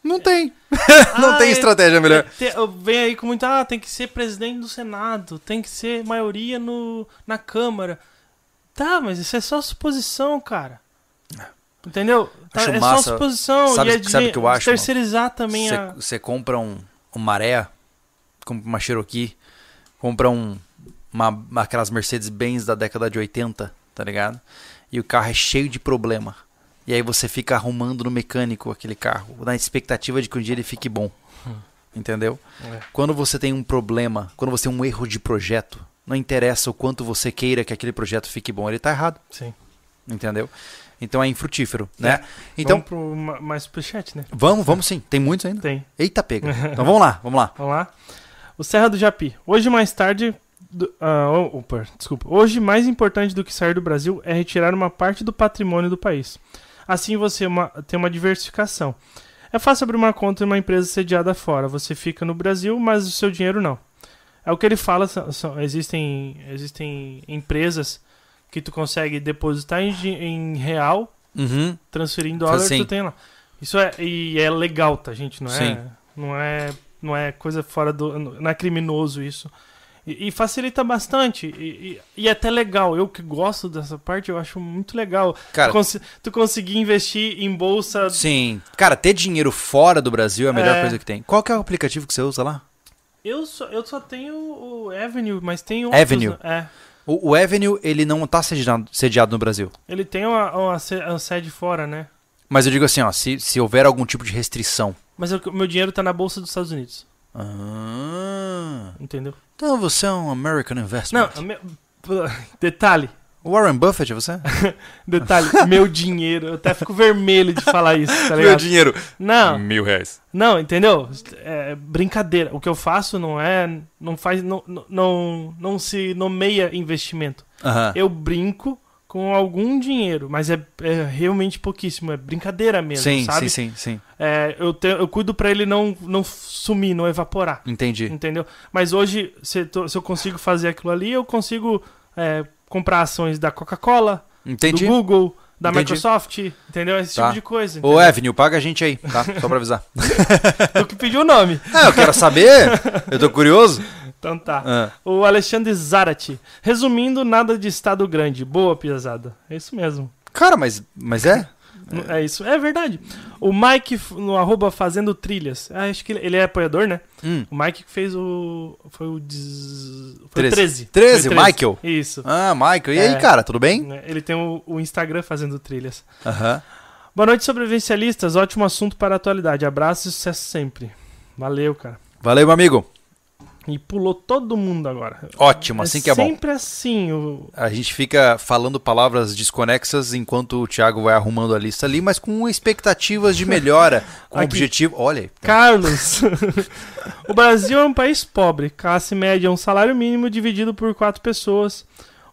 Não tem. não ah, tem é- estratégia melhor. é ter- eu venho aí com muito. Ah, tem que ser presidente do Senado, tem que ser maioria no, na Câmara. Tá, mas isso é só suposição, cara. Entendeu? Tá, é massa. só suposição. Sabe- e é de sabe que eu acho, terceirizar também a. Você compra um, um maré, compra uma Cherokee, compra um, uma, aquelas Mercedes-Benz da década de 80, tá ligado? E o carro é cheio de problema. E aí você fica arrumando no mecânico aquele carro, na expectativa de que um dia ele fique bom. Entendeu? É. Quando você tem um problema, quando você tem um erro de projeto, não interessa o quanto você queira que aquele projeto fique bom, ele tá errado Sim. entendeu? Então é infrutífero, né? Então, Vamos pro ma- mais superchat, né? vamos, vamos sim. Tem muitos ainda? Tem. Eita, pega. Então vamos lá, vamos lá. Vamos lá. O Serra do Japi. Hoje mais tarde. do- ah, opa, desculpa. Hoje, mais importante do que sair do Brasil é retirar uma parte do patrimônio do país. Assim você uma- tem uma diversificação. É fácil abrir uma conta em uma empresa sediada fora. Você fica no Brasil, mas o seu dinheiro não. É o que ele fala. são- são- existem, existem empresas que tu consegue depositar em, em real, Uhum. transferir em dólar, Sim. tu tem lá. Isso é e é legal, tá, gente? Não é, Sim. não é, não é coisa fora do, não é criminoso isso. E, e facilita bastante e, e, e é até legal. Eu que gosto dessa parte, eu acho muito legal. Cara, tu, consi- tu conseguir investir em bolsa. sim. Cara, ter dinheiro fora do Brasil é a melhor É. coisa que tem. Qual que é o aplicativo que você usa lá? Eu só, eu só tenho o Avenue, mas tem outros. Avenue. né? É. O, o Avenue, ele não tá sediado, sediado no Brasil. Ele tem uma, uma uma sede fora, né? Mas eu digo assim, ó, se, se houver algum tipo de restrição. Mas o meu dinheiro tá na bolsa dos Estados Unidos. Ah, Entendeu? então você é um American Investment. Não, meu- detalhe. Warren Buffett, é você? Detalhe, meu dinheiro. Eu até fico vermelho de falar isso, tá Meu ligado? dinheiro. Não, Mil reais. não, entendeu? É brincadeira. O que eu faço não é. Não faz. Não, não- não, se nomeia investimento. Aham. Eu brinco com algum dinheiro, mas é, é realmente pouquíssimo. É brincadeira mesmo, Sim, sabe? sim, sim, sim. É, eu, te- eu cuido pra ele não, não sumir, não evaporar. Entendi. Entendeu? Mas hoje, se, se eu consigo fazer aquilo ali, eu consigo é, comprar ações da Coca-Cola, do Google, da Entendi. Microsoft, entendeu? Esse Tá. tipo de coisa. Ô, Avenue, paga a gente aí, tá? Só pra avisar. Tu que pediu o nome. Ah, eu quero saber. Eu tô curioso. Então tá. Ah, O Alexandre Zarate. Resumindo, nada de estado grande. Boa, piazada. É isso mesmo. Cara, mas, mas é? É isso. É verdade. O Mike, no arroba Fazendo Trilhas. Ah, acho que ele, é apoiador, né? Hum. O Mike que fez o... Foi o... Des... Foi Treze. o 13. 13, Foi o Michael? Isso. Ah, Michael. E É. aí, cara, tudo bem? Ele tem o, o Instagram Fazendo Trilhas. Aham. Boa noite, sobrevivencialistas. Ótimo assunto para a atualidade. Abraço e sucesso sempre. Valeu, cara. Valeu, meu amigo. E pulou todo mundo agora. Ótimo, assim que é bom. Sempre assim. O... A gente fica falando palavras desconexas enquanto o Thiago vai arrumando a lista ali, mas com expectativas de melhora, com Aqui. objetivo. Olha aí. Carlos. o Brasil é um país pobre. Classe média, um salário mínimo dividido por quatro pessoas.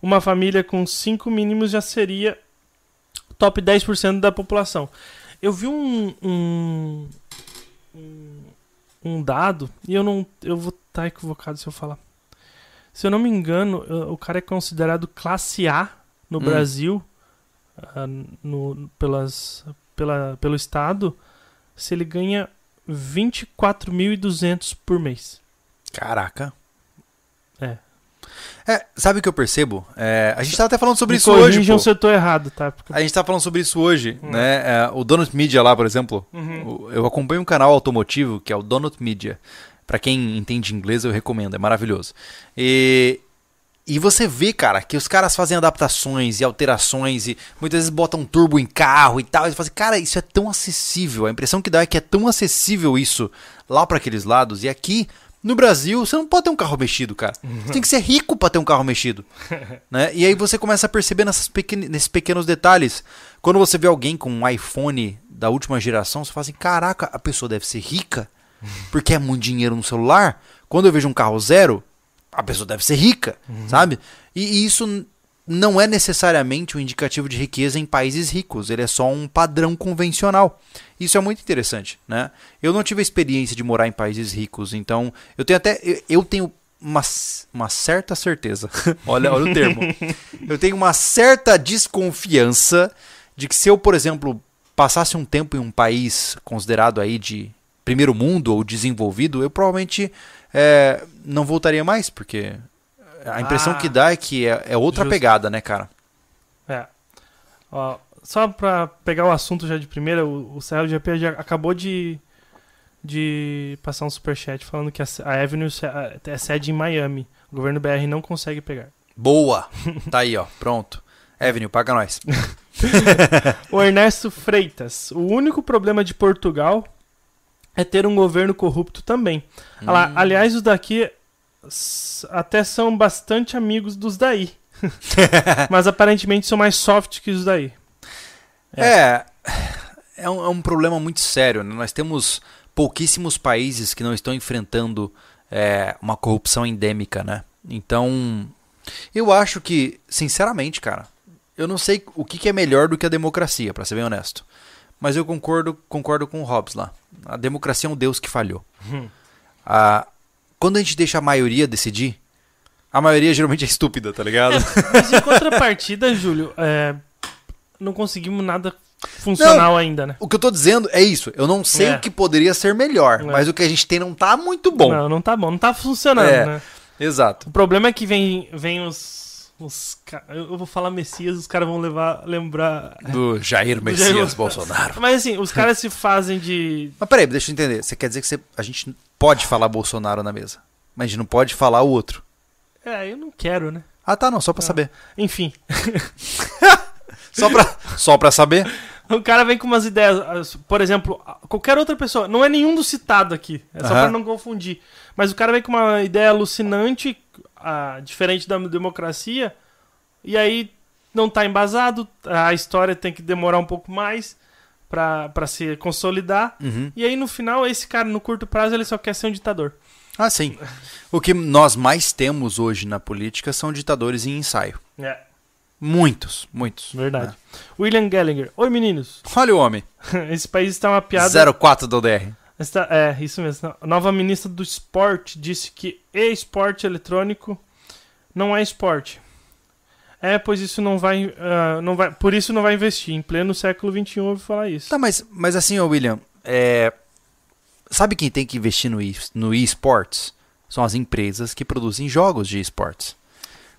Uma família com cinco mínimos já seria top 10% da população. Eu vi um, um, um, um dado, e eu não. Eu vou estar equivocado se eu falar. Se eu não me engano, o cara é considerado classe A no Hum. Brasil, ah, no, pelas, pela, pelo Estado, se ele ganha 24.200 por mês. Caraca. É. Sabe o que eu percebo? É, a gente tava até falando sobre Me isso hoje. pô. se eu tô errado, tá? Porque- A gente tava falando sobre isso hoje, Hum. né? É, o Donut Media lá, por exemplo. Uhum. Eu acompanho um canal automotivo que é o Donut Media. Pra quem entende inglês, eu recomendo, é maravilhoso. E, e você vê, cara, que os caras fazem adaptações e alterações e muitas vezes botam turbo em carro e tal. E você fala assim, cara, isso é tão acessível. A impressão que dá é que é tão acessível isso lá pra aqueles lados. E aqui, no Brasil, você não pode ter um carro mexido, cara. Você tem que ser rico pra ter um carro mexido. né? E aí você começa a perceber nessas pequen- nesses pequenos detalhes. Quando você vê alguém com um iPhone da última geração, você fala assim, caraca, a pessoa deve ser rica, porque é muito dinheiro no celular. Quando eu vejo um carro zero, a pessoa deve ser rica, sabe? E, e isso não é necessariamente um indicativo de riqueza em países ricos, ele é só um padrão convencional. Isso é muito interessante, né? Eu não tive a experiência de morar em países ricos, então eu tenho até eu, tenho uma, uma certa certeza. olha, olha o termo. Eu tenho uma certa desconfiança de que se eu, por exemplo, passasse um tempo em um país considerado aí de primeiro mundo ou desenvolvido, eu provavelmente é, não voltaria mais, porque a impressão Ah. que dá é que é, é outra Justo. pegada, né, cara? É. Ó, só pra pegar o assunto já de primeira, o, o Sérgio GP já acabou de, de passar um superchat falando que a, a Avenue é sede em Miami. O governo BR não consegue pegar. Boa! Tá aí, ó. Pronto. Avenue, paga nós. O Ernesto Freitas. O único problema de Portugal é ter um governo corrupto também. Hum. aliás, os daqui até são bastante amigos dos daí. Mas aparentemente são mais soft que os daí. É, é um, é um problema muito sério. né? Nós temos pouquíssimos países que não estão enfrentando é, uma corrupção endêmica, né? Então, eu acho que, sinceramente, cara, eu não sei o que, que é melhor do que a democracia, pra ser bem honesto. Mas eu concordo, concordo com o Hobbes lá. A democracia é um Deus que falhou. Hum. Ah, quando a gente deixa a maioria decidir, a maioria geralmente é estúpida, tá ligado? Mas em contrapartida, Júlio, é, não conseguimos nada funcional ainda, né? O que eu tô dizendo é isso. Eu não sei É. o que poderia ser melhor, É. mas o que a gente tem não tá muito bom. Não, não tá bom, não tá funcionando, É. né? Exato. O problema é que vem, vem os. Os ca- eu vou falar Messias, os caras vão levar, lembrar. Do Jair Messias Jair- Bolsonaro. Mas assim, os caras se fazem de. Mas peraí, deixa eu entender. Você quer dizer que você- a gente pode falar Bolsonaro na mesa, mas a gente não pode falar o outro. É, eu não quero, né? Ah, tá, não, só pra Ah. saber. Enfim. Só pra, só pra saber. O cara vem com umas ideias, as- por exemplo, qualquer outra pessoa, não é nenhum do citado aqui, é só Aham. pra não confundir. Mas o cara vem com uma ideia alucinante, ah, diferente da democracia, e aí não tá embasado, a história tem que demorar um pouco mais pra se consolidar. Uhum. E aí no final, esse cara, no curto prazo, ele só quer ser um ditador. Ah, sim. O que nós mais temos hoje na política são ditadores em ensaio. É, Muitos, muitos. verdade. William Gallagher. Oi, meninos. Olha o homem. Esse país está uma piada. 04 do DR. É, isso mesmo. A nova ministra do esporte disse que e-esporte eletrônico não é esporte. É, pois isso não vai, ah, não vai. Por isso não vai investir. Em pleno século XXI ouvi falar isso. Tá, mas, mas assim, ô William, é... sabe quem tem que investir no e- no esports? São as empresas que produzem jogos de esportes.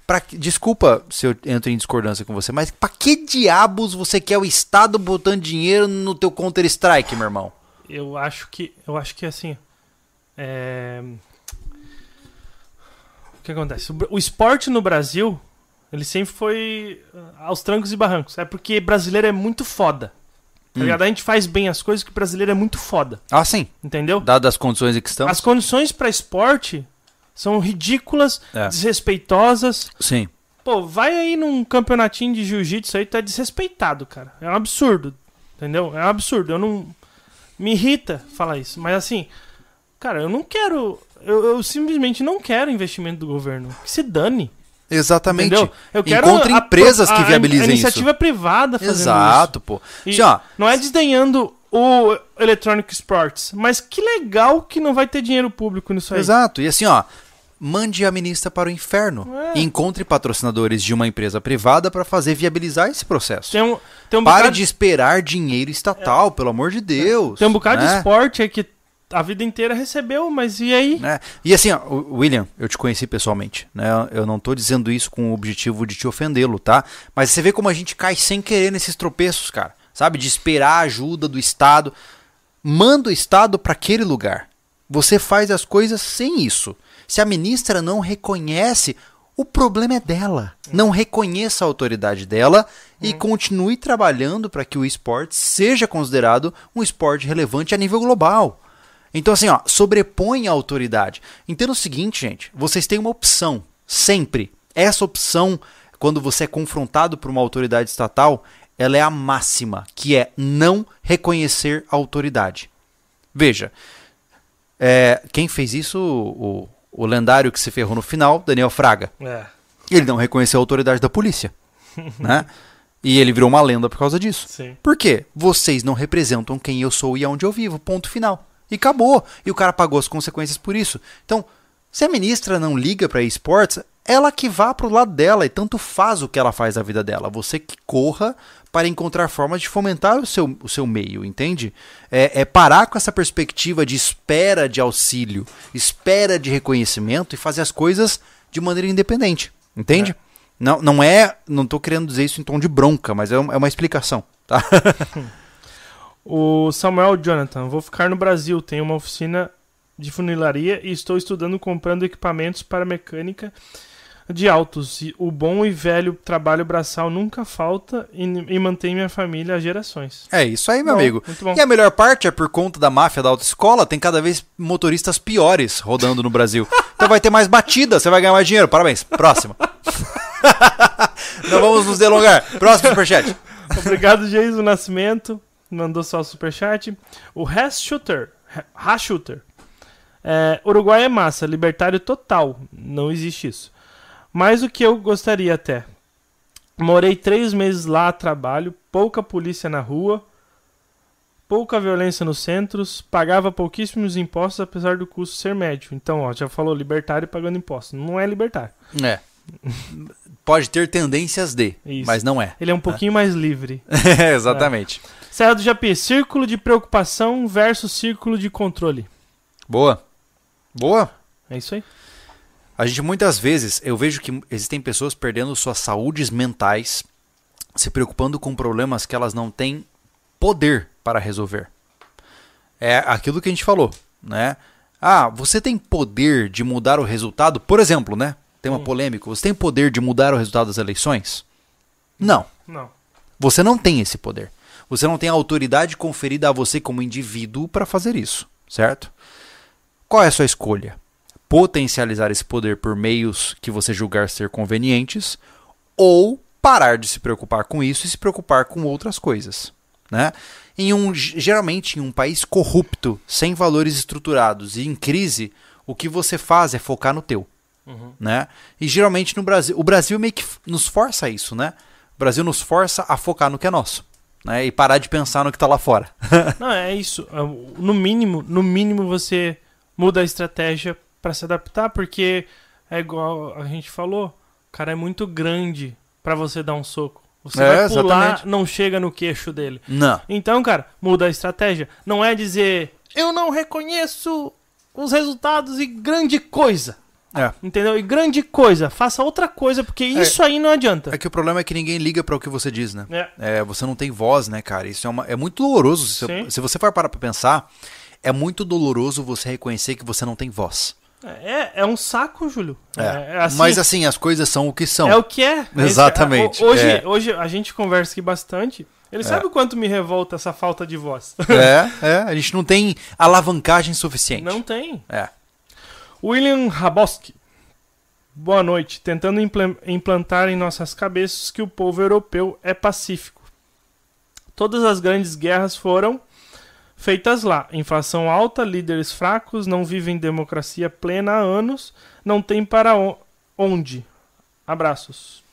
Pra... Desculpa se eu entro em discordância com você, mas pra que diabos você quer o Estado botando dinheiro no teu Counter-Strike, meu irmão? Eu acho que. Eu acho que assim. É... O que acontece? O, esporte no Brasil, ele sempre foi ah, aos trancos e barrancos. É porque brasileiro é muito foda. Tá Hum. A gente faz bem as coisas que brasileiro é muito foda. Ah, sim. Entendeu? Dadas as condições em que estamos. As condições pra esporte são ridículas, É. desrespeitosas. Sim. Pô, vai aí num campeonatinho de jiu-jitsu aí, tu é desrespeitado, cara. É um absurdo. Entendeu? É um absurdo. Eu não. Me irrita falar isso. Mas assim, cara, eu não quero. Eu, eu simplesmente não quero investimento do governo. Que se dane. Exatamente. Entendeu? Eu quero Encontre a- empresas a- que viabilizem a iniciativa privada fazendo Exato, pô. isso. E Assim, ó, não é desdenhando o Electronic Sports, mas que legal que não vai ter dinheiro público nisso aí. Exato. E assim, ó, mande a ministra para o inferno É. e encontre patrocinadores de uma empresa privada para fazer viabilizar esse processo. Tem um, tem um Pare bocado de esperar dinheiro estatal, pelo amor de Deus. Tem um bocado de né? esporte aí que a vida inteira recebeu, mas e aí? Né? E assim, ó, William, eu te conheci pessoalmente, né? Eu não tô dizendo isso com o objetivo de te ofendê-lo, tá? Mas você vê como a gente cai sem querer nesses tropeços, cara. Sabe? De esperar a ajuda do Estado. Manda o Estado para aquele lugar. Você faz as coisas sem isso. Se a ministra não reconhece, o problema é dela. Não reconheça a autoridade dela e continue trabalhando para que o esporte seja considerado um esporte relevante a nível global. Então, assim, ó, sobrepõe a autoridade. Entenda o seguinte, gente: vocês têm uma opção, sempre. Essa opção, quando você é confrontado por uma autoridade estatal, ela é a máxima, que é não reconhecer a autoridade. Veja, é, quem fez isso, o, o lendário que se ferrou no final, Daniel Fraga. É. Ele não reconheceu a autoridade da polícia, né? E ele virou uma lenda por causa disso. Sim. Por quê? Vocês não representam quem eu sou e aonde eu vivo. Ponto final. E acabou. E o cara pagou as consequências por isso. Então, se a ministra não liga para esportes, ela que vá pro lado dela e tanto faz o que ela faz da vida dela. Você que corra para encontrar formas de fomentar o seu, o seu meio, entende? É, é parar com essa perspectiva de espera de auxílio, espera de reconhecimento e fazer as coisas de maneira independente, entende? Não, não é, não tô querendo dizer isso em tom de bronca, mas é, é uma explicação, tá? O Samuel Jonathan, vou ficar no Brasil, tenho uma oficina de funilaria e estou estudando comprando equipamentos para mecânica de autos. E o bom e velho trabalho braçal nunca falta e, e mantém minha família há gerações. É isso aí, meu Bom, amigo. E a melhor parte é por conta da máfia da autoescola, tem cada vez motoristas piores rodando no Brasil. Então vai ter mais batida, você vai ganhar mais dinheiro. Parabéns. Próxima. Não vamos nos delongar. Próximo superchat. Obrigado, Jason Nascimento. Mandou só o superchat. O Hash Shooter. Hash Shooter. É, Uruguai é massa, libertário total. Não existe isso. Mas o que eu gostaria até. Morei três meses lá a trabalho, pouca polícia na rua, pouca violência nos centros, pagava pouquíssimos impostos apesar do custo ser médio. Então, ó, já falou libertário pagando impostos. Não é libertário. É. Pode ter tendências de, Isso. mas não é. Ele é um pouquinho mais livre. É, exatamente. Serra do Japi, círculo de preocupação versus círculo de controle. Boa. Boa. É isso aí. A gente muitas vezes, eu vejo que existem pessoas perdendo suas saúdes mentais, se preocupando com problemas que elas não têm poder para resolver. É aquilo que a gente falou, né? Ah, você tem poder de mudar o resultado? Por exemplo, né? Tema Hum. polêmico. Você tem poder de mudar o resultado das eleições? Não. Não. Você não tem esse poder. Você não tem a autoridade conferida a você como indivíduo para fazer isso, certo? Qual é a sua escolha? Potencializar esse poder por meios que você julgar ser convenientes ou parar de se preocupar com isso e se preocupar com outras coisas, né? Em um geralmente em um país corrupto, sem valores estruturados e em crise, o que você faz é focar no teu, Uhum. né? E geralmente no Brasil, o Brasil meio que nos força a isso, né? O Brasil nos força a focar no que é nosso, né? E parar de pensar no que tá lá fora. Não, é isso. No mínimo, no mínimo você muda a estratégia para se adaptar, porque é igual a gente falou, o cara é muito grande para você dar um soco. Você É, vai pular, exatamente. não chega no queixo dele. Não. Então, cara, muda a estratégia. Não é dizer, eu não reconheço os resultados e grande coisa. É. Entendeu? E grande coisa. Faça outra coisa, porque isso aí não adianta. É que o problema é que ninguém liga para o que você diz, né? É. É, você não tem voz, né, cara? Isso é, uma, é muito doloroso. Se, se você for parar pra pensar, é muito doloroso você reconhecer que você não tem voz. É, é um saco, Júlio. É. assim, Mas assim, as coisas são o que são. É o que é. Esse- Exatamente, Hoje, é. hoje a gente conversa aqui bastante. Ele sabe o quanto me revolta essa falta de voz. É, é. A gente não tem alavancagem suficiente. Não tem. É. William Raboski. Boa noite. Tentando implantar em nossas cabeças que o povo europeu é pacífico. Todas as grandes guerras foram feitas lá. Inflação alta, líderes fracos, não vivem democracia plena há anos, não tem para onde. Abraços.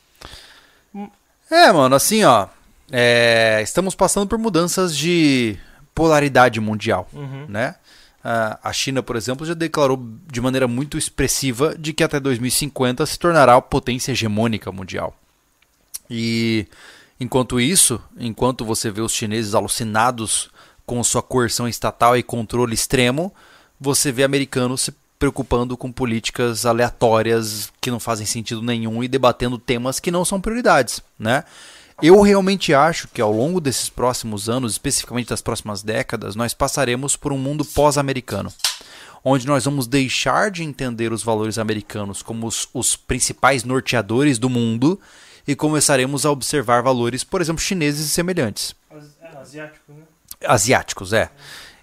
É, mano, assim, ó. é, estamos passando por mudanças de polaridade mundial, Uhum. né? A China, por exemplo, já declarou de maneira muito expressiva de que até 2050 se tornará a potência hegemônica mundial. E enquanto isso, enquanto você vê os chineses alucinados com sua coerção estatal e controle extremo, você vê americanos se preocupando com políticas aleatórias que não fazem sentido nenhum e debatendo temas que não são prioridades, né? Eu realmente acho que ao longo desses próximos anos, especificamente das próximas décadas, nós passaremos por um mundo pós-americano, onde nós vamos deixar de entender os valores americanos como os, os principais norteadores do mundo e começaremos a observar valores, por exemplo, chineses e semelhantes asiático, né? Asiáticos, é.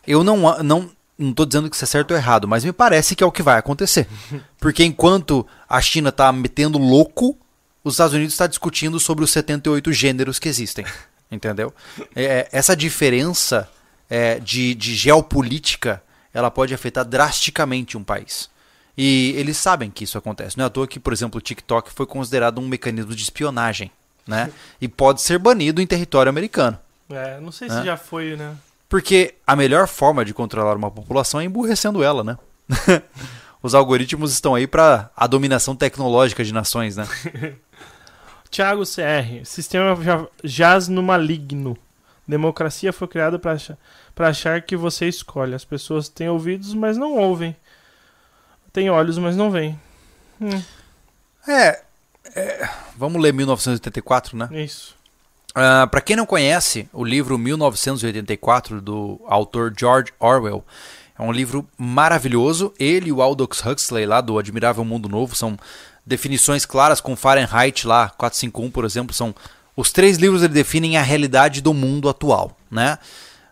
Eu não não não tô dizendo que isso é certo ou errado, mas me parece que é o que vai acontecer. Porque enquanto a China tá metendo louco, os Estados Unidos está discutindo sobre os 78 gêneros que existem. Entendeu? É, essa diferença é, de, de geopolítica ela pode afetar drasticamente um país. E eles sabem que isso acontece. Não é à toa que, por exemplo, o TikTok foi considerado um mecanismo de espionagem. Né? E pode ser banido em território americano. É, não sei Hã? se já foi, né? Porque a melhor forma de controlar uma população é emburrecendo ela, né? Os algoritmos estão aí para a dominação tecnológica de nações, né? Thiago CR. Sistema jaz no maligno. Democracia foi criada para achar, pra achar que você escolhe. As pessoas têm ouvidos, mas não ouvem. Têm olhos, mas não veem. Hum, É, é, vamos ler 1984, né? isso. Ah, para quem não conhece, o livro 1984 do autor George Orwell é um livro maravilhoso. Ele e o Aldous Huxley lá do Admirável Mundo Novo são definições claras com Fahrenheit lá 451, por exemplo, são os três livros ele definem a realidade do mundo atual, né?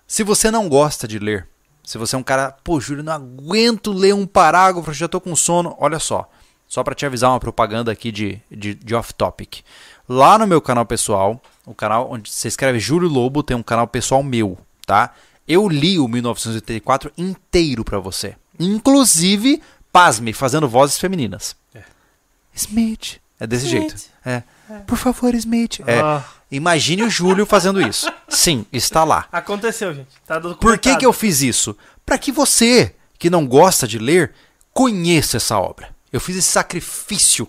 Se você não gosta de ler, se você é um cara, pô, Júlio, não aguento ler um parágrafo, já tô com sono, olha só. só para te avisar uma propaganda aqui de, de, de off-topic. Lá no meu canal pessoal, o canal onde você escreve Júlio Lobo, tem um canal pessoal meu, tá? Eu li o 1984 inteiro para você. Inclusive, pasme, fazendo vozes femininas. É. Smith. É desse Smith. jeito. É. Por favor, Smith. É. Ah, Imagine o Júlio fazendo isso. Sim, está lá. aconteceu, gente. Tá Por que, que eu fiz isso? Para que você, que não gosta de ler, conheça essa obra. Eu fiz esse sacrifício.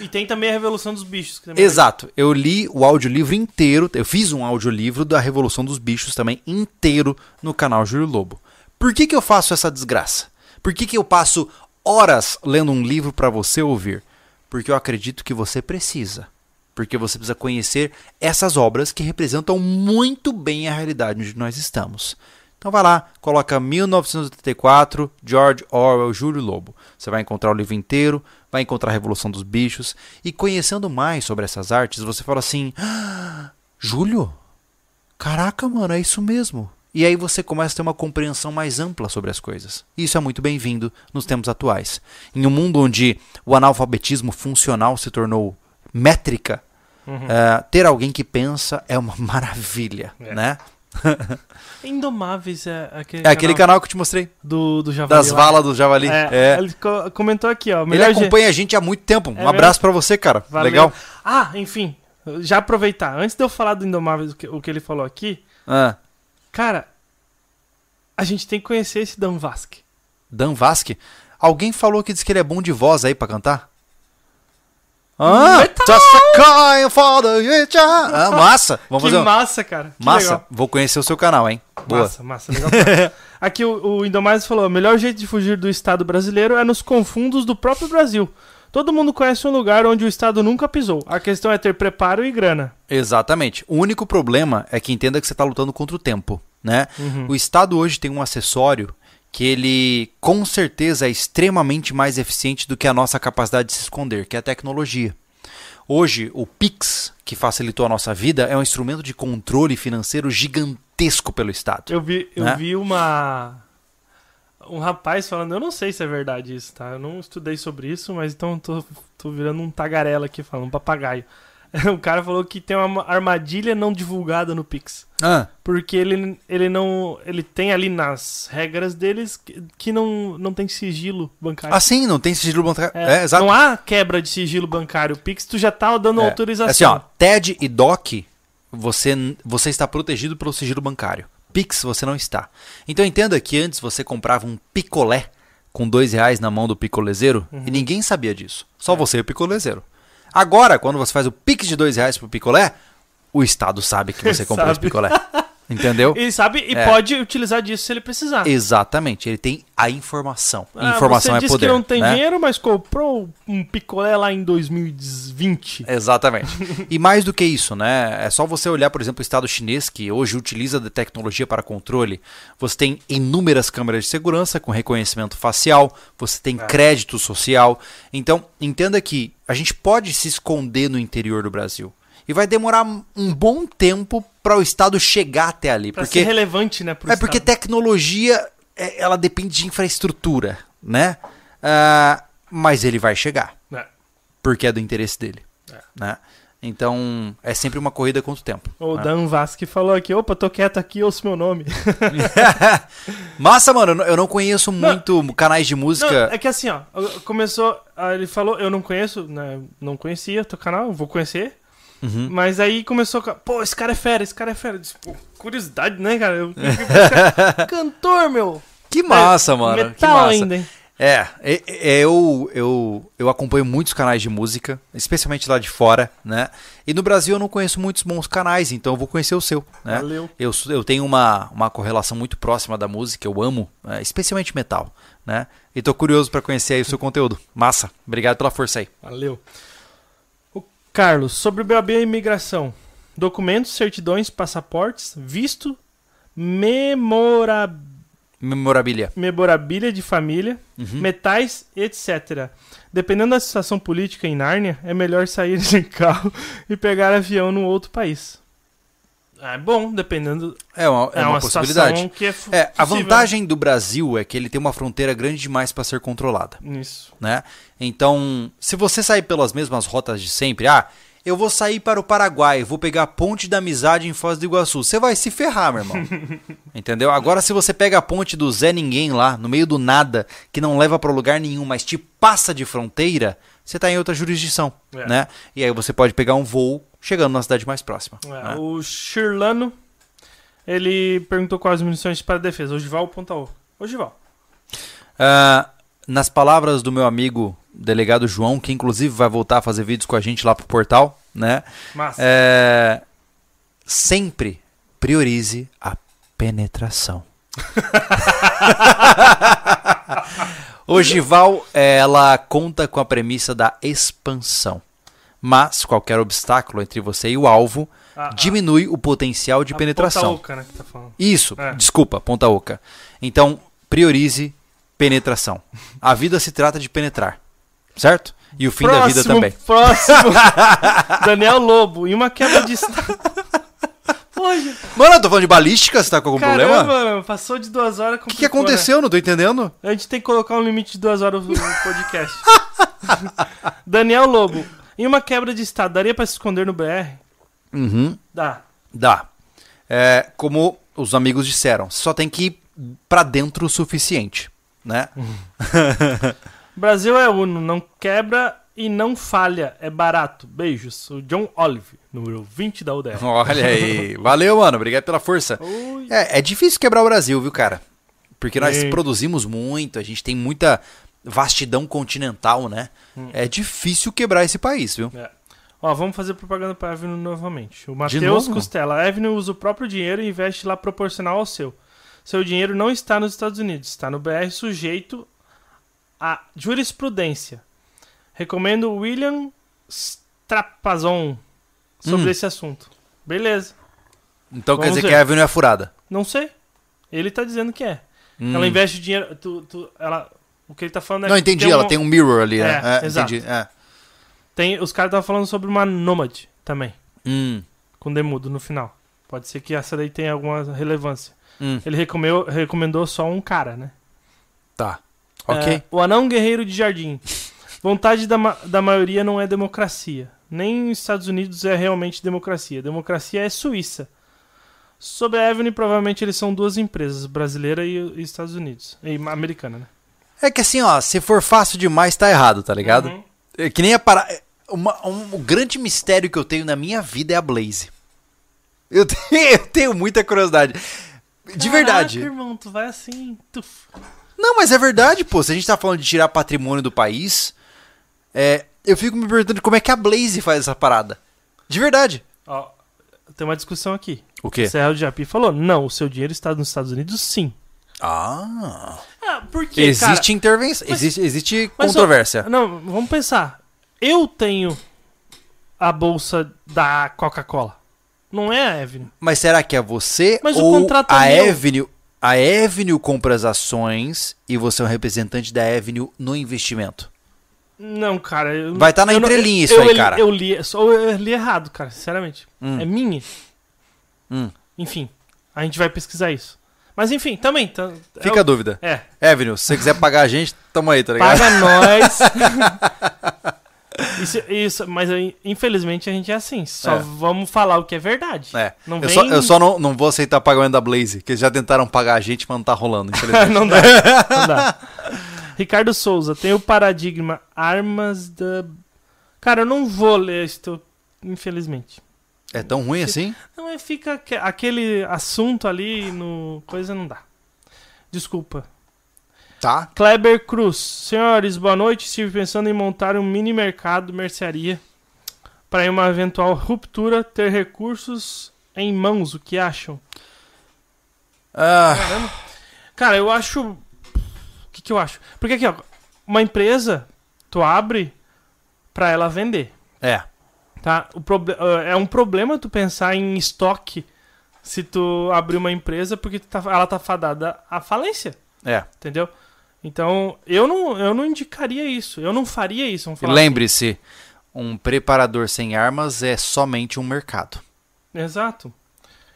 E tem também a Revolução dos Bichos. é Exato. Eu li o audiolivro inteiro. Eu fiz um audiolivro da Revolução dos Bichos também inteiro no canal Júlio Lobo. Por que, que eu faço essa desgraça? Por que, que eu passo horas lendo um livro para você ouvir? Porque eu acredito que você precisa. Porque você precisa conhecer essas obras que representam muito bem a realidade onde nós estamos. Então vai lá, coloca 1984, George Orwell, Júlio Lobo. Você vai encontrar o livro inteiro, vai encontrar a Revolução dos Bichos. E conhecendo mais sobre essas artes, você fala assim: "Ah, Júlio? Caraca, mano, é isso mesmo. E aí você começa a ter uma compreensão mais ampla sobre as coisas. Isso é muito bem-vindo nos tempos atuais. Em um mundo onde o analfabetismo funcional se tornou métrica, Uhum. eh, ter alguém que pensa é uma maravilha, É. né? Indomáveis é aquele, É aquele canal que eu te mostrei, do, do Javali. das lá. valas do Javali. É, É. Ele co- comentou aqui, ó. Ele acompanha a gente há muito tempo. Um É abraço pra você, cara. Valeu. Legal. Ah, enfim. Já aproveitar. Antes de eu falar do Indomáveis, o que, o que ele falou aqui, Ah, cara, a gente tem que conhecer esse Dan Vasque. Dan Vasque. Alguém falou que diz que ele é bom de voz aí pra cantar? Ah, just a kind for the future. Ah, massa. Vamos que fazer um... massa, cara. Que Massa. legal. Vou conhecer o seu canal, hein? Boa. Massa, massa. Legal. Aqui o, o Indomáveis falou: o melhor jeito de fugir do Estado brasileiro é nos confundos do próprio Brasil. Todo mundo conhece um lugar onde o Estado nunca pisou. A questão é ter preparo e grana. Exatamente. O único problema é que entenda que você está lutando contra o tempo, né? Uhum. O Estado hoje tem um acessório que ele com certeza é extremamente mais eficiente do que a nossa capacidade de se esconder, que é a tecnologia. Hoje, o Pix, que facilitou a nossa vida, é um instrumento de controle financeiro gigantesco pelo Estado. Eu vi, eu Né? vi uma. Um rapaz falando, eu não sei se é verdade isso, tá? Eu não estudei sobre isso, mas então tô, tô virando um tagarela aqui falando, um papagaio. O cara falou que tem uma armadilha não divulgada no Pix. Ah, Porque ele, ele não. Ele tem ali nas regras deles que, que não, não tem sigilo bancário. assim, não tem sigilo bancário. É, É, exato. Não há quebra de sigilo bancário. O Pix tu já tá dando É. autorização. Assim, ó, TED e DOC, você, você está protegido pelo sigilo bancário. Pix, você não está. Então entenda que antes você comprava um picolé com dois reais na mão do picolezeiro Uhum. e ninguém sabia disso. É. Só você e o picolezeiro. Agora, quando você faz o Pix de dois reais pro picolé, o Estado sabe que você comprou esse picolé. Entendeu? Ele sabe e É. pode utilizar disso se ele precisar. Exatamente. Ele tem a informação. Ah, informação você é disse poder. que não tem né? dinheiro, mas comprou um picolé lá em 2020. Exatamente. E mais do que isso, né? É só você olhar, por exemplo, o Estado chinês, que hoje utiliza da tecnologia para controle. Você tem inúmeras câmeras de segurança com reconhecimento facial, você tem É. crédito social. Então, entenda que a gente pode se esconder no interior do Brasil. E vai demorar um bom tempo para o Estado chegar até ali. Pra porque ser relevante, né? É porque Estado. tecnologia, é, ela depende de infraestrutura, né? Ah, mas ele vai chegar É. porque é do interesse dele. É. Né? Então, é sempre uma corrida contra o tempo. O né? Dan Vasque falou aqui, opa, tô quieto aqui, ouço meu nome. Massa, mano, eu não- eu não conheço muito canais de Não, música. é que assim, ó, começou, ah, ele falou, eu não conheço, né, não conhecia teu canal, vou conhecer, Uhum. mas aí começou, com, pô, esse cara é fera, esse cara é fera. Eu disse, pô, curiosidade, né, cara? Eu, esse cara- cantor, meu. Que massa, mano. que Metal massa. ainda, hein? É, é, é, eu, eu, eu acompanho muitos canais de música, especialmente lá de fora, né? E no Brasil eu não conheço muitos bons canais, então eu vou conhecer o seu, né? Valeu. Eu, eu tenho uma, uma correlação muito próxima da música, eu amo, é, especialmente metal, né? E tô curioso pra conhecer aí o seu conteúdo. Massa, obrigado pela força aí. Valeu. Carlos, sobre o BAB e imigração. Documentos, certidões, passaportes, visto, memora... Memorabilia. memorabilia de família, Uhum. metais, etc. Dependendo da situação política em Nárnia, é melhor sair de carro e pegar avião no outro país. É bom, dependendo. É uma, é É, uma, uma, possibilidade. que é É, a vantagem do Brasil é que ele tem uma fronteira grande demais para ser controlada, Isso. né? Então, se você sair pelas mesmas rotas de sempre, ah, eu vou sair para o Paraguai, vou pegar a Ponte da Amizade em Foz do Iguaçu, você vai se ferrar, meu irmão. Entendeu? Agora, se você pega a ponte do Zé Ninguém lá, no meio do nada, que não leva para lugar nenhum, mas te passa de fronteira, você tá em outra jurisdição, É. né? E aí você pode pegar um voo chegando na cidade mais próxima. É, né? O Shirlano, ele perguntou quais munições para a defesa. Ogival ou Ponta Oca? Ogival. Ah, nas palavras do meu amigo delegado João, que inclusive vai voltar a fazer vídeos com a gente lá pro portal, né? Mas, É, sempre priorize a penetração. Ogival, ela conta com a premissa da expansão. Mas qualquer obstáculo entre você e o alvo a- a- diminui o potencial de penetração. Ponta Oca, né, que tá falando. Isso, É. desculpa, ponta oca. Então, priorize penetração. A vida se trata de penetrar, certo? E o fim da vida Próximo, também. Próximo. Daniel Lobo. E uma quebra de. Mano, eu tô falando de balística, você tá com algum problema? Caramba, mano, passou de duas horas. O que, que aconteceu? Não tô entendendo. A gente tem que colocar um limite de duas horas no podcast. Daniel Lobo. Em uma quebra de estado, daria pra se esconder no BR? Uhum, Dá. dá. É, como os amigos disseram, só tem que ir pra dentro o suficiente, né? Brasil é uno, não quebra e não falha. É barato. Beijos. O John Olive, número 20 da UDR. Olha aí. Valeu, mano. Obrigado pela força. É, é difícil quebrar o Brasil, viu, cara? Porque nós Sim. produzimos muito, a gente tem muita vastidão continental, né? Hum. É difícil quebrar esse país, viu? É. Ó, vamos fazer propaganda pra Avenue novamente. O Matheus? Costela. A Avenue usa o próprio dinheiro e investe lá proporcional ao seu. Seu dinheiro não está nos Estados Unidos, está no BR sujeito à jurisprudência. Recomendo o William Strapazon sobre Hum. esse assunto. Beleza. Então quer Vamos dizer ver. que a Avenue é furada. Não sei. Ele tá dizendo que é. Hum. Ela investe dinheiro. Tu, tu- ela, o que ele tá falando é Não, entendi. tem Ela um- tem um mirror ali, né? É, É, exato. entendi. É. tem- os caras estavam falando sobre uma Nomad também. Hum, com demudo no final. Pode ser que essa daí tenha alguma relevância. hum, Ele recomendou, recomendou só um cara, né? tá. Ok. É, o anão guerreiro de jardim. Vontade da, ma- da maioria não é democracia. Nem nos Estados Unidos é realmente democracia. Democracia é Suíça. Sobre a Avenue, provavelmente eles são duas empresas, brasileira e, e Estados Unidos. E americana, né? É que assim, ó, se for fácil demais, tá errado, tá ligado? Uhum. É que nem a para... uma- um, o grande mistério que eu tenho na minha vida é a Blaze. Eu tenho, eu tenho muita curiosidade. De verdade. Caraca, irmão, tu vai assim. tuf. Não, mas é verdade, pô. Se a gente tá falando de tirar patrimônio do país, é, eu fico me perguntando como é que a Blaze faz essa parada. De verdade. Ó, tem uma discussão aqui. O quê? Serra do Japi falou: não, o seu dinheiro está nos Estados Unidos, sim. Ah. Ah, por quê, Existe intervenção, mas- existe, existe Mas, ó, controvérsia. Não, vamos pensar. Eu tenho a bolsa da Coca-Cola. Não é a Avenue. Mas será que é você Mas o ou contrato a é. Avenue? A Avenue compra as ações e você é um representante da Avenue no investimento. Não, cara. eu- Vai tá na eu entrelinha eu- isso eu aí, li- cara. Eu li, eu li errado, cara, sinceramente. Hum. É minha. Hum. Enfim, a gente vai pesquisar isso. Mas enfim, também. tá- Fica é, a o- dúvida. é, Avenue, se você quiser pagar a gente, tamo aí, tá ligado? paga nós. isso, isso, mas infelizmente a gente é assim. Só É. vamos falar o que é verdade. É. Não eu, vem... só, eu só não, não vou aceitar pagamento da Blaze, que eles já tentaram pagar a gente, mas não tá rolando, infelizmente. não dá, não dá. Ricardo Souza, tem o paradigma Armas da. Cara, eu não vou ler isso, infelizmente. É tão ruim assim? Não, é fica aque- aquele assunto ali no. Coisa não dá. Desculpa. Tá. Kleber Cruz, senhores, boa noite. Estive pensando em montar um mini mercado mercearia para em uma eventual ruptura ter recursos em mãos. O que acham? Ah, Caramba. Cara, eu acho. O que, que eu acho? Porque aqui, ó, uma empresa, tu abre pra ela vender, é. Tá? O proble- ah, é um problema tu pensar em estoque se tu abrir uma empresa porque tá- ela tá fadada à falência, É. entendeu? Então, eu não, eu não indicaria isso. Eu não faria isso. Falar lembre-se, um preparador sem armas é somente um mercado. assim. Exato.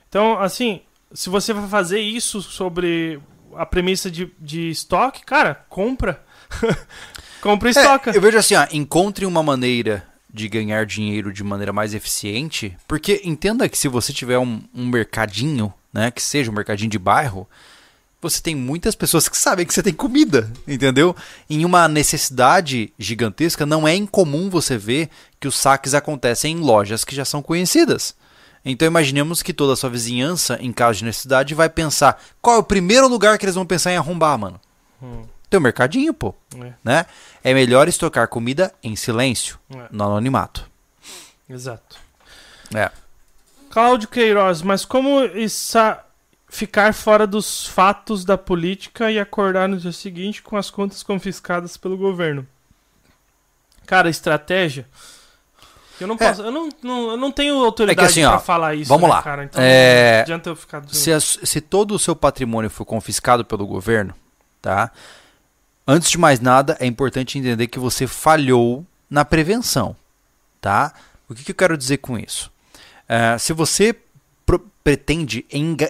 Então, assim, se você vai fazer isso sobre a premissa de, de estoque, cara, compra. compra e estoca. É, eu vejo assim, ó, encontre uma maneira de ganhar dinheiro de maneira mais eficiente, porque entenda que se você tiver um, um mercadinho, né, que seja um mercadinho de bairro, você tem muitas pessoas que sabem que você tem comida, entendeu? Em uma necessidade gigantesca, não é incomum você ver que os saques acontecem em lojas que já são conhecidas. Então imaginemos que toda a sua vizinhança, em caso de necessidade, vai pensar qual é o primeiro lugar que eles vão pensar em arrombar, mano. Hum. Teu mercadinho, pô. É. Né? é melhor estocar comida em silêncio, é. no anonimato. Exato. É. Cláudio Queiroz, mas como essa ficar fora dos fatos da política e acordar no dia seguinte com as contas confiscadas pelo governo. Cara, estratégia. Eu não é. posso, é. eu, não, não, eu não tenho autoridade é assim, pra falar isso. Vamos né, lá. Cara? Então é... não adianta eu ficar se, se todo o seu patrimônio for confiscado pelo governo, tá? Antes de mais nada, é importante entender que você falhou na prevenção, tá? O que, que eu quero dizer com isso? Uh, se você pretende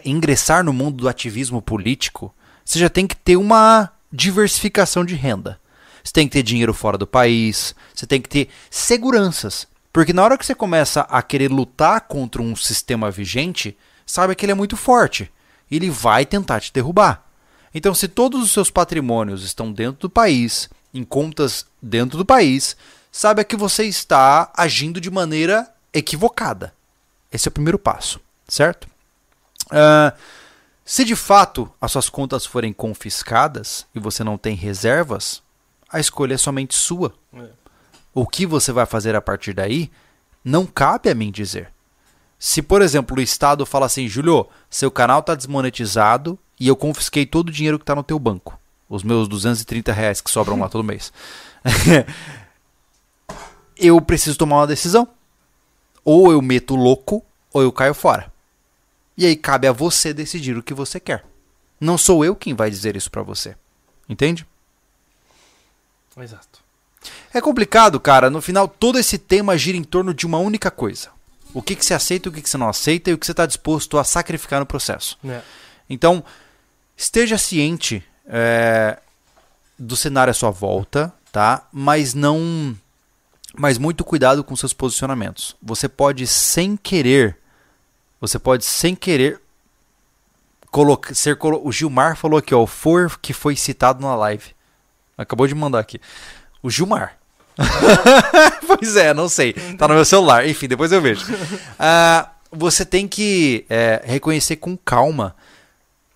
ingressar no mundo do ativismo político, você já tem que ter uma diversificação de renda. Você tem que ter dinheiro fora do país, você tem que ter seguranças. Porque na hora que você começa a querer lutar contra um sistema vigente, saiba que ele é muito forte. Ele vai tentar te derrubar. Então, se todos os seus patrimônios estão dentro do país, em contas dentro do país, saiba que você está agindo de maneira equivocada. Esse é o primeiro passo certo? Uh, se de fato as suas contas forem confiscadas e você não tem reservas, a escolha é somente sua. É. O que você vai fazer a partir daí não cabe a mim dizer. Se, por exemplo, o Estado fala assim, Julio, seu canal está desmonetizado e eu confisquei todo o dinheiro que está no teu banco, os meus 230 reais que sobram lá todo mês, eu preciso tomar uma decisão. Ou eu meto louco ou eu caio fora. E aí cabe a você decidir o que você quer. Não sou eu quem vai dizer isso para você. Entende? Exato. É complicado, cara. No final, todo esse tema gira em torno de uma única coisa: o que, que você aceita, o que, que você não aceita e o que você está disposto a sacrificar no processo. É. Então, esteja ciente é, do cenário à sua volta, tá? Mas não. Mas muito cuidado com seus posicionamentos. Você pode, sem querer, você pode, sem querer, colocar, ser o Gilmar falou aqui, ó, o for que foi citado na live. Acabou de mandar aqui. O Gilmar. pois é, não sei. Tá no meu celular. Enfim, depois eu vejo. Uh, você tem que é, reconhecer com calma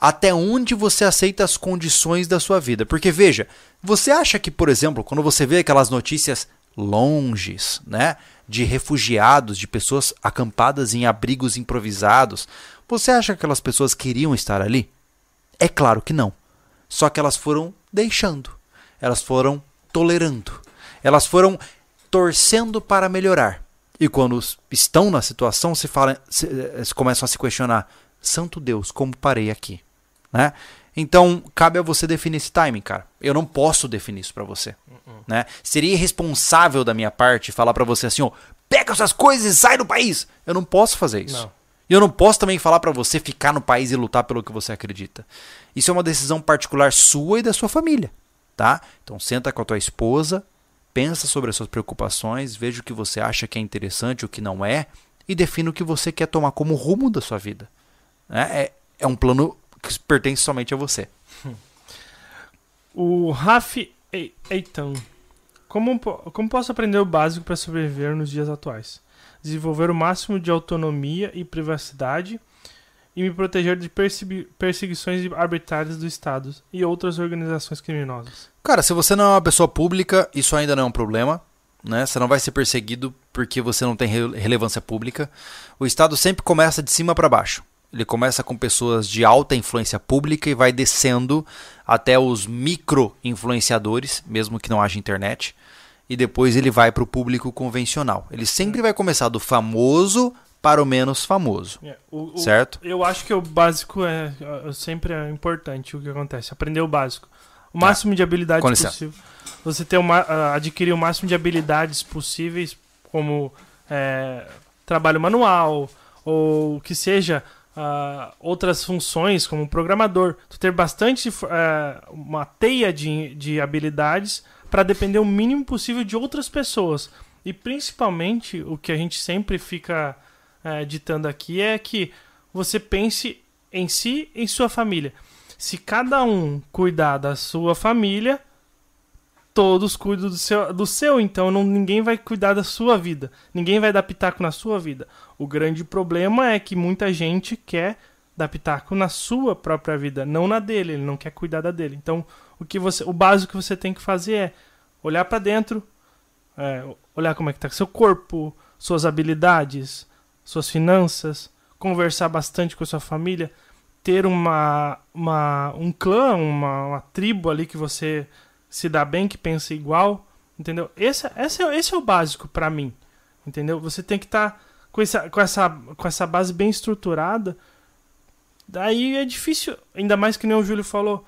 até onde você aceita as condições da sua vida. Porque veja, você acha que, por exemplo, quando você vê aquelas notícias longes, né? De refugiados, de pessoas acampadas em abrigos improvisados. Você acha que aquelas pessoas queriam estar ali? É claro que não. Só que elas foram deixando, elas foram tolerando, elas foram torcendo para melhorar. E quando estão na situação, se, se, eh, se começam a se questionar: Santo Deus, como parei aqui? Né? Então, cabe a você definir esse timing, cara. Eu não posso definir isso para você. Uh-uh. Né? Seria irresponsável da minha parte falar para você assim, ó, pega essas coisas e sai do país. Eu não posso fazer isso. Não. E eu não posso também falar para você ficar no país e lutar pelo que você acredita. Isso é uma decisão particular sua e da sua família, tá? Então senta com a tua esposa, pensa sobre as suas preocupações, veja o que você acha que é interessante, o que não é, e defina o que você quer tomar como rumo da sua vida. Né? É, é um plano que pertence somente a você. O Raf Eitan. Como, como posso aprender o básico para sobreviver nos dias atuais? Desenvolver o máximo de autonomia e privacidade e me proteger de perseguições arbitrárias do Estado e outras organizações criminosas. Cara, se você não é uma pessoa pública, isso ainda não é um problema. Né? Você não vai ser perseguido porque você não tem relevância pública. O Estado sempre começa de cima para baixo. Ele começa com pessoas de alta influência pública e vai descendo até os micro influenciadores, mesmo que não haja internet, e depois ele vai para o público convencional. Ele sempre vai começar do famoso para o menos famoso, é, o, certo? O, eu acho que o básico é, é, sempre é importante o que acontece, aprender o básico, o máximo de habilidades possível. Você ter uma, adquirir o máximo de habilidades possíveis, como é, trabalho manual ou que seja uh, outras funções, como programador. Tu ter bastante uh, uma teia de, de habilidades para depender o mínimo possível de outras pessoas. E principalmente o que a gente sempre fica uh, ditando aqui é que você pense em si e em sua família. Se cada um cuidar da sua família, todos cuidam do seu, do seu então não, ninguém vai cuidar da sua vida. Ninguém vai dar pitaco na sua vida. O grande problema é que muita gente quer dar pitaco na sua própria vida, não na dele, ele não quer cuidar da dele. Então, o que você, o básico que você tem que fazer é olhar para dentro, é, olhar como é que tá seu corpo, suas habilidades, suas finanças, conversar bastante com a sua família, ter uma, uma um clã, uma, uma tribo ali que você se dá bem, que pensa igual, entendeu? Esse, esse, é, esse é o básico para mim, entendeu? Você tem que estar tá com, essa, com, essa, com essa base bem estruturada. Daí é difícil, ainda mais que nem o Júlio falou,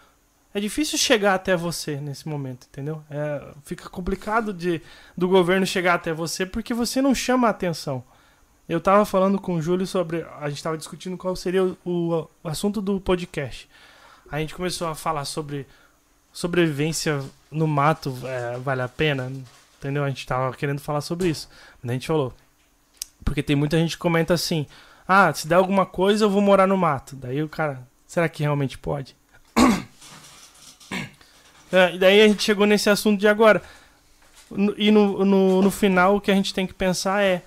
é difícil chegar até você nesse momento, entendeu? É, fica complicado de do governo chegar até você porque você não chama a atenção. Eu tava falando com o Júlio sobre. A gente tava discutindo qual seria o, o, assunto do podcast. A gente começou a falar sobre sobrevivência no mato é, vale a pena? Entendeu? A gente tava querendo falar sobre isso. Mas a gente falou. Porque tem muita gente que comenta assim: ah, se der alguma coisa eu vou morar no mato. Daí o cara, será que realmente pode? é, e daí a gente chegou nesse assunto de agora. E no, no, no final o que a gente tem que pensar é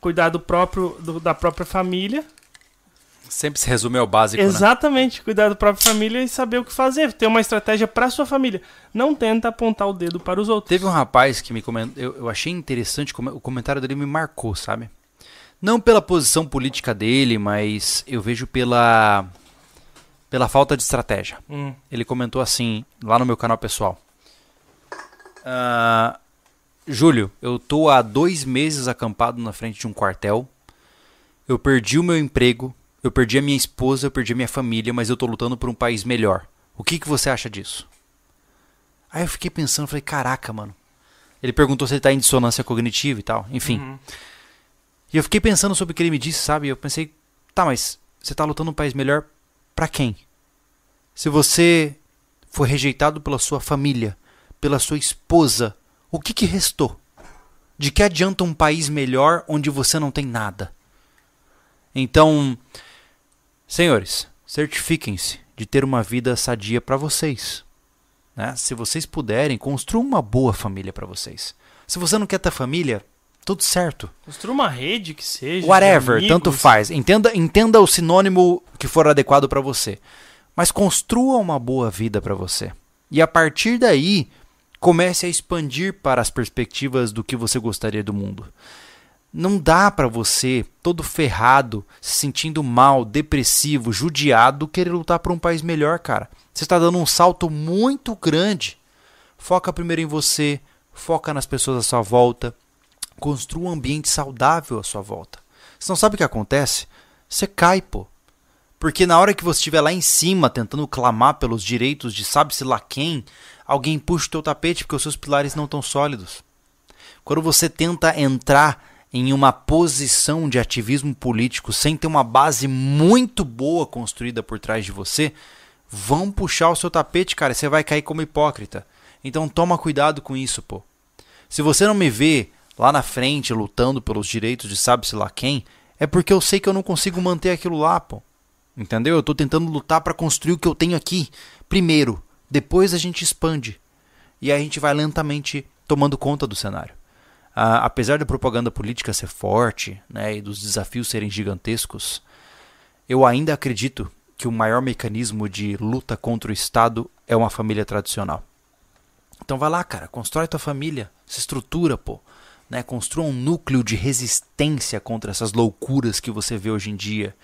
cuidar do próprio, do, da própria família Sempre se resume ao básico, né? Exatamente, né? cuidar da própria família e saber o que fazer, ter uma estratégia para sua família. Não tenta apontar o dedo para os outros. Teve um rapaz que me comentou, eu, eu achei interessante, o comentário dele me marcou, sabe? Não pela posição política dele, mas eu vejo pela pela falta de estratégia. Hum. Ele comentou assim, lá no meu canal pessoal. Uh, Júlio, eu tô há dois meses acampado na frente de um quartel. Eu perdi o meu emprego eu perdi a minha esposa, eu perdi a minha família, mas eu tô lutando por um país melhor. O que, que você acha disso? Aí eu fiquei pensando, falei, caraca, mano. Ele perguntou se ele tá em dissonância cognitiva e tal, enfim. Uhum. E eu fiquei pensando sobre o que ele me disse, sabe? Eu pensei, tá, mas você tá lutando um país melhor para quem? Se você foi rejeitado pela sua família, pela sua esposa, o que que restou? De que adianta um país melhor onde você não tem nada? Então, Senhores, certifiquem-se de ter uma vida sadia para vocês. Né? Se vocês puderem, construam uma boa família para vocês. Se você não quer ter família, tudo certo. Construa uma rede que seja. Whatever, tanto faz. Entenda, entenda o sinônimo que for adequado para você. Mas construa uma boa vida para você. E a partir daí, comece a expandir para as perspectivas do que você gostaria do mundo. Não dá para você, todo ferrado, se sentindo mal, depressivo, judiado, querer lutar por um país melhor, cara. Você está dando um salto muito grande. Foca primeiro em você, foca nas pessoas à sua volta, construa um ambiente saudável à sua volta. Você não sabe o que acontece? Você cai, pô. Porque na hora que você estiver lá em cima tentando clamar pelos direitos de sabe-se lá quem, alguém puxa o teu tapete porque os seus pilares não estão sólidos. Quando você tenta entrar em uma posição de ativismo político sem ter uma base muito boa construída por trás de você, vão puxar o seu tapete, cara, você vai cair como hipócrita. Então toma cuidado com isso, pô. Se você não me vê lá na frente lutando pelos direitos de sabe-se lá quem, é porque eu sei que eu não consigo manter aquilo lá, pô. Entendeu? Eu tô tentando lutar para construir o que eu tenho aqui. Primeiro, depois a gente expande. E a gente vai lentamente tomando conta do cenário. Ah, apesar da propaganda política ser forte né, e dos desafios serem gigantescos, eu ainda acredito que o maior mecanismo de luta contra o Estado é uma família tradicional. Então vai lá, cara, constrói tua família, se estrutura, pô. Né, construa um núcleo de resistência contra essas loucuras que você vê hoje em dia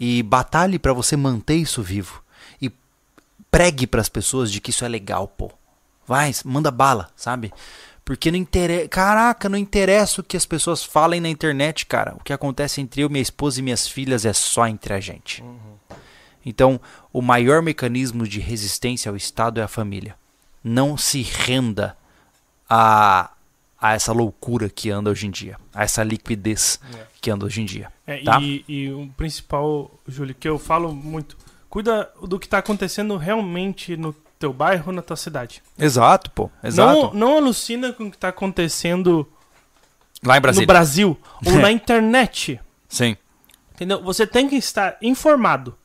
e batalhe para você manter isso vivo pregue para as pessoas de que isso é legal, pô. Vai, manda bala, sabe? Porque não interessa. Caraca, não interessa o que as pessoas falem na internet, cara. O que acontece entre eu, minha esposa e minhas filhas é só entre a gente. Uhum. Então, o maior mecanismo de resistência ao Estado é a família. Não se renda a, a essa loucura que anda hoje em dia, a essa liquidez É. que anda hoje em dia. É, Tá. e, e o principal, Júlio, que eu falo muito, cuida do que tá acontecendo realmente no teu bairro, na tua cidade. Exato, pô. Não, não alucina com o que tá acontecendo Lá em no Brasília. Brasil ou na internet. Sim. Entendeu? Você tem que estar informado.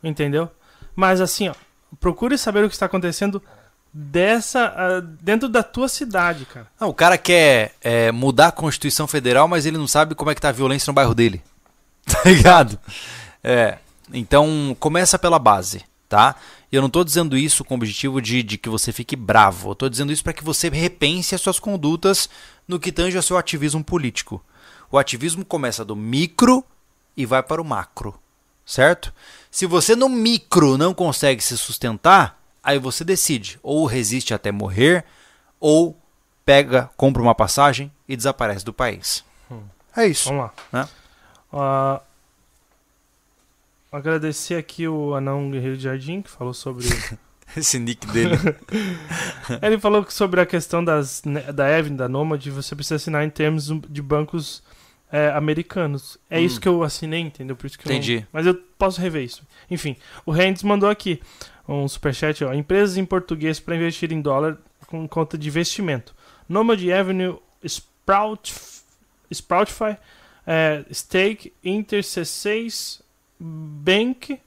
Entendeu? Mas assim, ó, procure saber o que está acontecendo dessa ah, dentro da tua cidade, cara. Não, o cara quer é, mudar a Constituição Federal, mas ele não sabe como é que tá a violência no bairro dele. Tá ligado? É. Então, começa pela base, tá? E eu não tô dizendo isso com o objetivo de, de que você fique bravo. Eu tô dizendo isso para que você repense as suas condutas no que tange ao seu ativismo político. O ativismo começa do micro e vai para o macro, certo? Se você no micro não consegue se sustentar, aí você decide ou resiste até morrer ou pega, compra uma passagem e desaparece do país. É isso. Vamos lá. Né? Ah, agradecer aqui o Anão Guerreiro de Jardim, que falou sobre. Esse nick dele. Ele falou sobre a questão das, né, da Evelyn, da Nomad, você precisa assinar em termos de bancos é, americanos. É Hum. isso que eu assinei, entendeu? Por isso que eu não- Entendi. Mas eu posso rever isso. Enfim, o Rendes mandou aqui um superchat, ó. Empresas em português para investir em dólar com conta de investimento. Nomad Avenue, Sprout, Sproutify, é, Stake, Inter C6, Bank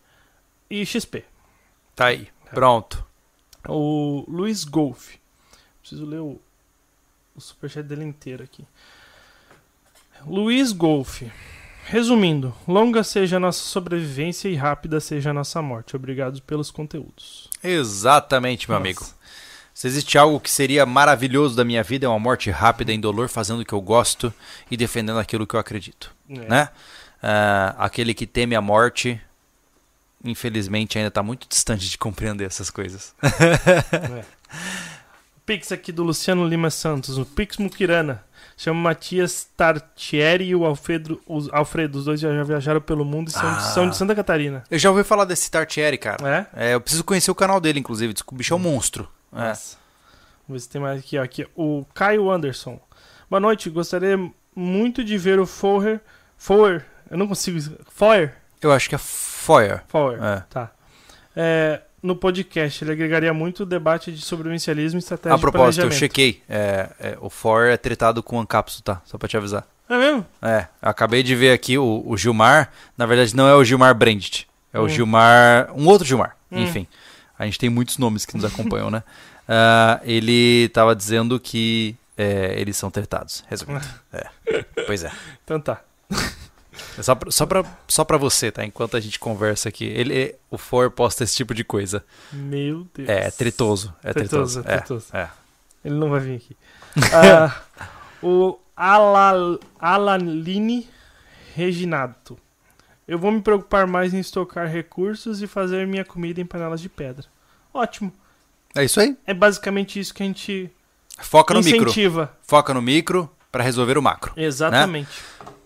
e XP. Tá aí. Pronto. O Luiz Golf. Preciso ler o, o superchat dele inteiro aqui. Luiz Golf. Resumindo, longa seja a nossa sobrevivência e rápida seja a nossa morte. Obrigado pelos conteúdos. Exatamente, meu Nossa. amigo. Se existe algo que seria maravilhoso da minha vida, é uma morte rápida, indolor, fazendo o que eu gosto e defendendo aquilo que eu acredito. É. Né? Ah, aquele que teme a morte, infelizmente, ainda está muito distante de compreender essas coisas. É. Pix aqui do Luciano Lima Santos, o Pix Mukirana. Chama Matias Tartieri e o Alfredo, os, Alfredo. Os dois já viajaram pelo mundo e são, Ah. são de Santa Catarina. Eu já ouvi falar desse Tartieri, cara. É? É, eu preciso conhecer o canal dele, inclusive. O bicho é um monstro. É. Vamos ver se tem mais aqui, ó. aqui. O Caio Anderson. Boa noite. Gostaria muito de ver o. Foer. Eu não consigo. Foer. Eu acho que é Foyer. Foer. É. Tá. É, no podcast, ele agregaria muito o debate de sobrevivencialismo e estratégia A propósito, eu chequei. É, é, o Foyer é tretado com o Ancapsu, tá? Só pra te avisar. É mesmo? É, eu acabei de ver aqui o, o Gilmar. Na verdade, não é o Gilmar Brandt. É o Hum. Gilmar. Um outro Gilmar. Hum. Enfim. A gente tem muitos nomes que nos acompanham, né? Ah, ele tava dizendo que é, eles são tretados. Resumindo. É. Pois é. Então tá. É Só pra, só, pra, só pra você, tá? Enquanto a gente conversa aqui. Ele, o For posta esse tipo de coisa. Meu Deus. É, é tretoso. É tretoso. Tretoso, é. É, é. Ele não vai vir aqui. Ah, o Ala- Alaline Reginato. Eu vou me preocupar mais em estocar recursos e fazer minha comida em panelas de pedra. Ótimo. É isso aí. É basicamente isso que a gente Foca no micro. incentiva. Foca no micro pra resolver o macro. Exatamente.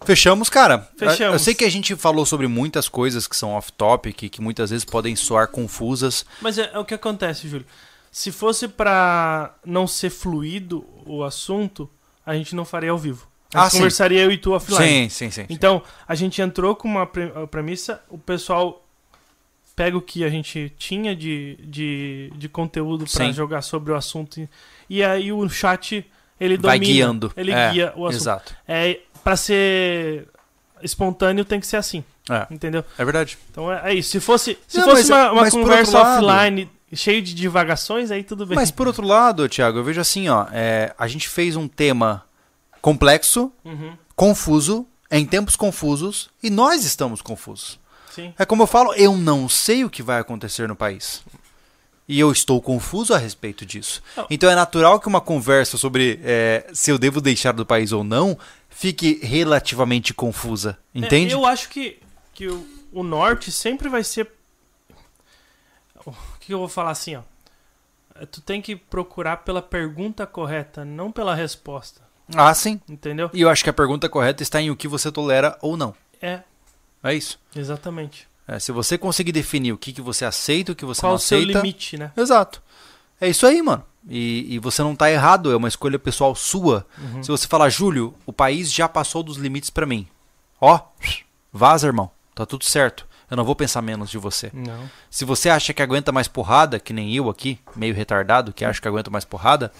Fechamos, cara. Fechamos. Eu sei que a gente falou sobre muitas coisas que são off-topic, que muitas vezes podem soar confusas. Mas é, é o que acontece, Júlio. Se fosse pra não ser fluido o assunto, a gente não faria ao vivo. Ah, gente sim. conversaria eu e tu offline. Sim, sim, sim. sim. Então, a gente entrou com uma premissa, o pessoal pega o que a gente tinha de, de, de conteúdo Sim. jogar sobre o assunto e aí o chat ele Vai domina, guiando. ele É, guia o assunto. Exato. É para ser espontâneo tem que ser assim, É, entendeu? é verdade. Então é, é isso. Se fosse se Não, fosse mas- uma, uma mas conversa lado- offline cheio de divagações, aí tudo bem. Mas por outro lado, Thiago, eu vejo assim, ó, é, a gente fez um tema complexo, Uhum, confuso, em tempos confusos, e nós estamos confusos. sim. É como eu falo, eu não sei o que vai acontecer no país. E eu estou confuso a respeito disso. Então é natural que uma conversa sobre é, se eu devo deixar do país ou não fique relativamente confusa. Entende? É, eu acho que, que o, o norte sempre vai ser. O que eu vou falar assim, ó? É, Tu tem que procurar pela pergunta correta, não pela resposta. Ah, sim. Entendeu? E eu acho que a pergunta correta está em o que você tolera ou não. É, É isso. exatamente. É, se você conseguir definir o que, que você aceita, o que você Qual não o seu aceita. limite, né? Exato. É isso aí, mano. E, e você não tá errado, é uma escolha pessoal sua. Uhum. Se você falar, Júlio, o país já passou dos limites pra mim. Ó, vaza, irmão. Tá tudo certo. Eu não vou pensar menos de você. Não. Se você acha que aguenta mais porrada, que nem eu aqui, meio retardado, que acha que aguenta mais porrada,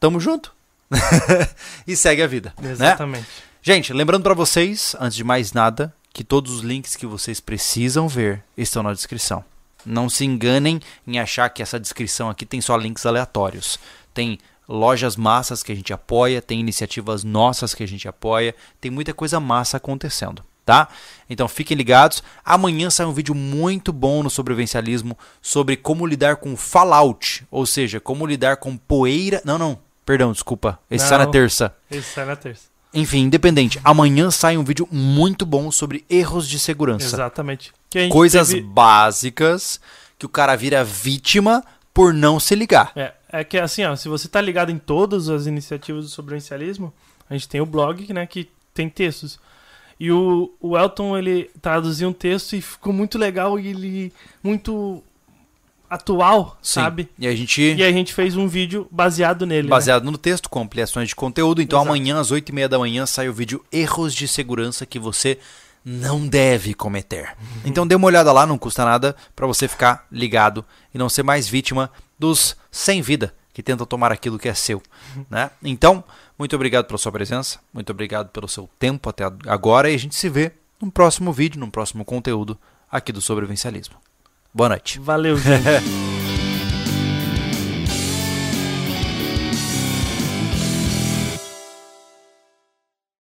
tamo junto. e segue a vida. Né? Exatamente. Gente, lembrando pra vocês, antes de mais nada, que todos os links que vocês precisam ver estão na descrição. Não se enganem em achar que essa descrição aqui tem só links aleatórios. Tem lojas massas que a gente apoia, tem iniciativas nossas que a gente apoia, tem muita coisa massa acontecendo, tá? Então fiquem ligados. Amanhã sai um vídeo muito bom no sobrevivencialismo sobre como lidar com fallout, ou seja, como lidar com poeira. Não, não, perdão, desculpa. Esse sai na Não. terça. Esse sai na terça. Enfim, independente. Amanhã sai um vídeo muito bom sobre erros de segurança. Exatamente. Coisas teve- básicas que o cara vira vítima por não se ligar. É, é que assim, ó, se você tá ligado em todas as iniciativas do sobrevivencialismo, a gente tem o blog, né, que tem textos. E o, o Elton, ele traduziu um texto e ficou muito legal e ele muito atual, Sim. sabe? E a gente, E a gente fez um vídeo baseado nele. né? baseado no texto, com ampliações de conteúdo. Então Exato. amanhã, às 8h30 da manhã, sai o vídeo Erros de Segurança que você não deve cometer. Uhum. Então dê uma olhada lá, não custa nada pra você ficar ligado e não ser mais vítima dos sem vida que tentam tomar aquilo que é seu. Uhum. Né? Então, muito obrigado pela sua presença, muito obrigado pelo seu tempo até agora e a gente se vê num próximo vídeo, num próximo conteúdo aqui do Sobrevivencialismo. Boa noite. Valeu, gente.